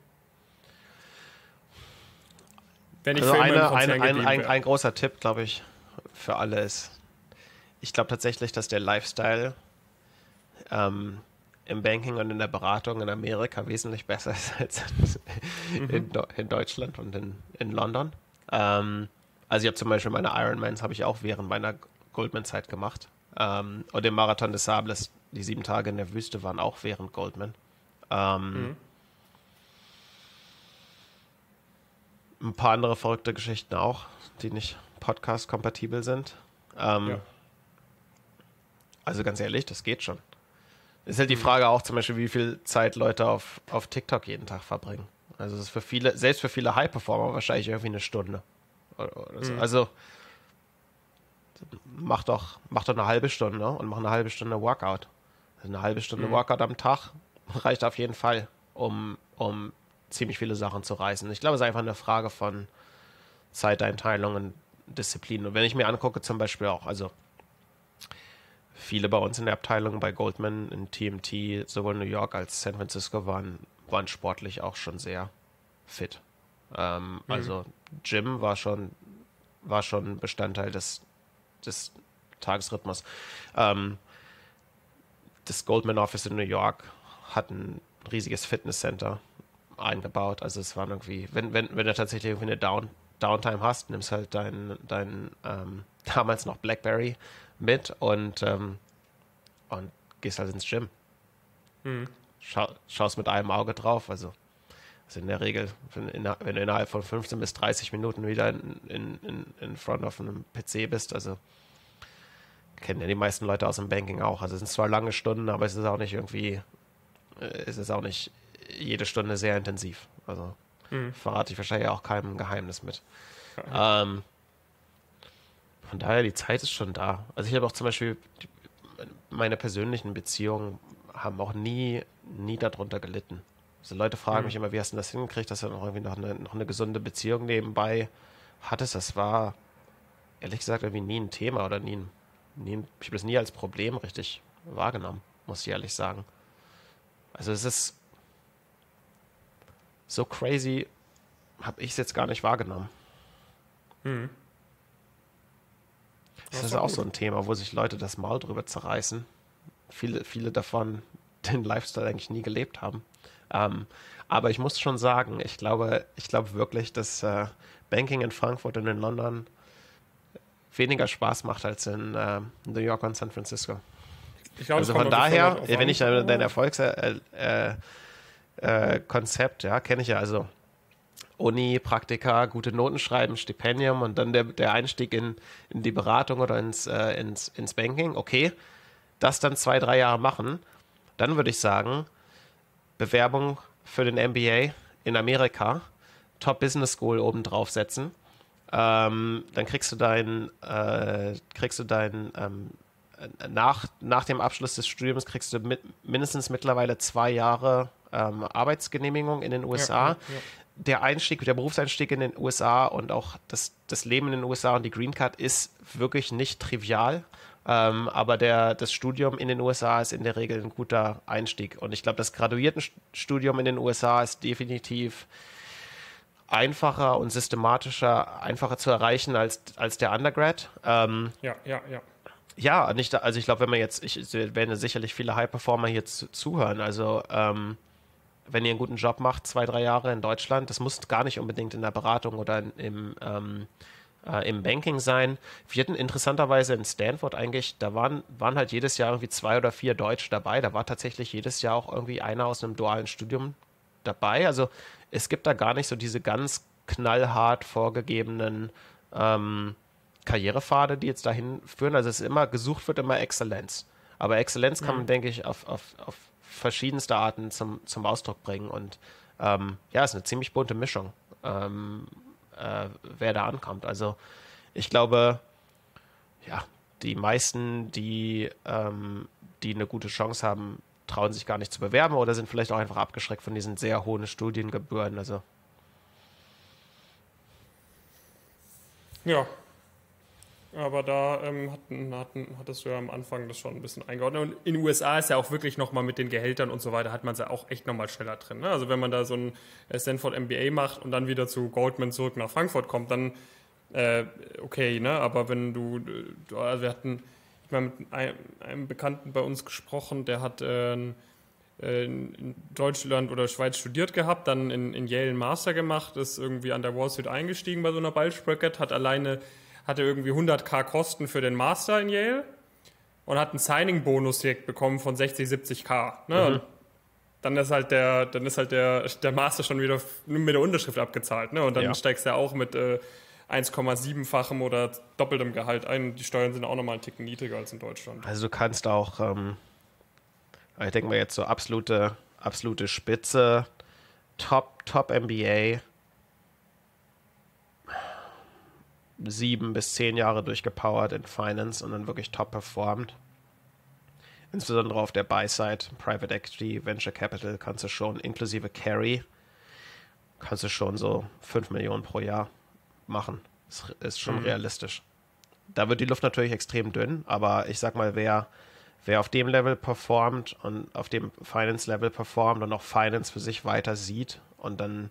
Speaker 3: Wenn ich also eine, eine, ein, ein, ein großer Tipp, glaube ich, für alle ist, ich glaube tatsächlich, dass der Lifestyle ähm, im Banking und in der Beratung in Amerika wesentlich besser ist als mhm. in, in, Deutschland und in, in London. Ähm, also ich habe zum Beispiel meine Ironmans habe ich auch während meiner Goldman-Zeit gemacht. Ähm, und den Marathon des Sables, die sieben Tage in der Wüste waren auch während Goldman. Ähm, mhm. Ein paar andere verrückte Geschichten auch, die nicht podcast-kompatibel sind. Ähm, ja. Also ganz ehrlich, das geht schon. Ist halt die Frage auch zum Beispiel, wie viel Zeit Leute auf, auf TikTok jeden Tag verbringen. Also das ist für viele, selbst für viele High-Performer wahrscheinlich irgendwie eine Stunde. So. mhm. Also mach doch, mach doch eine halbe Stunde und mach eine halbe Stunde Workout. Also eine halbe Stunde mhm. Workout am Tag reicht auf jeden Fall, um, um ziemlich viele Sachen zu reißen. Ich glaube, es ist einfach eine Frage von Zeiteinteilung und Disziplin. Und wenn ich mir angucke, zum Beispiel auch, also viele bei uns in der Abteilung bei Goldman in TMT, sowohl New York als San Francisco, waren, waren sportlich auch schon sehr fit. Ähm, mhm. Also Jim war schon, war schon Bestandteil des, des Tagesrhythmus. Ähm, das Goldman Office in New York hat ein riesiges Fitnesscenter eingebaut. Also es waren irgendwie, wenn, wenn, wenn du tatsächlich irgendwie eine Down, Downtime hast, nimmst halt dein, dein ähm, damals noch Blackberry mit und, ähm, und gehst halt ins Gym. Mhm. Schau, schaust mit einem Auge drauf. Also, also in der Regel, wenn, in, wenn, du innerhalb von 15 bis 30 Minuten wieder in, in, in, in front of einem PC bist, also kennen ja die meisten Leute aus dem Banking auch. Also es sind zwar lange Stunden, aber es ist auch nicht irgendwie, äh, es ist auch nicht jede Stunde sehr intensiv. Also mhm. verrate ich wahrscheinlich auch keinem Geheimnis mit. Ähm, von daher, die Zeit ist schon da. Also ich habe auch zum Beispiel meine persönlichen Beziehungen haben auch nie, nie darunter gelitten. Also Leute fragen mhm. mich immer, wie hast du das hingekriegt, dass du noch irgendwie noch eine, noch eine gesunde Beziehung nebenbei hattest. Das war ehrlich gesagt irgendwie nie ein Thema oder nie ein, nie ich habe das nie als Problem richtig wahrgenommen, muss ich ehrlich sagen. Also es ist so crazy, habe ich es jetzt gar nicht wahrgenommen. Mhm. Das, das ist auch gut. so ein Thema, wo sich Leute das Maul drüber zerreißen. Viele, viele davon den Lifestyle eigentlich nie gelebt haben. Ähm, aber ich muss schon sagen, ich glaube, ich glaube wirklich, dass äh, Banking in Frankfurt und in London weniger Spaß macht als in äh, New York und San Francisco. Glaub, also von daher, wenn ich dein Erfolgskonzept, äh, äh, äh ja, kenne ich ja also Uni, Praktika, gute Noten schreiben, Stipendium und dann der, der Einstieg in, in die Beratung oder ins, äh, ins, ins Banking, okay, das dann zwei, drei Jahre machen, dann würde ich sagen, Bewerbung für den MBA in Amerika, Top Business School oben draufsetzen. Ähm, dann kriegst du dein, äh, kriegst du dein ähm, nach, nach dem Abschluss des Studiums kriegst du mit, mindestens mittlerweile zwei Jahre ähm, Arbeitsgenehmigung in den USA. Ja, ja, ja. Der Einstieg, der Berufseinstieg in den USA und auch das, das Leben in den USA und die Green Card ist wirklich nicht trivial. Ähm, aber der, das Studium in den USA ist in der Regel ein guter Einstieg. Und ich glaube, das Graduiertenstudium in den USA ist definitiv einfacher und systematischer, einfacher zu erreichen als, als der Undergrad. Ähm,
Speaker 2: ja, ja, ja.
Speaker 3: Ja, nicht, also ich glaube, wenn man jetzt, ich werden sicherlich viele High-Performer hier zu, zuhören. Also ähm, wenn ihr einen guten Job macht, zwei, drei Jahre in Deutschland, das muss gar nicht unbedingt in der Beratung oder in, im, ähm, äh, im Banking sein. Wir hatten interessanterweise in Stanford eigentlich, da waren, waren halt jedes Jahr irgendwie zwei oder vier Deutsche dabei. Da war tatsächlich jedes Jahr auch irgendwie einer aus einem dualen Studium dabei. Also es gibt da gar nicht so diese ganz knallhart vorgegebenen ähm, Karrierepfade, die jetzt dahin führen. Also es ist immer, gesucht wird immer Exzellenz. Aber Exzellenz kann man, mhm. denke ich, auf, auf, auf verschiedenste Arten zum, zum Ausdruck bringen. Und ähm, ja, es ist eine ziemlich bunte Mischung, ähm, äh, wer da ankommt. Also ich glaube, ja, die meisten, die, ähm, die eine gute Chance haben, trauen sich gar nicht zu bewerben oder sind vielleicht auch einfach abgeschreckt von diesen sehr hohen Studiengebühren. Also
Speaker 2: ja, aber da ähm, hatten, hatten, hattest du ja am Anfang das schon ein bisschen eingeordnet. Und in den USA ist ja auch wirklich nochmal mit den Gehältern und so weiter, hat man es ja auch echt nochmal schneller drin. Ne? Also wenn man da so ein äh, Stanford MBA macht und dann wieder zu Goldman zurück nach Frankfurt kommt, dann äh, okay, ne? Aber wenn du, du also wir hatten, ich meine, mit einem, einem, Bekannten bei uns gesprochen, der hat äh, in Deutschland oder Schweiz studiert gehabt, dann in, in Yale einen Master gemacht, ist irgendwie an der Wall Street eingestiegen bei so einer Bulge Bracket, hat alleine hatte irgendwie 100k Kosten für den Master in Yale und hat einen Signing-Bonus bekommen von 60, 70k. Ne? Mhm. Dann ist halt der, dann ist halt der, der Master schon wieder mit der Unterschrift abgezahlt. Ne? Und dann ja. steigst du ja auch mit äh, 1,7-fachem oder doppeltem Gehalt ein. Die Steuern sind auch nochmal einen Ticken niedriger als in Deutschland.
Speaker 3: Also du kannst auch, ähm, ich denke mal jetzt so absolute, absolute Spitze, Top, Top MBA, sieben bis zehn Jahre durchgepowert in Finance und dann wirklich top performt. Insbesondere auf der Buy-Side, Private Equity, Venture Capital, kannst du schon inklusive Carry, kannst du schon so 5 Millionen pro Jahr machen. Das ist schon mhm. realistisch. Da wird die Luft natürlich extrem dünn, aber ich sag mal, wer, wer auf dem Level performt und auf dem Finance-Level performt und auch Finance für sich weiter sieht und dann,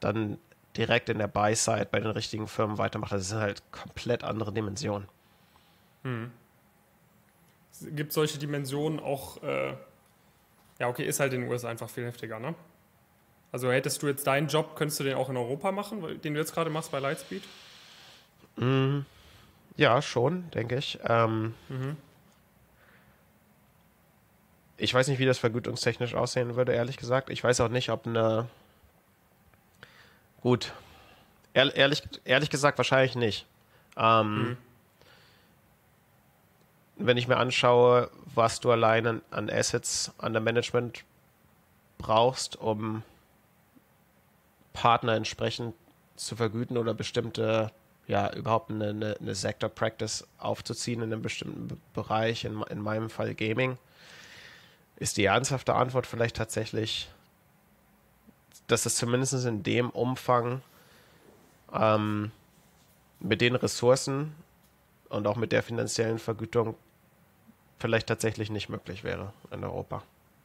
Speaker 3: dann direkt in der Buy-Side bei den richtigen Firmen weitermacht. Das sind halt komplett andere Dimensionen. Hm.
Speaker 2: Gibt solche Dimensionen auch, äh, ja, okay, ist halt in den USA einfach viel heftiger, ne? Also hättest du jetzt deinen Job, könntest du den auch in Europa machen, den du jetzt gerade machst bei Lightspeed?
Speaker 3: Mm, ja, schon, denke ich. Ähm, mhm. Ich weiß nicht, wie das vergütungstechnisch aussehen würde, ehrlich gesagt. Ich weiß auch nicht, ob eine Gut. Ehrlich, ehrlich gesagt, wahrscheinlich nicht. Ähm, mhm. Wenn ich mir anschaue, was du allein an, Assets, an der Management brauchst, um Partner entsprechend zu vergüten oder bestimmte, ja, überhaupt eine, eine, eine Sector Practice aufzuziehen in einem bestimmten Bereich, in, in meinem Fall Gaming, ist die ernsthafte Antwort vielleicht tatsächlich dass es zumindest in dem Umfang ähm, mit den Ressourcen und auch mit der finanziellen Vergütung vielleicht tatsächlich nicht möglich wäre in Europa.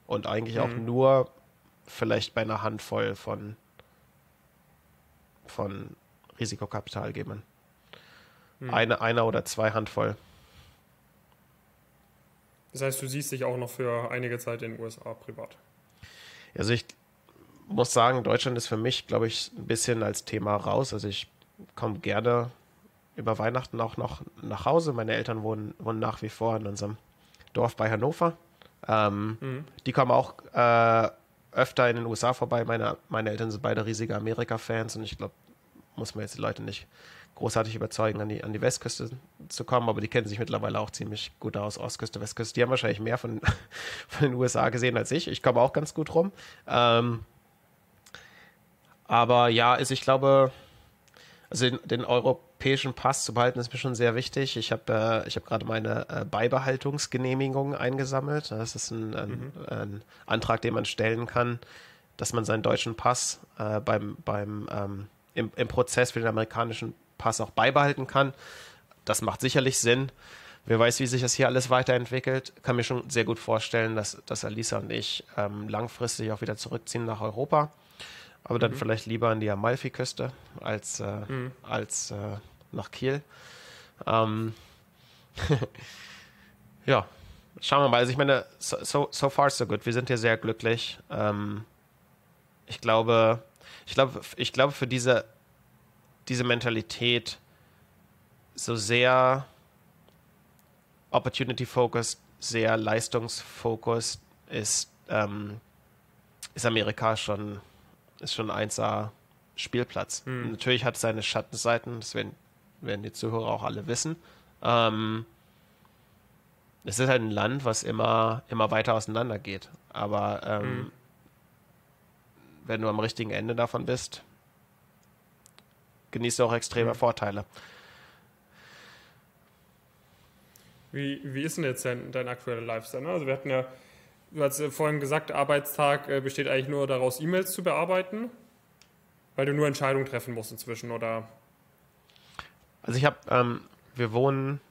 Speaker 3: Und eigentlich mhm. auch nur vielleicht bei einer Handvoll von, von Risikokapitalgebern. hm. eine, einer oder zwei Handvoll.
Speaker 2: Das heißt, du siehst dich auch noch für einige Zeit in den USA privat.
Speaker 3: Also ich muss sagen, Deutschland ist für mich, glaube ich, ein bisschen als Thema raus. Also ich komme gerne über Weihnachten auch noch nach Hause. Meine Eltern wohnen, wohnen nach wie vor in unserem Dorf bei Hannover. Ähm, mhm. Die kommen auch äh, öfter in den USA vorbei. Meine, meine Eltern sind beide riesige Amerika-Fans und ich glaube, muss man jetzt die Leute nicht großartig überzeugen, an die, an die Westküste zu kommen, aber die kennen sich mittlerweile auch ziemlich gut aus, Ostküste, Westküste. Die haben wahrscheinlich mehr von, von den USA gesehen als ich. Ich komme auch ganz gut rum. Ähm, aber ja, also ich glaube, also den, den, europäischen Pass zu behalten, ist mir schon sehr wichtig. Ich habe äh, hab gerade meine äh, Beibehaltungsgenehmigung eingesammelt. Das ist ein, ein, mhm. ein, Antrag, den man stellen kann, dass man seinen deutschen Pass äh, beim, beim ähm, im, im Prozess für den amerikanischen Pass auch beibehalten kann. Das macht sicherlich Sinn. Wer weiß, wie sich das hier alles weiterentwickelt. Kann mir schon sehr gut vorstellen, dass, dass Alisa und ich ähm, langfristig auch wieder zurückziehen nach Europa aber dann mhm. vielleicht lieber an die Amalfiküste als, äh, mhm. als äh, nach Kiel. Ähm, ja, schauen wir mal. Also ich meine, so, so, far so good. Wir sind hier sehr glücklich. Ähm, ich glaube, ich glaube, ich glaube für diese, diese Mentalität so sehr opportunity-focused, sehr leistungsfocused ist, ähm, ist Amerika schon ist schon ein 1A Spielplatz. Hm. Natürlich hat es seine Schattenseiten, das werden, werden die Zuhörer auch alle wissen. Ähm, es ist halt ein Land, was immer, immer weiter auseinander geht. Aber ähm, hm. wenn du am richtigen Ende davon bist, genießt du auch extreme hm. Vorteile.
Speaker 2: Wie, wie ist denn jetzt dein, dein aktueller Lifestyle? Also wir hatten ja du hast vorhin gesagt, Arbeitstag äh, besteht eigentlich nur daraus, E-Mails zu bearbeiten, weil du nur Entscheidungen treffen musst inzwischen, oder?
Speaker 3: Also ich habe, ähm, wir wohnen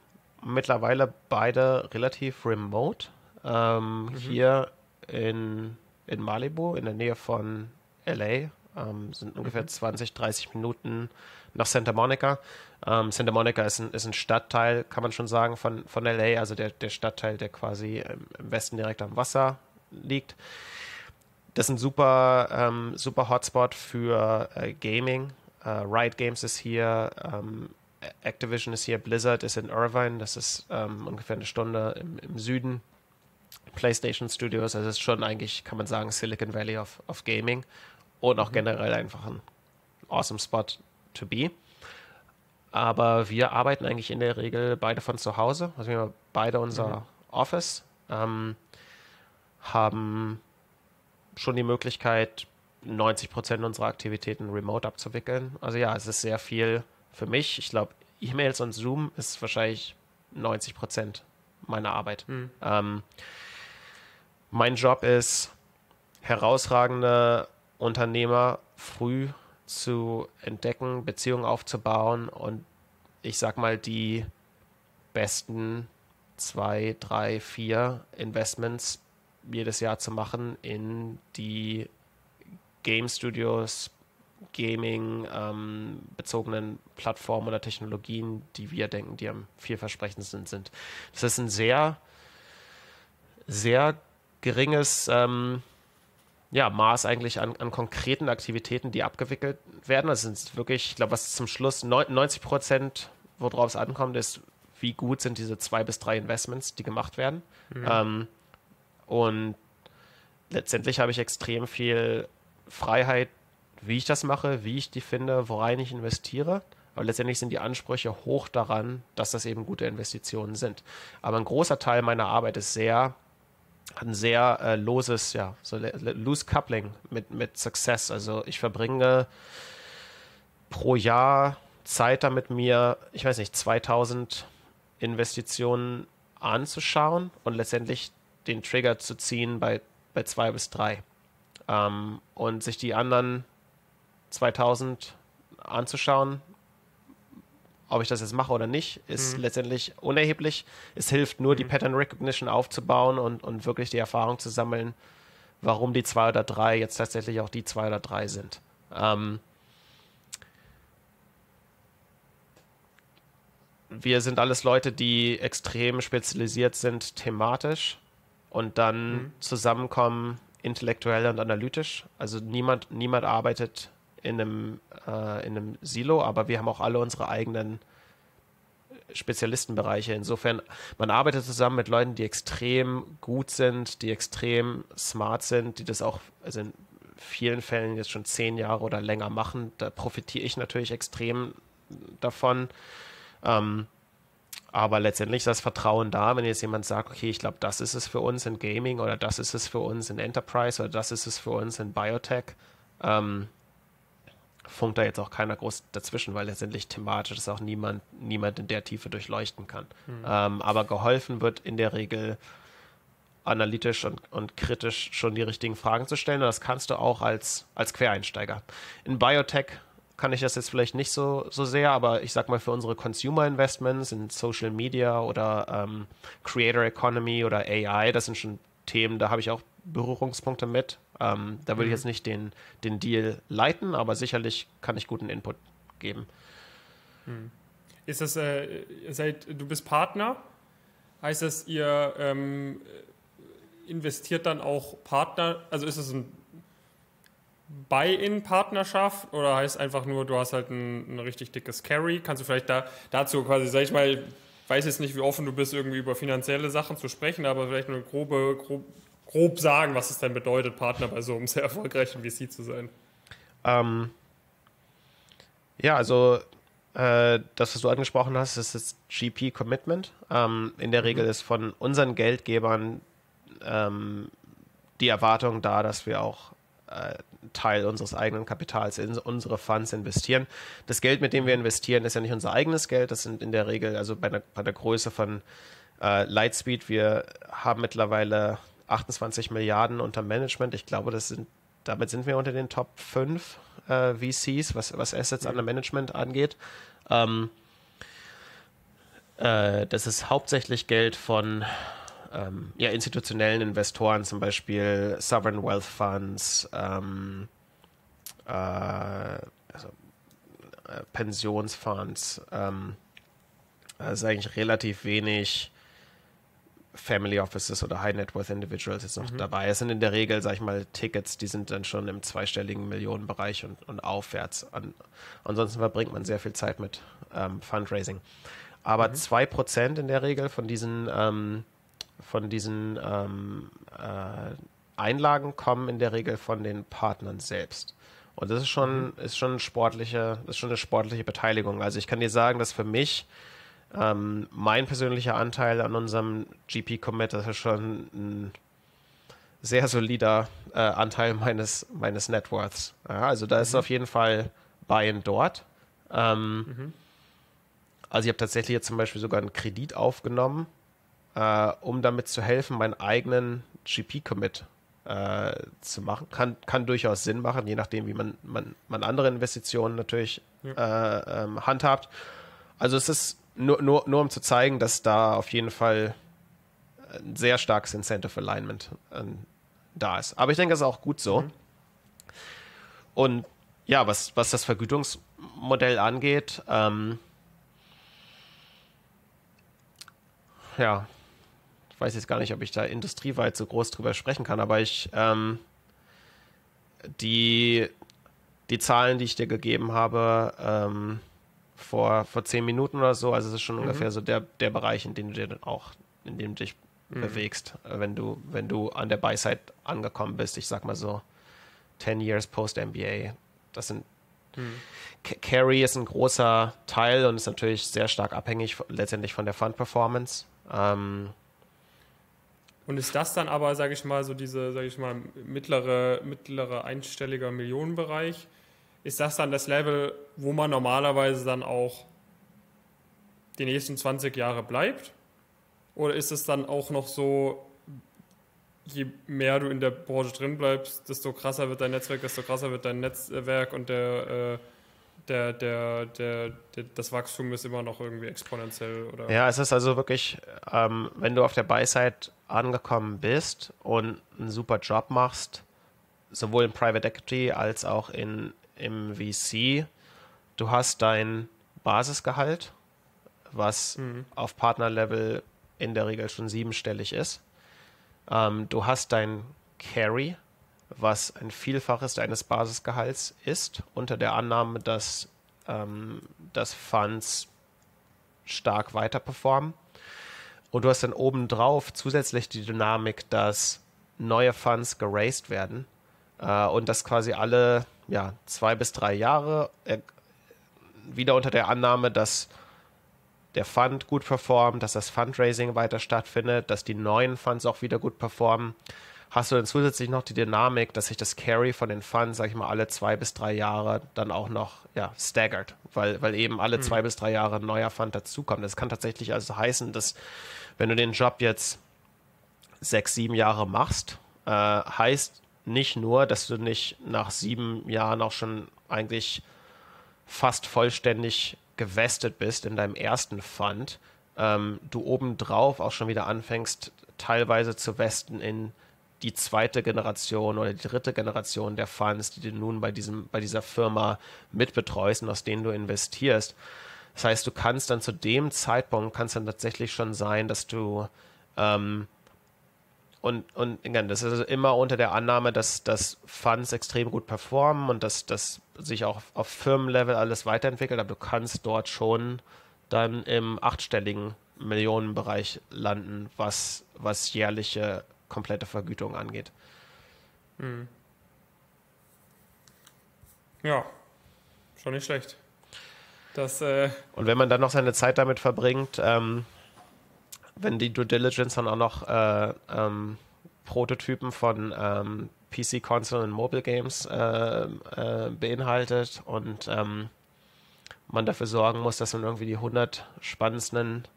Speaker 3: mittlerweile beide relativ remote. Ähm, mhm. Hier in, in Malibu, in der Nähe von LA, ähm, sind ungefähr mhm. 20, 30 Minuten nach Santa Monica. Ähm, Santa Monica ist ein, ist ein Stadtteil, kann man schon sagen, von, von LA, also der, der Stadtteil, der quasi im Westen direkt am Wasser liegt. Das ist ein super, ähm, super Hotspot für äh, Gaming. Äh, Riot Games ist hier, ähm, Activision ist hier, Blizzard ist in Irvine, das ist ähm, ungefähr eine Stunde im, im Süden. PlayStation Studios, also ist schon eigentlich, kann man sagen, Silicon Valley of, of Gaming und auch mhm. generell einfach ein awesome Spot to be. Aber wir arbeiten eigentlich in der Regel beide von zu Hause. Also wir haben beide unser mhm. Office, ähm, haben schon die Möglichkeit, 90 Prozent unserer Aktivitäten remote abzuwickeln. Also ja, es ist sehr viel für mich. Ich glaube, E-Mails und Zoom ist wahrscheinlich 90 Prozent meiner Arbeit. Mhm. Ähm, mein Job ist, herausragende Unternehmer früh zu entdecken, Beziehungen aufzubauen und ich sag mal, die besten zwei, drei, vier Investments jedes Jahr zu machen in die Game Studios, Gaming ähm, bezogenen Plattformen oder Technologien, die wir denken, die am vielversprechendsten sind. Das ist ein sehr, sehr geringes ähm, ja, Maß eigentlich an, an konkreten Aktivitäten, die abgewickelt werden. Das sind wirklich, ich glaube, was zum Schluss 90 Prozent, worauf es ankommt, ist, wie gut sind diese zwei bis drei Investments, die gemacht werden. Mhm. Ähm, und letztendlich habe ich extrem viel Freiheit, wie ich das mache, wie ich die finde, worein ich investiere. Aber letztendlich sind die Ansprüche hoch daran, dass das eben gute Investitionen sind. Aber ein großer Teil meiner Arbeit ist sehr ein sehr äh, loses, ja, so loose Coupling mit, mit Success. Also ich verbringe pro Jahr Zeit damit, mir, ich weiß nicht, 2000 Investitionen anzuschauen und letztendlich den Trigger zu ziehen bei, bei zwei bis drei. Ähm, und sich die anderen 2000 anzuschauen, ob ich das jetzt mache oder nicht, ist mhm. letztendlich unerheblich. Es hilft nur, mhm. die Pattern Recognition aufzubauen und, und wirklich die Erfahrung zu sammeln, warum die zwei oder drei jetzt tatsächlich auch die zwei oder drei sind. Ähm, wir sind alles Leute, die extrem spezialisiert sind thematisch und dann mhm. zusammenkommen intellektuell und analytisch. Also niemand, niemand arbeitet in einem, äh, in einem Silo, aber wir haben auch alle unsere eigenen Spezialistenbereiche. Insofern, man arbeitet zusammen mit Leuten, die extrem gut sind, die extrem smart sind, die das auch also in vielen Fällen jetzt schon zehn Jahre oder länger machen. Da profitiere ich natürlich extrem davon. Ähm, aber letztendlich ist das Vertrauen da, wenn jetzt jemand sagt, okay, ich glaube, das ist es für uns in Gaming oder das ist es für uns in Enterprise oder das ist es für uns in Biotech. Ähm, funkt da jetzt auch keiner groß dazwischen, weil letztendlich thematisch das auch niemand, niemand in der Tiefe durchleuchten kann. Mhm. Ähm, aber geholfen wird in der Regel analytisch und, und kritisch schon die richtigen Fragen zu stellen. Und das kannst du auch als, als Quereinsteiger. In Biotech kann ich das jetzt vielleicht nicht so, so sehr, aber ich sag mal für unsere Consumer Investments in Social Media oder ähm, Creator Economy oder AI, das sind schon Themen, da habe ich auch Berührungspunkte mit. Ähm, da würde mhm. ich jetzt nicht den, den Deal leiten, aber sicherlich kann ich guten Input geben.
Speaker 2: Mhm. Ist das, äh, seid, du bist Partner? Heißt das, ihr ähm, investiert dann auch Partner, also ist es ein Buy-in-Partnerschaft oder heißt einfach nur, du hast halt ein, ein, richtig dickes Carry? Kannst du vielleicht da dazu quasi, sag ich mal, weiß jetzt nicht, wie offen du bist, irgendwie über finanzielle Sachen zu sprechen, aber vielleicht eine grobe, grob, grob sagen, was es denn bedeutet, Partner bei so einem sehr erfolgreichen VC zu sein?
Speaker 3: Ähm, ja, also äh, das, was du angesprochen hast, ist das GP-Commitment. Ähm, in der Regel mhm. ist von unseren Geldgebern ähm, die Erwartung da, dass wir auch äh, Teil unseres eigenen Kapitals in unsere Funds investieren. Das Geld, mit dem wir investieren, ist ja nicht unser eigenes Geld. Das sind in der Regel, also bei der, bei der Größe von äh, Lightspeed, wir haben mittlerweile 28 Milliarden unter Management. Ich glaube, das sind, damit sind wir unter den Top 5 äh, VCs, was, was Assets mhm. under Management angeht. Ähm, äh, das ist hauptsächlich Geld von ähm, ja, institutionellen Investoren, zum Beispiel Sovereign Wealth Funds, ähm, äh, also, äh, Pensionsfonds. Ähm, ist eigentlich relativ wenig Family Offices oder High Net Worth Individuals jetzt noch mhm. dabei. Es sind in der Regel, sag ich mal, Tickets, die sind dann schon im zweistelligen Millionenbereich und, und aufwärts. An, ansonsten verbringt man sehr viel Zeit mit ähm, Fundraising. Aber mhm. 2% in der Regel von diesen ähm, von diesen ähm, äh, Einlagen kommen in der Regel von den Partnern selbst. Und das ist schon, mhm. ist schon sportliche, das ist schon eine sportliche Beteiligung. Also ich kann dir sagen, dass für mich ähm, mein persönlicher Anteil an unserem GP-Commit, das ist schon ein sehr solider äh, Anteil meines, meines Networths. Ja, also da mhm. ist auf jeden Fall Buy-in dort. Ähm, mhm. Also ich habe tatsächlich jetzt zum Beispiel sogar einen Kredit aufgenommen, äh, um damit zu helfen, meinen eigenen GP-Commit äh, zu machen. Kann, kann durchaus Sinn machen, je nachdem, wie man, man, man andere Investitionen natürlich ja. äh, ähm, handhabt. Also es ist nur, nur, nur um zu zeigen, dass da auf jeden Fall ein sehr starkes Incentive Alignment äh, da ist. Aber ich denke, das ist auch gut so. Mhm. Und ja, was, was das Vergütungsmodell angeht, ähm, ja, ich weiß jetzt gar nicht, ob ich da industrieweit so groß drüber sprechen kann, aber ich, ähm, die, die Zahlen, die ich dir gegeben habe, ähm, vor, vor zehn Minuten oder so, also es ist schon mhm. ungefähr so der, der Bereich, in dem du dir dann auch, in dem du dich mhm. bewegst, wenn du, wenn du an der Buy-Side angekommen bist, ich sag mal so 10 years post-MBA. Das sind mhm. Carry ist ein großer Teil und ist natürlich sehr stark abhängig letztendlich von der Fund-Performance. Ähm,
Speaker 2: und ist das dann aber, sage ich mal, so diese, sage ich mal, mittlere, mittlere einstelliger Millionenbereich, ist das dann das Level, wo man normalerweise dann auch die nächsten 20 Jahre bleibt? Oder ist es dann auch noch so, je mehr du in der Branche drin bleibst, desto krasser wird dein Netzwerk, desto krasser wird dein Netzwerk und der, äh, der, der, der, der, das Wachstum ist immer noch irgendwie exponentiell? Oder?
Speaker 3: Ja, es ist also wirklich, ähm, wenn du auf der Buy-Side angekommen bist und einen super Job machst, sowohl im Private Equity als auch in, im VC, du hast dein Basisgehalt, was mhm. auf Partnerlevel in der Regel schon siebenstellig ist. Ähm, du hast dein Carry, was ein Vielfaches deines Basisgehalts ist, unter der Annahme, dass, ähm, dass Funds stark weiter performen. Und du hast dann obendrauf zusätzlich die Dynamik, dass neue Funds geraced werden äh, und das quasi alle ja, zwei bis drei Jahre äh, wieder unter der Annahme, dass der Fund gut performt, dass das Fundraising weiter stattfindet, dass die neuen Funds auch wieder gut performen hast du dann zusätzlich noch die Dynamik, dass sich das Carry von den Funds, sag ich mal, alle zwei bis drei Jahre dann auch noch ja, staggert, weil, weil eben alle mhm. zwei bis drei Jahre ein neuer Fund dazukommt. Das kann tatsächlich also heißen, dass wenn du den Job jetzt sechs, sieben Jahre machst, äh, heißt nicht nur, dass du nicht nach sieben Jahren auch schon eigentlich fast vollständig gewestet bist in deinem ersten Fund, ähm, du obendrauf auch schon wieder anfängst, teilweise zu westen in die zweite Generation oder die dritte Generation der Funds, die du nun bei, diesem, bei dieser Firma mitbetreust und aus denen du investierst. Das heißt, du kannst dann zu dem Zeitpunkt, kannst dann tatsächlich schon sein, dass du ähm, und, und das ist immer unter der Annahme, dass, dass Funds extrem gut performen und dass, dass sich auch auf Firmenlevel alles weiterentwickelt, aber du kannst dort schon dann im achtstelligen Millionenbereich landen, was, was jährliche komplette Vergütung angeht. Hm.
Speaker 2: Ja, schon nicht schlecht. Das, äh
Speaker 3: Und wenn man dann noch seine Zeit damit verbringt, ähm, wenn die Due Diligence dann auch noch äh, ähm, Prototypen von ähm, PC, Console und Mobile Games äh, äh, beinhaltet und ähm, man dafür sorgen muss, dass man irgendwie die 100 spannendsten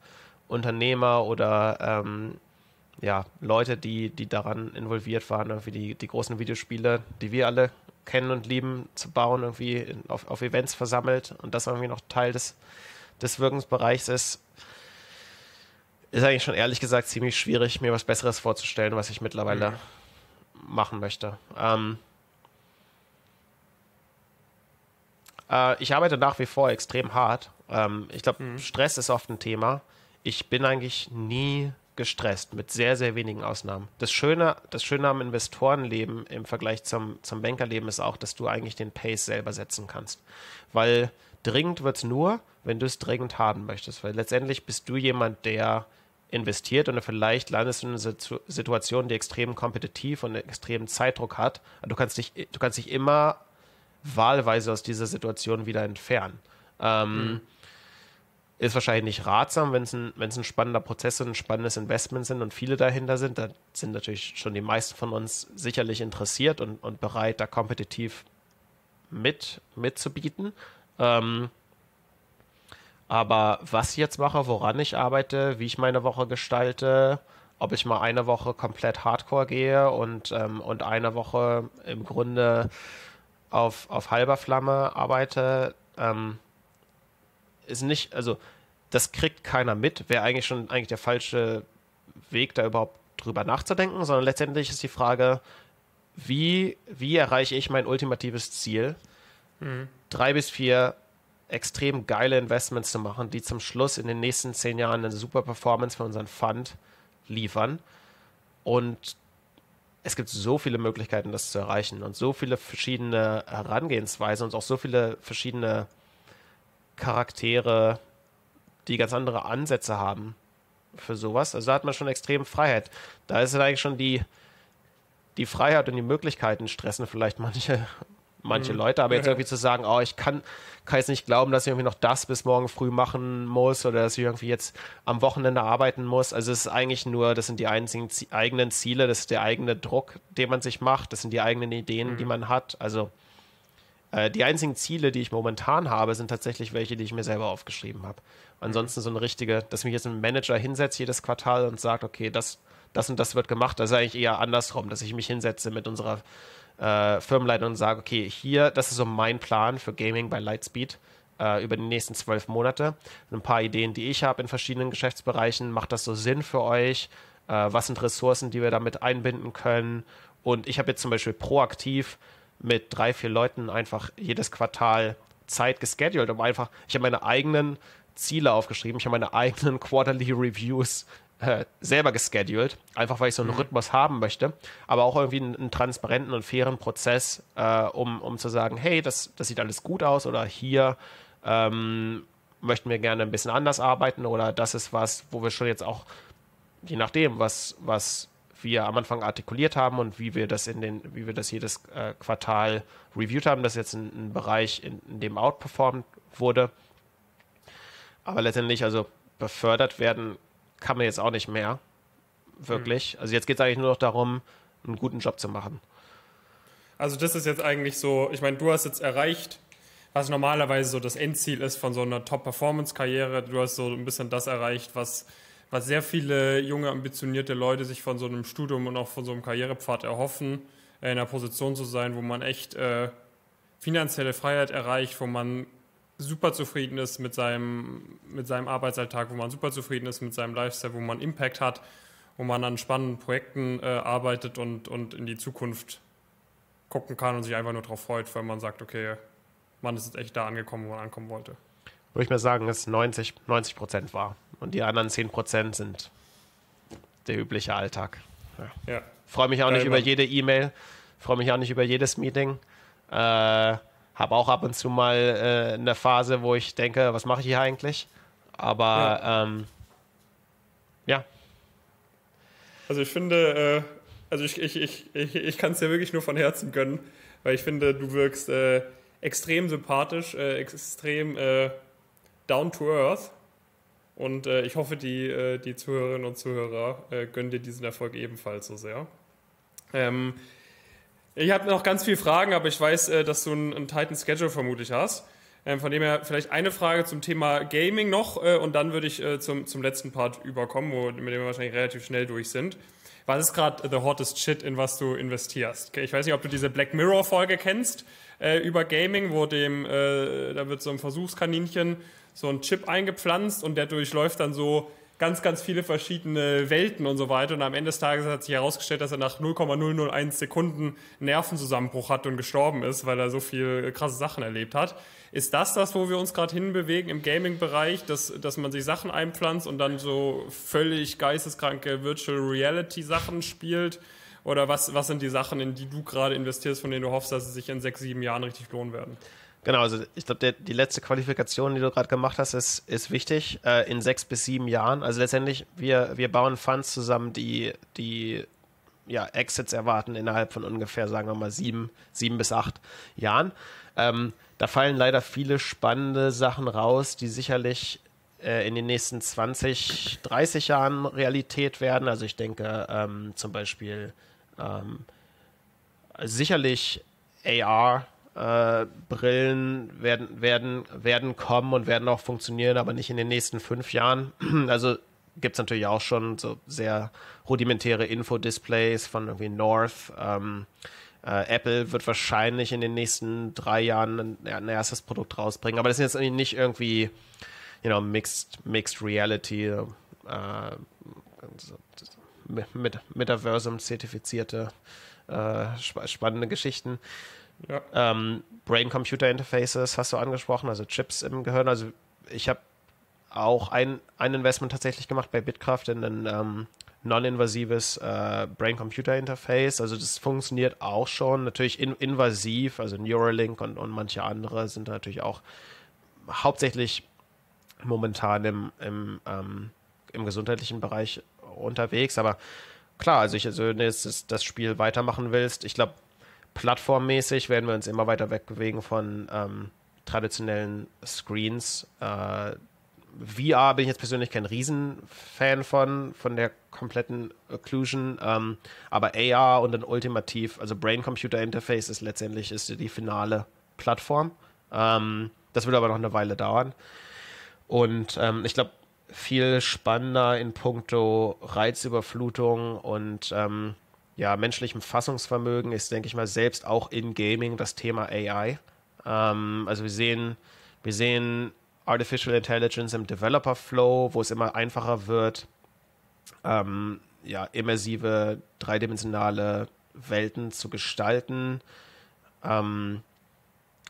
Speaker 3: Unternehmer oder ähm, ja, Leute, die, die daran involviert waren, irgendwie die, die großen Videospiele, die wir alle kennen und lieben, zu bauen, irgendwie auf, auf Events versammelt und das irgendwie noch Teil des, des Wirkungsbereichs ist, ist eigentlich schon ehrlich gesagt ziemlich schwierig, mir was Besseres vorzustellen, was ich mittlerweile mhm. machen möchte. Ähm, äh, ich arbeite nach wie vor extrem hart. Ähm, ich glaube, mhm. Stress ist oft ein Thema. Ich bin eigentlich nie gestresst, mit sehr, sehr wenigen Ausnahmen. Das Schöne, das Schöne am Investorenleben im Vergleich zum, zum Bankerleben ist auch, dass du eigentlich den Pace selber setzen kannst. Weil dringend wird es nur, wenn du es dringend haben möchtest. Weil letztendlich bist du jemand, der investiert und vielleicht landest du in einer Situation, die extrem kompetitiv und extremen Zeitdruck hat. Du kannst dich, du kannst dich immer wahlweise aus dieser Situation wieder entfernen. Ähm, mhm ist wahrscheinlich nicht ratsam, wenn es ein, ein spannender Prozess und ein spannendes Investment sind und viele dahinter sind. Da sind natürlich schon die meisten von uns sicherlich interessiert und, und bereit, da kompetitiv mit, mitzubieten. Ähm, aber was ich jetzt mache, woran ich arbeite, wie ich meine Woche gestalte, ob ich mal eine Woche komplett Hardcore gehe und, ähm, und eine Woche im Grunde auf, auf halber Flamme arbeite, ähm, ist nicht, also das kriegt keiner mit, wäre eigentlich schon eigentlich der falsche Weg, da überhaupt drüber nachzudenken, sondern letztendlich ist die Frage, wie, wie erreiche ich mein ultimatives Ziel? Mhm. Drei bis vier extrem geile Investments zu machen, die zum Schluss in den nächsten zehn Jahren eine super Performance für unseren Fund liefern. Und es gibt so viele Möglichkeiten, das zu erreichen und so viele verschiedene Herangehensweisen und auch so viele verschiedene Charaktere, die ganz andere Ansätze haben für sowas. Also da hat man schon extrem Freiheit. Da ist es eigentlich schon die, die Freiheit und die Möglichkeiten stressen vielleicht manche, manche mhm. Leute, aber jetzt irgendwie zu sagen, oh, ich kann, kann jetzt nicht glauben, dass ich irgendwie noch das bis morgen früh machen muss oder dass ich irgendwie jetzt am Wochenende arbeiten muss. Also es ist eigentlich nur, das sind die einzigen eigenen Ziele, das ist der eigene Druck, den man sich macht, das sind die eigenen Ideen, mhm. die man hat. Also äh, die einzigen Ziele, die ich momentan habe, sind tatsächlich welche, die ich mir selber aufgeschrieben habe. Ansonsten so eine richtige, dass mich jetzt ein Manager hinsetzt jedes Quartal und sagt, okay, das, das und das wird gemacht. Das ist eigentlich eher andersrum, dass ich mich hinsetze mit unserer äh, Firmenleitung und sage, okay, hier, das ist so mein Plan für Gaming bei Lightspeed äh, über die nächsten zwölf Monate. Ein paar Ideen, die ich habe in verschiedenen Geschäftsbereichen. Macht das so Sinn für euch? Äh, was sind Ressourcen, die wir damit einbinden können? Und ich habe jetzt zum Beispiel proaktiv mit drei, vier Leuten einfach jedes Quartal Zeit gescheduled, um einfach, ich habe meine eigenen Ziele aufgeschrieben. Ich habe meine eigenen Quarterly Reviews äh, selber gescheduled, einfach weil ich so einen mhm. Rhythmus haben möchte, aber auch irgendwie einen, einen transparenten und fairen Prozess, äh, um, um zu sagen, hey, das, das sieht alles gut aus oder hier ähm, möchten wir gerne ein bisschen anders arbeiten oder das ist was, wo wir schon jetzt auch, je nachdem, was, was wir am Anfang artikuliert haben und wie wir das in den, wie wir das jedes äh, Quartal reviewed haben, das ist jetzt ein, ein Bereich, in, in, dem outperformed wurde. Aber letztendlich, also befördert werden kann man jetzt auch nicht mehr. Wirklich. Mhm. Also jetzt geht es eigentlich nur noch darum, einen guten Job zu machen.
Speaker 2: Also das ist jetzt eigentlich so, ich meine, du hast jetzt erreicht, was normalerweise so das Endziel ist von so einer Top-Performance-Karriere. Du hast so ein bisschen das erreicht, was, was sehr viele junge, ambitionierte Leute sich von so einem Studium und auch von so einem Karrierepfad erhoffen, in einer Position zu sein, wo man echt äh, finanzielle Freiheit erreicht, wo man super zufrieden ist mit seinem, mit seinem Arbeitsalltag, wo man super zufrieden ist mit seinem Lifestyle, wo man Impact hat, wo man an spannenden Projekten äh, arbeitet und, und in die Zukunft gucken kann und sich einfach nur darauf freut, weil man sagt, okay, man ist jetzt echt da angekommen, wo man ankommen wollte.
Speaker 3: Würde ich mal sagen, dass 90, 90 Prozent war. Und die anderen 10 Prozent sind der übliche Alltag. Ja. ja. Freue mich auch Geil, nicht über jede E-Mail, freue mich auch nicht über jedes Meeting. Äh, habe auch ab und zu mal äh, eine Phase, wo ich denke, was mache ich hier eigentlich? Aber ja. Ähm, ja.
Speaker 2: Also ich finde, äh, also ich, ich, ich, ich, ich kann es dir wirklich nur von Herzen gönnen, weil ich finde, du wirkst äh, extrem sympathisch, äh, extrem äh, down to earth. Und äh, ich hoffe, die, die Zuhörerinnen und Zuhörer gönnen dir diesen Erfolg ebenfalls so sehr. Ähm, ich habe noch ganz viele Fragen, aber ich weiß, dass du einen, einen tighten Schedule vermutlich hast. Ähm, von dem her vielleicht eine Frage zum Thema Gaming noch und dann würde ich zum, zum letzten Part überkommen, wo, mit dem wir wahrscheinlich relativ schnell durch sind. Was ist gerade the hottest shit, in was du investierst? Ich weiß nicht, ob du diese Black Mirror Folge kennst äh, über Gaming, wo dem, äh, da wird so ein Versuchskaninchen so ein Chip eingepflanzt und der durchläuft dann so ganz, ganz viele verschiedene Welten und so weiter. Und am Ende des Tages hat sich herausgestellt, dass er nach 0,001 Sekunden Nervenzusammenbruch hat und gestorben ist, weil er so viel krasse Sachen erlebt hat. Ist das das, wo wir uns gerade hinbewegen im Gaming-Bereich, dass, dass man sich Sachen einpflanzt und dann so völlig geisteskranke Virtual Reality-Sachen spielt? Oder was, was sind die Sachen, in die du gerade investierst, von denen du hoffst, dass sie sich in sechs, sieben Jahren richtig lohnen werden?
Speaker 3: Genau, also ich glaube, die letzte Qualifikation, die du gerade gemacht hast, ist, ist wichtig. Äh, in sechs bis sieben Jahren. Also letztendlich, wir, wir bauen Funds zusammen, die, die ja, Exits erwarten innerhalb von ungefähr, sagen wir mal, sieben, sieben bis acht Jahren. Ähm, da fallen leider viele spannende Sachen raus, die sicherlich äh, in den nächsten 20, 30 Jahren Realität werden. Also ich denke ähm, zum Beispiel ähm, sicherlich AR. Äh, Brillen werden, werden, werden kommen und werden auch funktionieren, aber nicht in den nächsten fünf Jahren. Also gibt es natürlich auch schon so sehr rudimentäre Infodisplays von irgendwie North. Ähm, äh, Apple wird wahrscheinlich in den nächsten drei Jahren ein, ein, erstes Produkt rausbringen, aber das sind jetzt nicht irgendwie, you know, mixed, mixed reality, äh, mit Metaversum zertifizierte äh, sp spannende Geschichten. Ja. Ähm, Brain-Computer-Interfaces hast du angesprochen, also Chips im Gehirn. Also ich habe auch ein, ein Investment tatsächlich gemacht bei Bitkraft in ein ähm, non-invasives äh, Brain-Computer-Interface. Also das funktioniert auch schon. Natürlich in, invasiv, also Neuralink und, und manche andere sind natürlich auch hauptsächlich momentan im, im, ähm, im gesundheitlichen Bereich unterwegs. Aber klar, also ich, also wenn du jetzt das Spiel weitermachen willst, ich glaube, plattformmäßig werden wir uns immer weiter wegbewegen von ähm, traditionellen Screens. Äh, VR bin ich jetzt persönlich kein Riesenfan von, von der kompletten Occlusion, ähm, aber AR und dann ultimativ, also Brain-Computer-Interface ist letztendlich ist die finale Plattform. Ähm, das wird aber noch eine Weile dauern. Und ähm, ich glaube, viel spannender in puncto Reizüberflutung und ähm, ja, menschlichem Fassungsvermögen ist, denke ich mal, selbst auch in Gaming das Thema AI. Ähm, also wir sehen, wir sehen Artificial Intelligence im Developer Flow, wo es immer einfacher wird, ähm, ja, immersive, dreidimensionale Welten zu gestalten. Ähm,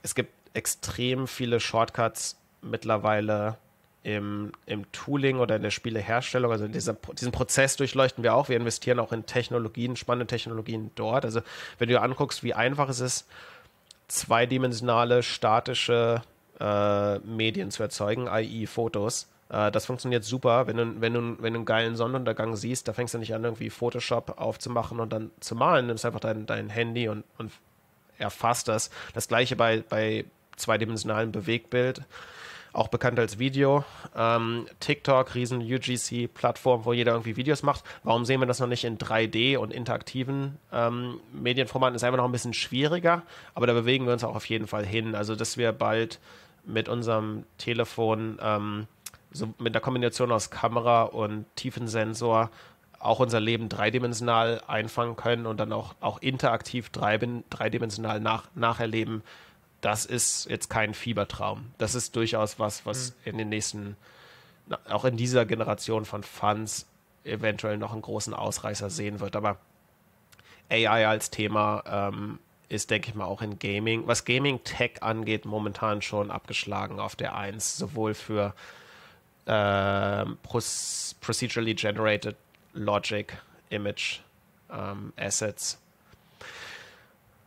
Speaker 3: es gibt extrem viele Shortcuts mittlerweile im, im Tooling oder in der Spieleherstellung, also dieser, diesen Prozess durchleuchten wir auch. Wir investieren auch in Technologien, spannende Technologien dort. Also wenn du dir anguckst, wie einfach es ist, zweidimensionale, statische äh, Medien zu erzeugen, i.e. Fotos, äh, das funktioniert super. Wenn du, wenn, du, wenn du einen geilen Sonnenuntergang siehst, da fängst du nicht an, irgendwie Photoshop aufzumachen und dann zu malen. Nimmst einfach dein, dein Handy und, und erfasst das. Das gleiche bei, bei zweidimensionalem Bewegbild auch bekannt als Video. Ähm, TikTok, riesen UGC-Plattform, wo jeder irgendwie Videos macht. Warum sehen wir das noch nicht in 3D und interaktiven ähm, Medienformaten? Ist einfach noch ein bisschen schwieriger, aber da bewegen wir uns auch auf jeden Fall hin. Also, dass wir bald mit unserem Telefon, ähm, so mit der Kombination aus Kamera und Tiefensensor auch unser Leben dreidimensional einfangen können und dann auch, auch interaktiv dreidimensional nach, nacherleben, das ist jetzt kein Fiebertraum. Das ist durchaus was, was mhm. in den nächsten, auch in dieser Generation von Fans eventuell noch einen großen Ausreißer sehen wird. Aber AI als Thema ähm, ist, denke ich mal, auch in Gaming, was Gaming-Tech angeht, momentan schon abgeschlagen auf der 1, sowohl für äh, procedurally generated Logic, Image, ähm, Assets,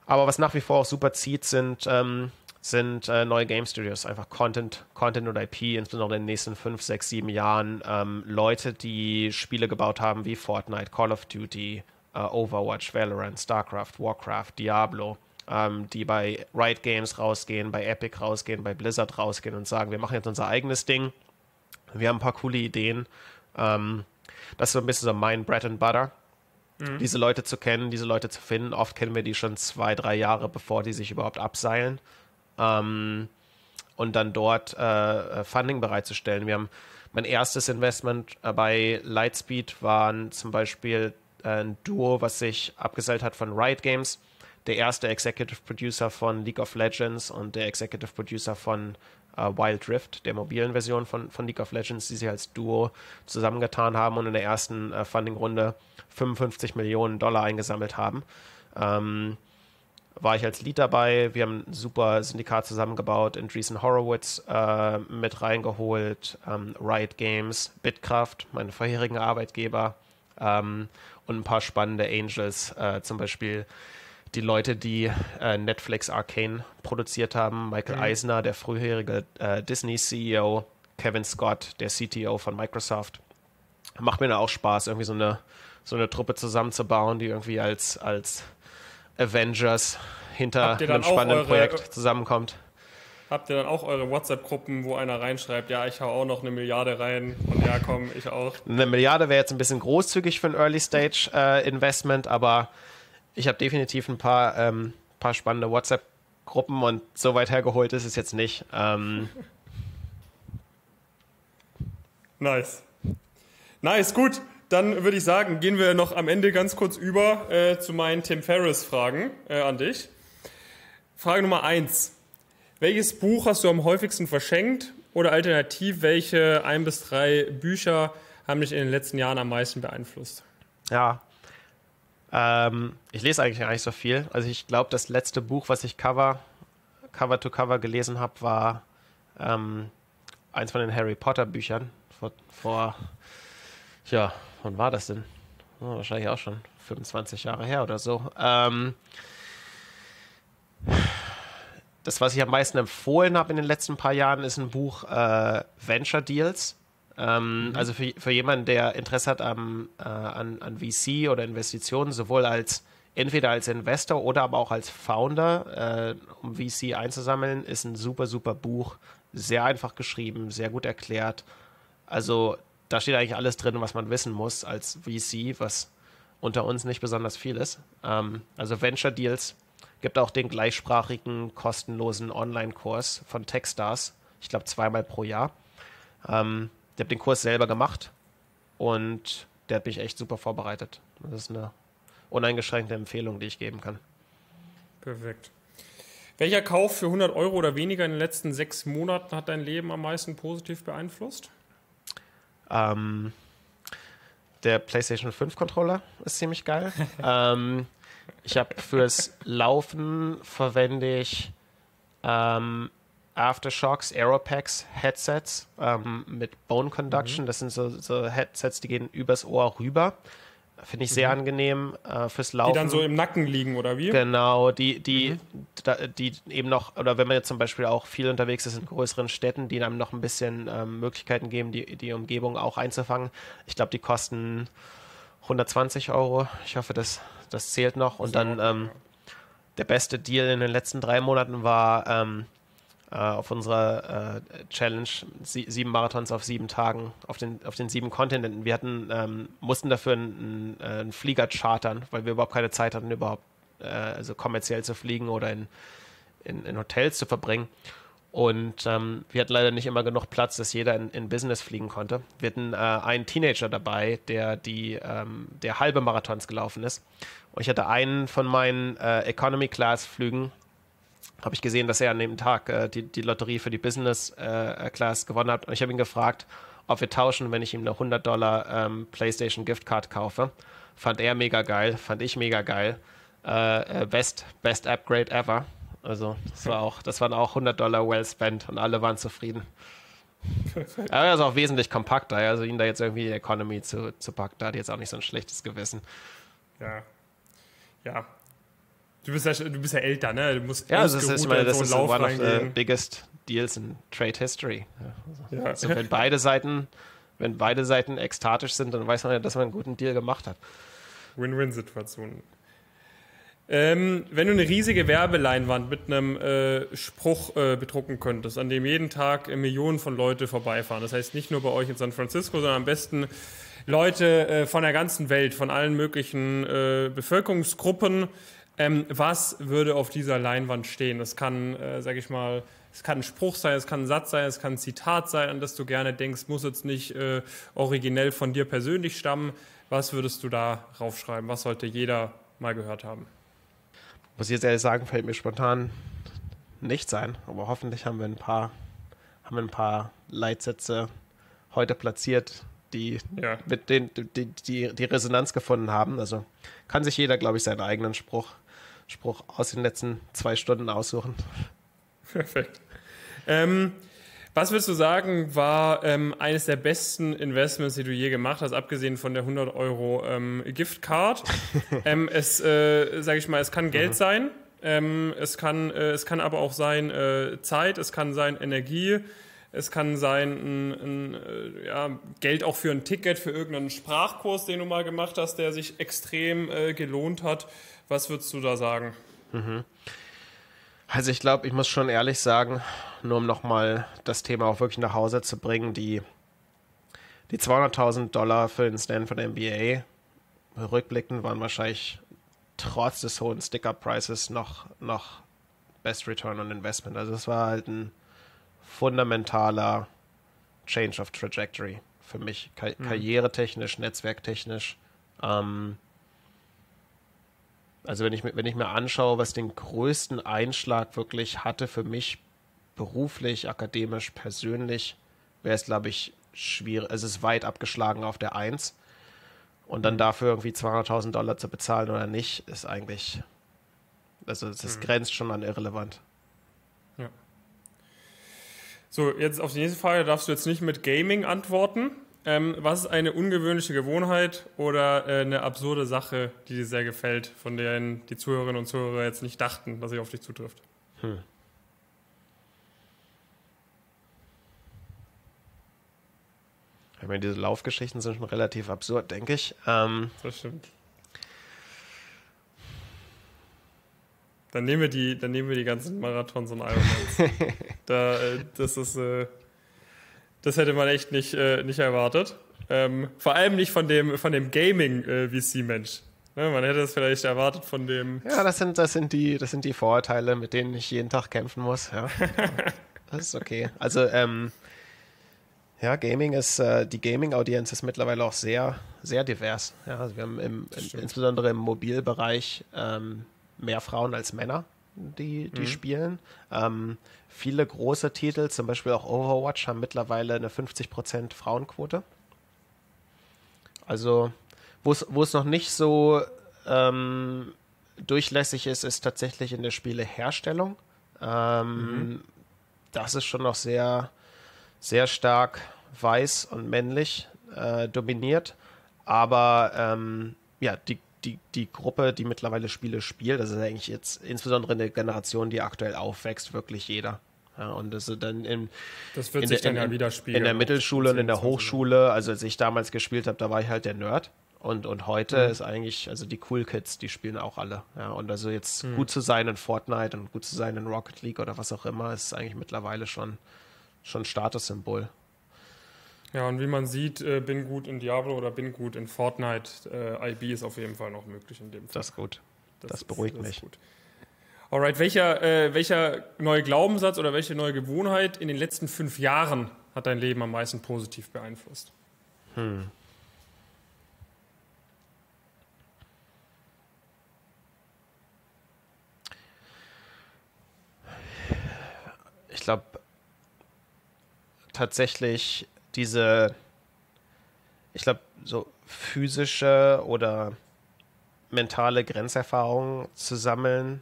Speaker 3: aber was nach wie vor auch super zieht, sind, ähm, sind äh, neue Game Studios, einfach Content, Content und IP, insbesondere in den nächsten fünf, sechs, sieben Jahren. Ähm, Leute, die Spiele gebaut haben wie Fortnite, Call of Duty, äh, Overwatch, Valorant, StarCraft, Warcraft, Diablo, ähm, die bei Riot Games rausgehen, bei Epic rausgehen, bei Blizzard rausgehen und sagen, wir machen jetzt unser eigenes Ding. Wir haben ein paar coole Ideen. Ähm, das ist so ein bisschen so mein Bread and Butter. Mhm. Diese Leute zu kennen, diese Leute zu finden. Oft kennen wir die schon zwei, drei Jahre, bevor die sich überhaupt abseilen. Ähm, und dann dort äh, Funding bereitzustellen. Wir haben mein erstes Investment äh, bei Lightspeed waren zum Beispiel äh, ein Duo, was sich abgeseilt hat von Riot Games. Der erste Executive Producer von League of Legends und der Executive Producer von äh, Wild Rift, der mobilen Version von, von League of Legends, die sie als Duo zusammengetan haben und in der ersten äh, Funding-Runde 55 Millionen Dollar eingesammelt haben. Ähm, war ich als Lead dabei. Wir haben ein super Syndikat zusammengebaut, Andreessen Horowitz äh, mit reingeholt, ähm, Riot Games, Bitkraft, meine vorherigen Arbeitgeber ähm, und ein paar spannende Angels, äh, zum Beispiel die Leute, die äh, Netflix Arcane produziert haben, Michael mhm. Eisner, der frühere äh, Disney-CEO, Kevin Scott, der CTO von Microsoft. Macht mir da auch Spaß, irgendwie so eine, so eine Truppe zusammenzubauen, die irgendwie als, als Avengers hinter einem spannenden Projekt zusammenkommt.
Speaker 2: Habt ihr dann auch eure WhatsApp-Gruppen, wo einer reinschreibt, ja, ich hau auch noch eine Milliarde rein und ja, komm, ich auch.
Speaker 3: Eine Milliarde wäre jetzt ein bisschen großzügig für ein Early-Stage-Investment, äh, aber ich habe definitiv ein paar, ähm, paar spannende WhatsApp-Gruppen und so weit hergeholt ist es jetzt nicht. Ähm
Speaker 2: nice. Nice, gut. Dann würde ich sagen, gehen wir noch am Ende ganz kurz über äh, zu meinen Tim Ferriss-Fragen äh, an dich. Frage Nummer eins. Welches Buch hast du am häufigsten verschenkt? Oder alternativ, welche ein bis drei Bücher haben dich in den letzten Jahren am meisten beeinflusst?
Speaker 3: Ja, ähm, ich lese eigentlich gar nicht so viel. Also ich glaube, das letzte Buch, was ich Cover, Cover to Cover gelesen habe, war ähm, eins von den Harry Potter Büchern. Vor, vor, ja, wann war das denn? Oh, wahrscheinlich auch schon 25 Jahre her oder so. Ähm, das, was ich am meisten empfohlen habe in den letzten paar Jahren, ist ein Buch äh, Venture Deals ähm, mhm. Also für, für jemanden, der Interesse hat am, äh, an, an VC oder Investitionen, sowohl als entweder als Investor oder aber auch als Founder, äh, um VC einzusammeln, ist ein super, super Buch. Sehr einfach geschrieben, sehr gut erklärt. Also da steht eigentlich alles drin, was man wissen muss als VC, was unter uns nicht besonders viel ist. Ähm, also Venture Deals gibt auch den gleichsprachigen, kostenlosen Online-Kurs von Techstars. Ich glaube zweimal pro Jahr. Ähm, ich habe den Kurs selber gemacht und der hat mich echt super vorbereitet. Das ist eine uneingeschränkte Empfehlung, die ich geben kann.
Speaker 2: Perfekt. Welcher Kauf für 100 Euro oder weniger in den letzten sechs Monaten hat dein Leben am meisten positiv beeinflusst?
Speaker 3: Ähm, der PlayStation 5 Controller ist ziemlich geil. ähm, ich habe fürs Laufen verwende ich ähm, Aftershocks, Aeropacks, Headsets ähm, mit Bone Conduction. Mhm. Das sind so, so, Headsets, die gehen übers Ohr rüber. Finde ich sehr mhm. angenehm äh, fürs Laufen.
Speaker 2: Die dann so im Nacken liegen, oder wie?
Speaker 3: Genau, die, die, mhm. da, die eben noch, oder wenn man jetzt zum Beispiel auch viel unterwegs ist in größeren Städten, die einem noch ein bisschen ähm, Möglichkeiten geben, die, die Umgebung auch einzufangen. Ich glaube, die kosten 120 Euro. Ich hoffe, das, das zählt noch. Und dann ähm, der beste Deal in den letzten drei Monaten war ähm, äh, auf unserer äh, Challenge sie, sieben Marathons auf sieben Tagen auf den, auf den sieben Kontinenten. Wir hatten, ähm, mussten dafür einen, einen, Flieger chartern, weil wir überhaupt keine Zeit hatten, überhaupt äh, also kommerziell zu fliegen oder in, in, in Hotels zu verbringen. Und ähm, wir hatten leider nicht immer genug Platz, dass jeder in, in Business fliegen konnte. Wir hatten äh, einen Teenager dabei, der die ähm, der halbe Marathons gelaufen ist. Und ich hatte einen von meinen äh, Economy Class Flügen, habe ich gesehen, dass er an dem Tag äh, die, die Lotterie für die Business äh, Class gewonnen hat. Und ich habe ihn gefragt, ob wir tauschen, wenn ich ihm eine 100 Dollar ähm, PlayStation Gift Card kaufe. Fand er mega geil, fand ich mega geil. Äh, äh, best, best Upgrade ever. Also das war auch, das waren auch 100 Dollar well spent und alle waren zufrieden. Aber er ist auch wesentlich kompakter, also ihn da jetzt irgendwie die Economy zu, zu packen, da hat jetzt auch nicht so ein schlechtes Gewissen.
Speaker 2: Ja. Ja. Du bist ja, du bist ja älter, ne? Du musst
Speaker 3: ja, also das ist, ich meine, das so ist Lauf one of the biggest deals in Trade History. Ja. Also, wenn beide Seiten, wenn beide Seiten ekstatisch sind, dann weiß man ja, dass man einen guten Deal gemacht hat.
Speaker 2: Win-Win-Situation. Ähm, wenn du eine riesige Werbeleinwand mit einem äh, Spruch äh, bedrucken könntest, an dem jeden Tag äh, Millionen von Leute vorbeifahren, das heißt nicht nur bei euch in San Francisco, sondern am besten Leute äh, von der ganzen Welt, von allen möglichen äh, Bevölkerungsgruppen, ähm, was würde auf dieser Leinwand stehen? Das kann, äh, sag ich mal, es kann ein Spruch sein, es kann ein Satz sein, es kann ein Zitat sein, an das du gerne denkst, muss jetzt nicht äh, originell von dir persönlich stammen. Was würdest du da raufschreiben? Was sollte jeder mal gehört haben?
Speaker 3: Muss ich jetzt ehrlich sagen, fällt mir spontan nicht sein, aber hoffentlich haben wir ein paar, haben wir ein paar Leitsätze heute platziert, die ja. mit den, die, die, die Resonanz gefunden haben. Also kann sich jeder, glaube ich, seinen eigenen Spruch, Spruch aus den letzten zwei Stunden aussuchen.
Speaker 2: Perfekt. Ähm, was würdest du sagen, war ähm, eines der besten Investments, die du je gemacht hast, abgesehen von der 100 Euro ähm, Giftcard? ähm, es, äh, sage ich mal, es kann Geld mhm. sein, ähm, es, kann, äh, es kann aber auch sein äh, Zeit, es kann sein Energie, es kann sein ein, ein, äh, ja, Geld auch für ein Ticket, für irgendeinen Sprachkurs, den du mal gemacht hast, der sich extrem äh, gelohnt hat. Was würdest du da sagen? Mhm.
Speaker 3: Also ich glaube, ich muss schon ehrlich sagen, nur um nochmal das Thema auch wirklich nach Hause zu bringen, die, die 200.000 Dollar für den Stanford MBA rückblickend waren wahrscheinlich trotz des hohen Sticker-Prices noch, noch Best Return on Investment. Also es war halt ein fundamentaler Change of Trajectory für mich, Ka mhm. karrieretechnisch, netzwerktechnisch. Ähm, also wenn ich, wenn ich mir anschaue, was den größten Einschlag wirklich hatte für mich beruflich, akademisch, persönlich, wäre es, glaube ich, schwierig. Es ist weit abgeschlagen auf der Eins. Und dann dafür irgendwie 200.000 Dollar zu bezahlen oder nicht, ist eigentlich, also das mhm. grenzt schon an irrelevant. Ja.
Speaker 2: So, jetzt auf die nächste Frage darfst du jetzt nicht mit Gaming antworten. Ähm, was ist eine ungewöhnliche Gewohnheit oder äh, eine absurde Sache, die dir sehr gefällt, von der die Zuhörerinnen und Zuhörer jetzt nicht dachten, dass sie auf dich zutrifft? Hm.
Speaker 3: Ich meine, diese Laufgeschichten sind schon relativ absurd, denke ich. Ähm,
Speaker 2: das stimmt. Dann nehmen wir die, dann nehmen wir die ganzen Marathons und Ironmans. da, äh, das ist, äh, das hätte man echt nicht, äh, nicht erwartet. Ähm, vor allem nicht von dem, von dem Gaming-VC-Mensch. Äh, ne, man hätte es vielleicht erwartet von dem.
Speaker 3: Ja, das sind, das sind die, das sind die Vorurteile, mit denen ich jeden Tag kämpfen muss. Ja. das ist okay. Also ähm, ja, Gaming ist, äh, die Gaming-Audienz ist mittlerweile auch sehr, sehr divers. Ja, also wir haben im, in, insbesondere im Mobilbereich ähm, mehr Frauen als Männer, die, die mhm. spielen. Ähm, viele große Titel, zum Beispiel auch Overwatch, haben mittlerweile eine 50% Frauenquote. Also, wo es noch nicht so ähm, durchlässig ist, ist tatsächlich in der Spieleherstellung. Ähm, mhm das ist schon noch sehr, sehr stark weiß und männlich äh, dominiert. Aber ähm, ja, die, die, die Gruppe, die mittlerweile Spiele spielt, das ist eigentlich jetzt insbesondere eine Generation, die aktuell aufwächst, wirklich jeder. Ja, und das ist dann in,
Speaker 2: das wird sich
Speaker 3: der,
Speaker 2: dann ja wieder spielen.
Speaker 3: In der Mittelschule und in der Hochschule, also als ich damals gespielt habe, da war ich halt der Nerd. Und, und heute mhm. ist eigentlich, also die Cool Kids, die spielen auch alle. Ja, und also jetzt mhm. gut zu sein in Fortnite und gut zu sein in Rocket League oder was auch immer, ist eigentlich mittlerweile schon, schon Statussymbol.
Speaker 2: Ja, und wie man sieht, äh, bin gut in Diablo oder bin gut in Fortnite. Äh, IB ist auf jeden Fall noch möglich in dem Fall.
Speaker 3: Das ist gut. Das, das beruhigt ist, das mich. Gut.
Speaker 2: Alright, welcher, äh, welcher neue Glaubenssatz oder welche neue Gewohnheit in den letzten fünf Jahren hat dein Leben am meisten positiv beeinflusst? Hm.
Speaker 3: Ich glaube tatsächlich diese, ich glaube, so physische oder mentale Grenzerfahrungen zu sammeln,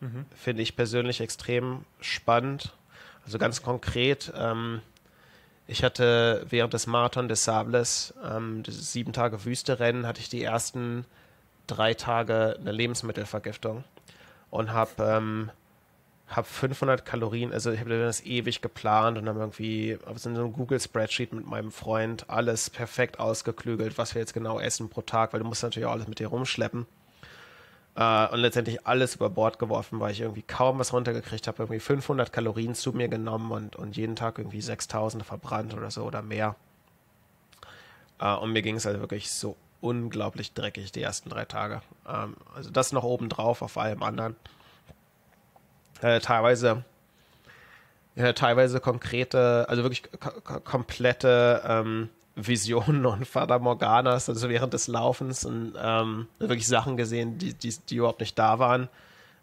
Speaker 3: mhm. finde ich persönlich extrem spannend. Also ganz konkret, ähm, ich hatte während des Marathon des Sables, ähm, des sieben Tage Wüste-Rennen, hatte ich die ersten drei Tage eine Lebensmittelvergiftung und habe ähm, habe 500 Kalorien, also ich habe das ewig geplant und dann irgendwie auf so einem Google-Spreadsheet mit meinem Freund alles perfekt ausgeklügelt, was wir jetzt genau essen pro Tag, weil du musst natürlich auch alles mit dir rumschleppen. Uh, und letztendlich alles über Bord geworfen, weil ich irgendwie kaum was runtergekriegt habe. Irgendwie 500 Kalorien zu mir genommen und, und jeden Tag irgendwie 6000 verbrannt oder so oder mehr. Uh, und mir ging es also wirklich so unglaublich dreckig die ersten drei Tage. Ähm, also das noch obendrauf auf allem anderen äh, teilweise ja, teilweise konkrete, also wirklich komplette ähm, Visionen und Fata Morganas, also während des Laufens und ähm, wirklich Sachen gesehen, die, die, die überhaupt nicht da waren.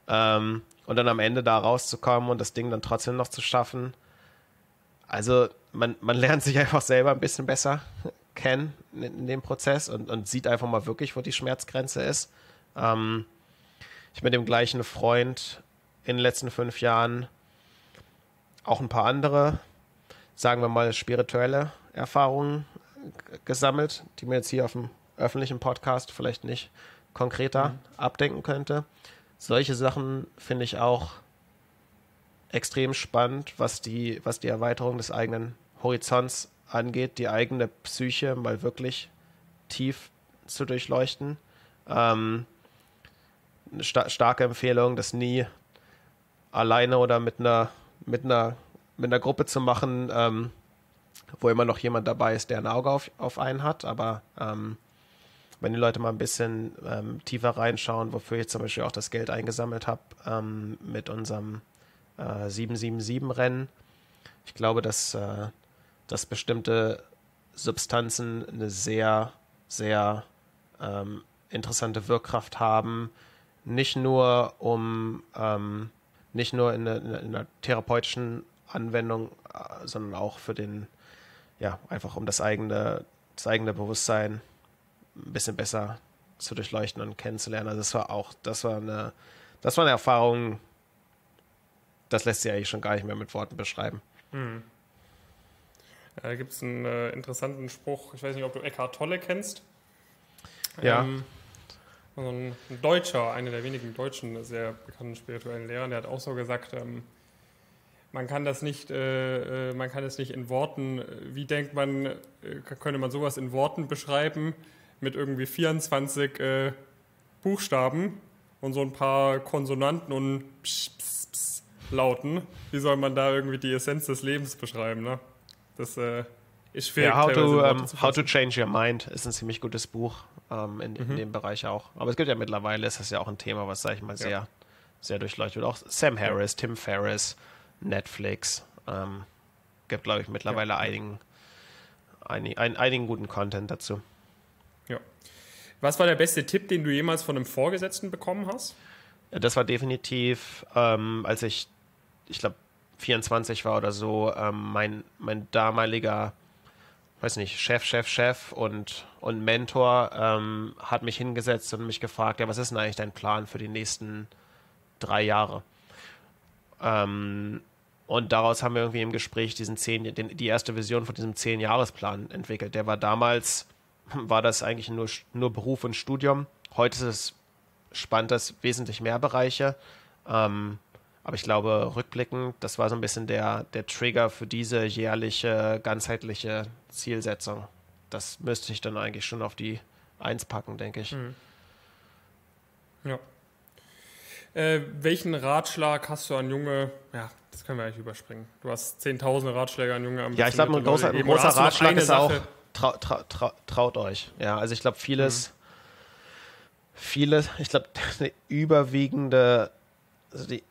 Speaker 3: Ähm, und dann am Ende da rauszukommen und das Ding dann trotzdem noch zu schaffen. Also man, man lernt sich einfach selber ein bisschen besser kennen in, in dem Prozess und, und sieht einfach mal wirklich, wo die Schmerzgrenze ist. Ähm, ich mit dem gleichen Freund in den letzten fünf Jahren auch ein paar andere, sagen wir mal, spirituelle Erfahrungen gesammelt, die mir jetzt hier auf dem öffentlichen Podcast vielleicht nicht konkreter mhm. abdenken könnte. Solche Sachen finde ich auch extrem spannend, was die, was die Erweiterung des eigenen Horizonts angeht, die eigene Psyche mal wirklich tief zu durchleuchten. Ähm, eine sta starke Empfehlung, das nie alleine oder mit einer, mit einer, mit einer Gruppe zu machen, ähm, wo immer noch jemand dabei ist, der ein Auge auf, auf einen hat. Aber ähm, wenn die Leute mal ein bisschen ähm, tiefer reinschauen, wofür ich zum Beispiel auch das Geld eingesammelt habe ähm, mit unserem äh, 777-Rennen, ich glaube, dass, äh, dass bestimmte Substanzen eine sehr, sehr ähm, interessante Wirkkraft haben. Nicht nur um ähm, nicht nur in, in, in einer therapeutischen Anwendung, äh, sondern auch für den, ja, einfach um das eigene, das eigene Bewusstsein ein bisschen besser zu durchleuchten und kennenzulernen. Also das war auch, das war eine, das war eine Erfahrung, das lässt sich eigentlich schon gar nicht mehr mit Worten beschreiben. Hm.
Speaker 2: Da gibt es einen äh, interessanten Spruch, ich weiß nicht, ob du Eckhart Tolle kennst.
Speaker 3: Ja. Ähm,
Speaker 2: ein, Deutscher, einer der wenigen deutschen sehr bekannten spirituellen Lehrer, der hat auch so gesagt, ähm, man kann das nicht, äh, äh man kann es nicht in Worten, äh, wie denkt man, äh, könnte man sowas in Worten beschreiben, mit irgendwie 24 äh, Buchstaben und so ein paar Konsonanten und Psch, Psch, Psch Lauten. Wie soll man da irgendwie die Essenz des Lebens beschreiben? Ne? Das äh, ist schwierig.
Speaker 3: Ja, how, to, um, how to Change Your Mind ist ein ziemlich gutes Buch ähm, in, mhm. in, dem Bereich auch. Aber es gibt ja mittlerweile, ist das ja auch ein Thema, was, sag ich mal, sehr, ja. sehr durchleuchtet wird. Auch Sam Harris, Tim Ferriss, Netflix. Ähm, gibt, glaube ich, mittlerweile ja. einigen, ein, ein, einigen guten Content dazu.
Speaker 2: Ja. Was war der beste Tipp, den du jemals von einem Vorgesetzten bekommen hast?
Speaker 3: Das war definitiv, ähm, als ich, ich glaube, 24 war oder so, ähm, mein, mein damaliger weiß nicht, Chef, Chef, Chef und, und Mentor ähm, hat mich hingesetzt und mich gefragt, ja, was ist denn eigentlich dein Plan für die nächsten drei Jahre? Ähm, Und daraus haben wir irgendwie im Gespräch diesen zehn, den, die erste Vision von diesem Zehn-Jahresplan entwickelt. Der war damals, war das eigentlich nur, nur Beruf und Studium. Heute ist es, spannt das wesentlich mehr Bereiche. Ähm, aber ich glaube, rückblickend, das war so ein bisschen der, der Trigger für diese jährliche, ganzheitliche Zielsetzung. Das müsste ich dann eigentlich schon auf die Eins packen, denke ich. Mhm.
Speaker 2: Ja. Äh, welchen Ratschlag hast du an junge, ja, das können wir eigentlich überspringen. Du hast zehntausende Ratschläge an junge
Speaker 3: Ja, ich glaube, ein großer, ein großer Ratschlag ist auch, trau, trau, trau, traut euch. Ja, also ich glaube, vieles, mhm. viele, ich glaube, eine überwiegende, also die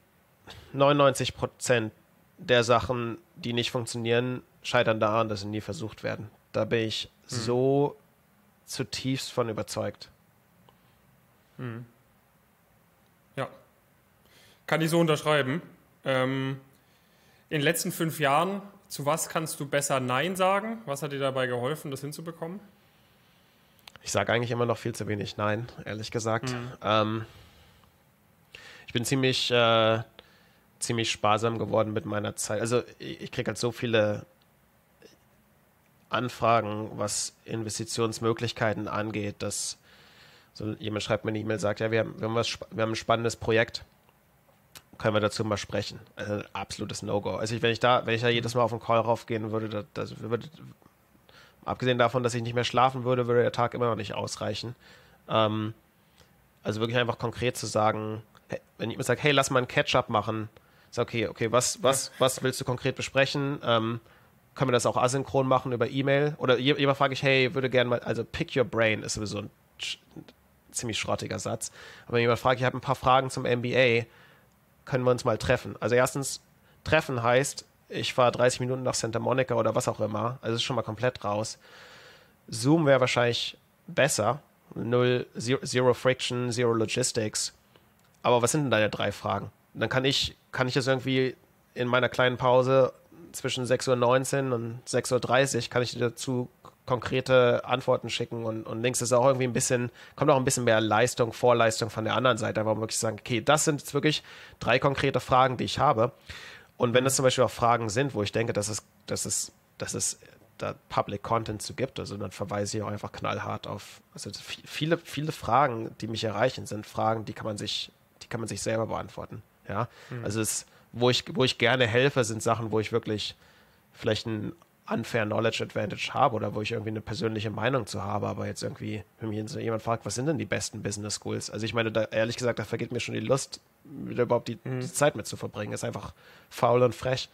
Speaker 3: 99 Prozent der Sachen, die nicht funktionieren, scheitern daran, dass sie nie versucht werden. Da bin ich mhm. so zutiefst von überzeugt.
Speaker 2: Mhm. Ja. Kann ich so unterschreiben. Ähm, in den letzten fünf Jahren, zu was kannst du besser Nein sagen? Was hat dir dabei geholfen, das hinzubekommen?
Speaker 3: Ich sage eigentlich immer noch viel zu wenig Nein, ehrlich gesagt. Mhm. Ähm, ich bin ziemlich äh, ziemlich sparsam geworden mit meiner Zeit. Also ich kriege halt so viele Anfragen, was Investitionsmöglichkeiten angeht, dass so jemand schreibt mir eine E-Mail, sagt, ja, wir haben, wir, haben was, wir haben ein spannendes Projekt, können wir dazu mal sprechen. Also absolutes No-Go. Also ich, wenn ich da, wenn ich da jedes Mal auf den Call raufgehen würde, das, das würde, abgesehen davon, dass ich nicht mehr schlafen würde, würde der Tag immer noch nicht ausreichen. Ähm, also wirklich einfach konkret zu sagen, wenn jemand sagt, hey, lass mal einen Catch-up machen, Sag, okay, okay, was, was, was willst du konkret besprechen? Ähm, können wir das auch asynchron machen über E-Mail? Oder jemand frage ich, hey, würde gerne mal, also pick your brain ist sowieso ein ziemlich schrottiger Satz. Aber wenn jemand fragt, ich habe ein paar Fragen zum MBA, können wir uns mal treffen? Also erstens, treffen heißt, ich fahre 30 Minuten nach Santa Monica oder was auch immer. Also ist schon mal komplett raus. Zoom wäre wahrscheinlich besser. Null, zero, zero Friction, Zero Logistics. Aber was sind denn deine drei Fragen? Dann kann ich, kann ich das irgendwie in meiner kleinen Pause zwischen 6.19 Uhr und 6.30 Uhr kann ich dir dazu konkrete Antworten schicken und, und links ist auch irgendwie ein bisschen, kommt auch ein bisschen mehr Leistung, Vorleistung von der anderen Seite, warum wirklich sagen, okay, das sind jetzt wirklich drei konkrete Fragen, die ich habe. Und wenn es zum Beispiel auch Fragen sind, wo ich denke, dass es, dass es, dass es da Public Content zu gibt, also dann verweise ich auch einfach knallhart auf, also viele, viele Fragen, die mich erreichen, sind Fragen, die kann man sich, die kann man sich selber beantworten. Ja, mhm. also es, wo ich, wo ich gerne helfe, sind Sachen, wo ich wirklich vielleicht ein unfair Knowledge Advantage habe oder wo ich irgendwie eine persönliche Meinung zu habe, aber jetzt irgendwie, wenn mich jemand fragt, was sind denn die besten Business Schools? Also ich meine, da, ehrlich gesagt, da vergeht mir schon die Lust, wieder überhaupt die, mhm. die Zeit mit zu verbringen. Ist einfach faul und frech.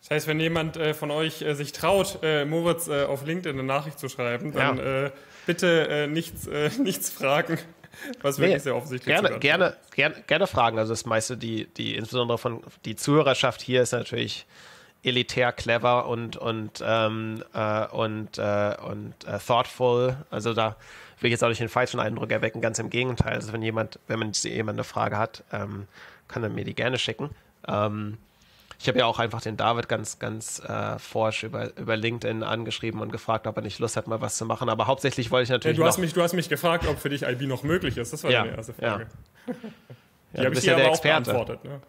Speaker 2: Das heißt, wenn jemand äh, von euch äh, sich traut, äh, Moritz äh, auf LinkedIn eine Nachricht zu schreiben, dann ja. Äh, bitte äh, nichts, nichts fragen. Was wirklich nee, sehr offensichtlich
Speaker 3: gerne, gerne, gerne, gerne fragen. Also das meiste, die, die, insbesondere von die Zuhörerschaft hier ist natürlich elitär clever und und ähm, äh, und äh, und äh, thoughtful. Also da will ich jetzt auch nicht den falschen Eindruck erwecken, ganz im Gegenteil. Also wenn jemand, wenn man jemand eine Frage hat, ähm, kann er mir die gerne schicken. Ähm, ich habe ja auch einfach den David ganz, ganz äh, forsch über, über LinkedIn angeschrieben und gefragt, ob er nicht Lust hat, mal was zu machen. Aber hauptsächlich wollte ich natürlich.
Speaker 2: Ja, du, hast mich, du hast mich gefragt, ob für dich IB noch möglich ist. Das war ja, deine erste Frage.
Speaker 3: Ja. Die ja, habe ich dir ja aber auch beantwortet.
Speaker 2: Ne?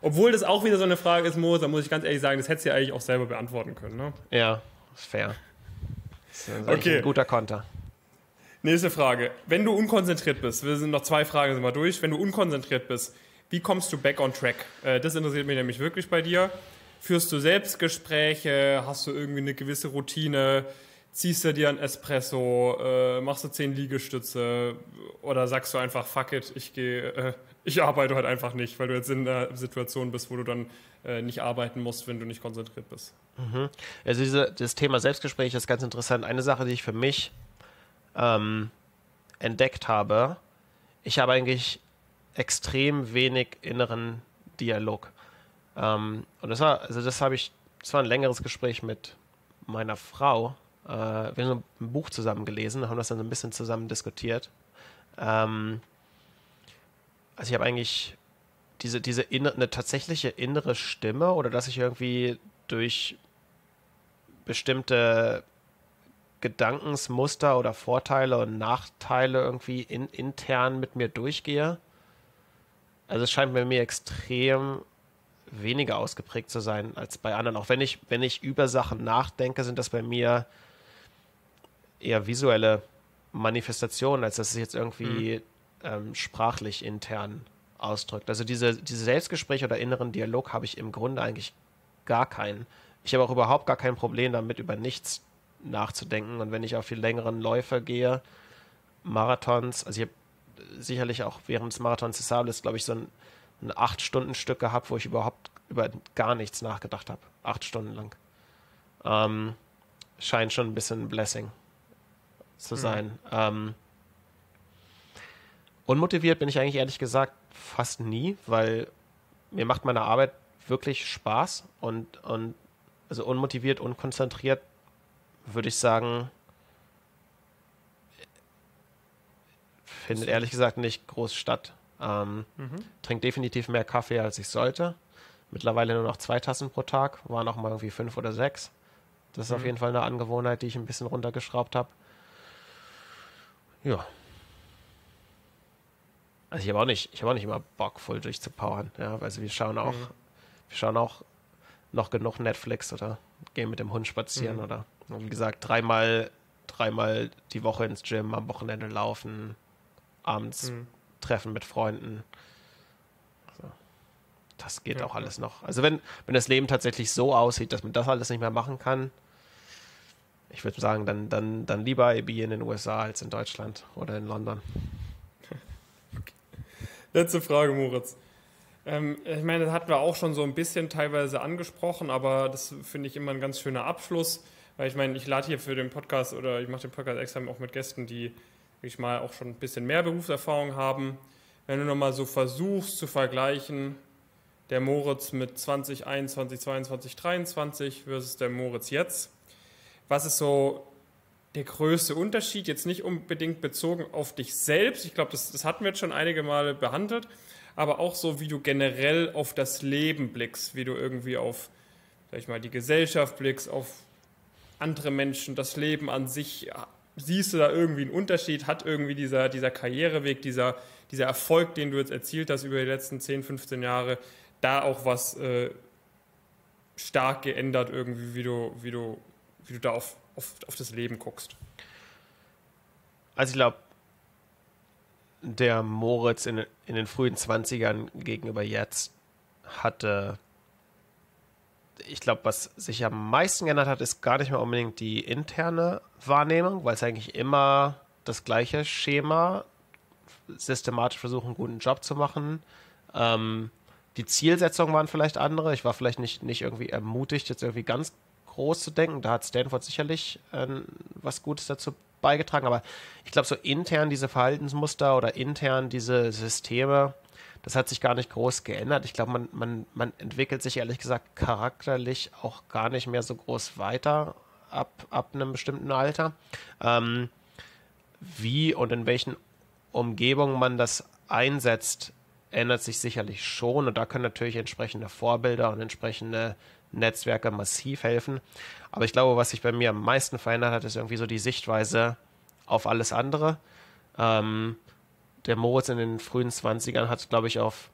Speaker 2: Obwohl das auch wieder so eine Frage ist, Mo, da muss ich ganz ehrlich sagen, das hättest du ja eigentlich auch selber beantworten können. Ne?
Speaker 3: Ja, fair. Das ist okay. ein guter Konter.
Speaker 2: Nächste Frage. Wenn du unkonzentriert bist, wir sind noch zwei Fragen sind wir durch. Wenn du unkonzentriert bist, wie kommst du back on track? Äh, das interessiert mich nämlich wirklich bei dir. Führst du Selbstgespräche? Hast du irgendwie eine gewisse Routine? Ziehst du dir ein Espresso? Äh, machst du zehn Liegestütze? Oder sagst du einfach, fuck it, ich gehe, äh, ich arbeite heute einfach nicht, weil du jetzt in einer Situation bist, wo du dann nicht arbeiten musst, wenn du nicht konzentriert bist?
Speaker 3: Mhm. Also diese, das Thema Selbstgespräch ist ganz interessant. Eine Sache, die ich für mich ähm, entdeckt habe, ich habe eigentlich extrem wenig inneren Dialog. Ähm, und das war, also das habe ich, das war ein längeres Gespräch mit meiner Frau. Äh, wir haben ein Buch zusammen gelesen, haben das dann ein bisschen zusammen diskutiert. Ähm, also ich habe eigentlich diese, diese inne, eine tatsächliche innere Stimme oder dass ich irgendwie durch bestimmte Gedankensmuster oder Vorteile und Nachteile irgendwie in, intern mit mir durchgehe. Also es scheint bei mir extrem weniger ausgeprägt zu sein als bei anderen. Auch wenn ich, wenn ich über Sachen nachdenke, sind das bei mir eher visuelle Manifestationen, als dass es jetzt irgendwie mhm. ähm, sprachlich intern ausdrückt. Also diese, diese Selbstgespräche oder inneren Dialog habe ich im Grunde eigentlich gar keinen. Ich habe auch überhaupt gar kein Problem damit, über nichts nachzudenken. Und wenn ich auf die längeren Läufe gehe, Marathons, also ich habe sicherlich auch während des Marathons des Sables, glaube ich, so ein, ein acht Stunden Stück gehabt, wo ich überhaupt über gar nichts nachgedacht habe. Acht Stunden lang. Ähm, scheint schon ein bisschen ein Blessing zu hm. sein. Mhm. Ähm, unmotiviert bin ich eigentlich ehrlich gesagt fast nie, weil mir macht meine Arbeit wirklich Spaß und, und also unmotiviert, unkonzentriert würde ich sagen, findet ehrlich gesagt nicht groß statt. Ähm, mhm. Trinkt definitiv mehr Kaffee, als ich sollte. Mittlerweile nur noch zwei Tassen pro Tag, waren auch mal irgendwie fünf oder sechs. Das ist mhm. auf jeden Fall eine Angewohnheit, die ich ein bisschen runtergeschraubt habe. Ja. Also ich habe auch nicht, ich habe auch nicht immer Bock, voll durchzupowern. Ja, also wir schauen auch, mhm. wir schauen auch noch genug Netflix oder gehen mit dem Hund spazieren mhm. oder wie gesagt, dreimal, dreimal die Woche ins Gym, am Wochenende laufen, abends mhm. treffen mit Freunden. Das geht ja, auch alles noch. Also wenn, wenn das Leben tatsächlich so aussieht, dass man das alles nicht mehr machen kann, ich würde sagen, dann, dann, dann lieber EB in den USA als in Deutschland oder in London.
Speaker 2: Okay. Letzte Frage, Moritz. Ähm, ich meine, das hatten wir auch schon so ein bisschen teilweise angesprochen, aber das finde ich immer ein ganz schöner Abschluss, weil ich meine, ich lade hier für den Podcast oder ich mache den Podcast extra auch mit Gästen, die ich mal auch schon ein bisschen mehr Berufserfahrung haben. Wenn du nochmal so versuchst zu vergleichen, der Moritz mit 2021, 2022, 2023 versus der Moritz jetzt, was ist so der größte Unterschied? Jetzt nicht unbedingt bezogen auf dich selbst, ich glaube, das, das hatten wir jetzt schon einige Male behandelt, aber auch so, wie du generell auf das Leben blickst, wie du irgendwie auf, sag ich mal, die Gesellschaft blickst, auf andere Menschen, das Leben an sich. Siehst du da irgendwie einen Unterschied? Hat irgendwie dieser, dieser Karriereweg, dieser, dieser Erfolg, den du jetzt erzielt hast über die letzten 10, 15 Jahre, da auch was äh, stark geändert, irgendwie, wie du, wie du, wie du da auf, auf, auf das Leben guckst?
Speaker 3: Also ich glaube, der Moritz in, in den frühen 20ern gegenüber jetzt hatte, ich glaube, was sich am meisten geändert hat, ist gar nicht mehr unbedingt die interne Wahrnehmung, weil es eigentlich immer das gleiche Schema, systematisch versuchen, einen guten Job zu machen. Ähm, die Zielsetzungen waren vielleicht andere. Ich war vielleicht nicht, nicht irgendwie ermutigt, jetzt irgendwie ganz groß zu denken. Da hat Stanford sicherlich äh, was Gutes dazu beigetragen. Aber ich glaube, so intern diese Verhaltensmuster oder intern diese Systeme, das hat sich gar nicht groß geändert. Ich glaube, man, man, man entwickelt sich ehrlich gesagt charakterlich auch gar nicht mehr so groß weiter ab, ab einem bestimmten Alter. Ähm, wie und in welchen Umgebungen man das einsetzt, ändert sich sicherlich schon. Und da können natürlich entsprechende Vorbilder und entsprechende Netzwerke massiv helfen. Aber ich glaube, was sich bei mir am meisten verändert hat, ist irgendwie so die Sichtweise auf alles andere. Ähm, der Moritz in den frühen 20ern hat, glaube ich, auf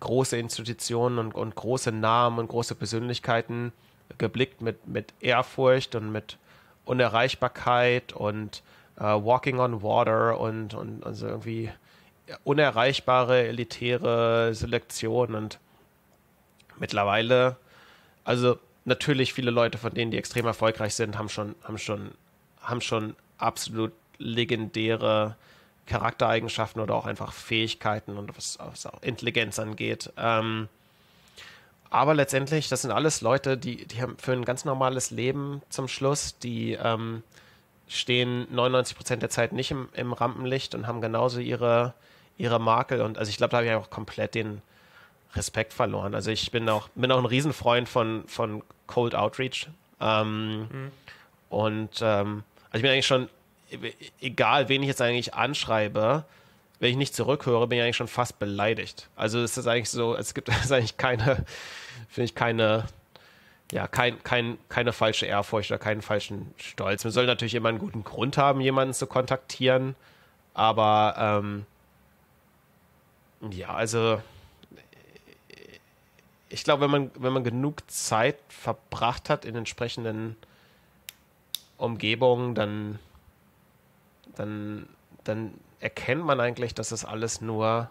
Speaker 3: große Institutionen und, und große Namen und große Persönlichkeiten geblickt mit, mit Ehrfurcht und mit Unerreichbarkeit und äh, Walking on Water und, und also irgendwie unerreichbare elitäre Selektion und mittlerweile also natürlich viele Leute von denen, die extrem erfolgreich sind, haben schon, haben schon, haben schon absolut legendäre Charaktereigenschaften oder auch einfach Fähigkeiten und was, was auch Intelligenz angeht. Ähm, aber letztendlich, das sind alles Leute, die, die haben für ein ganz normales Leben zum Schluss, die ähm, stehen 99 Prozent der Zeit nicht im, im Rampenlicht und haben genauso ihre, ihre Makel. Und also ich glaube, da habe ich auch komplett den, Respekt verloren. Also ich bin auch, bin auch ein Riesenfreund von, von Cold Outreach. Ähm, mhm. Und ähm, also ich bin eigentlich schon, egal wen ich jetzt eigentlich anschreibe, wenn ich nicht zurückhöre, bin ich eigentlich schon fast beleidigt. Also es ist eigentlich so, es gibt eigentlich keine, finde ich keine, ja, kein, kein, keine falsche Ehrfurcht oder keinen falschen Stolz. Man soll natürlich immer einen guten Grund haben, jemanden zu kontaktieren, aber ähm, ja, also ich glaube, wenn man, wenn man genug Zeit verbracht hat in entsprechenden Umgebungen, dann, dann, dann erkennt man eigentlich, dass das alles nur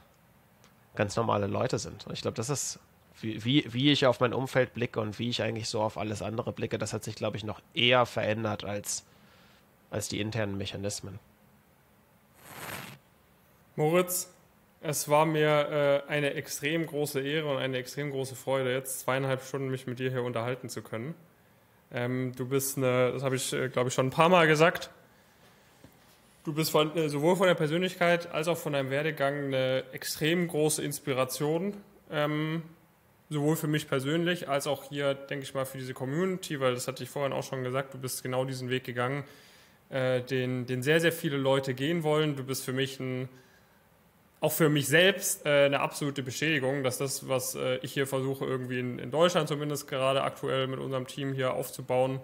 Speaker 3: ganz normale Leute sind. Und ich glaube, das ist, wie, wie, wie ich auf mein Umfeld blicke und wie ich eigentlich so auf alles andere blicke, das hat sich, glaube ich, noch eher verändert als, als die internen Mechanismen.
Speaker 2: Moritz, es war mir äh, eine extrem große Ehre und eine extrem große Freude, jetzt zweieinhalb Stunden mich mit dir hier unterhalten zu können. Ähm, du bist eine, das habe ich, äh, glaube ich, schon ein paar Mal gesagt. Du bist von, äh, sowohl von der Persönlichkeit als auch von deinem Werdegang eine extrem große Inspiration. Ähm, sowohl für mich persönlich als auch hier, denke ich mal, für diese Community, weil das hatte ich vorhin auch schon gesagt, du bist genau diesen Weg gegangen, äh, den, den sehr, sehr viele Leute gehen wollen. Du bist für mich ein auch für mich selbst äh, eine absolute Bestätigung, dass das, was äh, ich hier versuche, irgendwie in, in, Deutschland zumindest gerade aktuell mit unserem Team hier aufzubauen,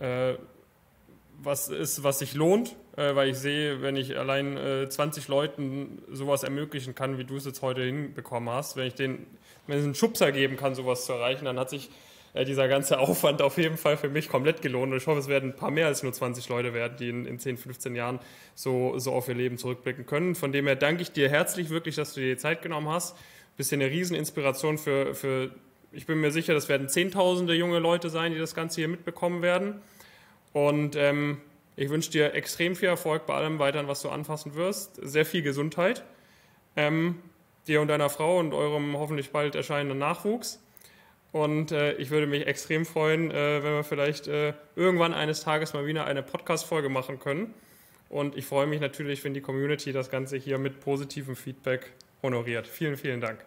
Speaker 2: äh, was ist, was sich lohnt, äh, weil ich sehe, wenn ich allein 20 äh, Leuten sowas ermöglichen kann, wie du es jetzt heute hinbekommen hast, wenn ich denen, wenn es einen Schubser geben kann, sowas zu erreichen, dann hat sich äh, dieser ganze Aufwand auf jeden Fall für mich komplett gelohnt. Und ich hoffe, es werden ein paar mehr als nur 20 Leute werden, die in, in 10, 15 Jahren so, so auf ihr Leben zurückblicken können. Von dem her danke ich dir herzlich wirklich, dass du dir die Zeit genommen hast. Bist ja eine Rieseninspiration für, für, ich bin mir sicher, das werden Zehntausende junge Leute sein, die das Ganze hier mitbekommen werden. Und ähm, ich wünsche dir extrem viel Erfolg bei allem weiteren, was du anfassen wirst. Sehr viel Gesundheit. Ähm, dir und deiner Frau und eurem hoffentlich bald erscheinenden Nachwuchs. Und äh, ich würde mich extrem freuen, äh, wenn wir vielleicht äh, irgendwann eines Tages mal wieder eine Podcast-Folge machen können. Und ich freue mich natürlich, wenn die Community das Ganze hier mit positivem Feedback honoriert. Vielen, vielen Dank.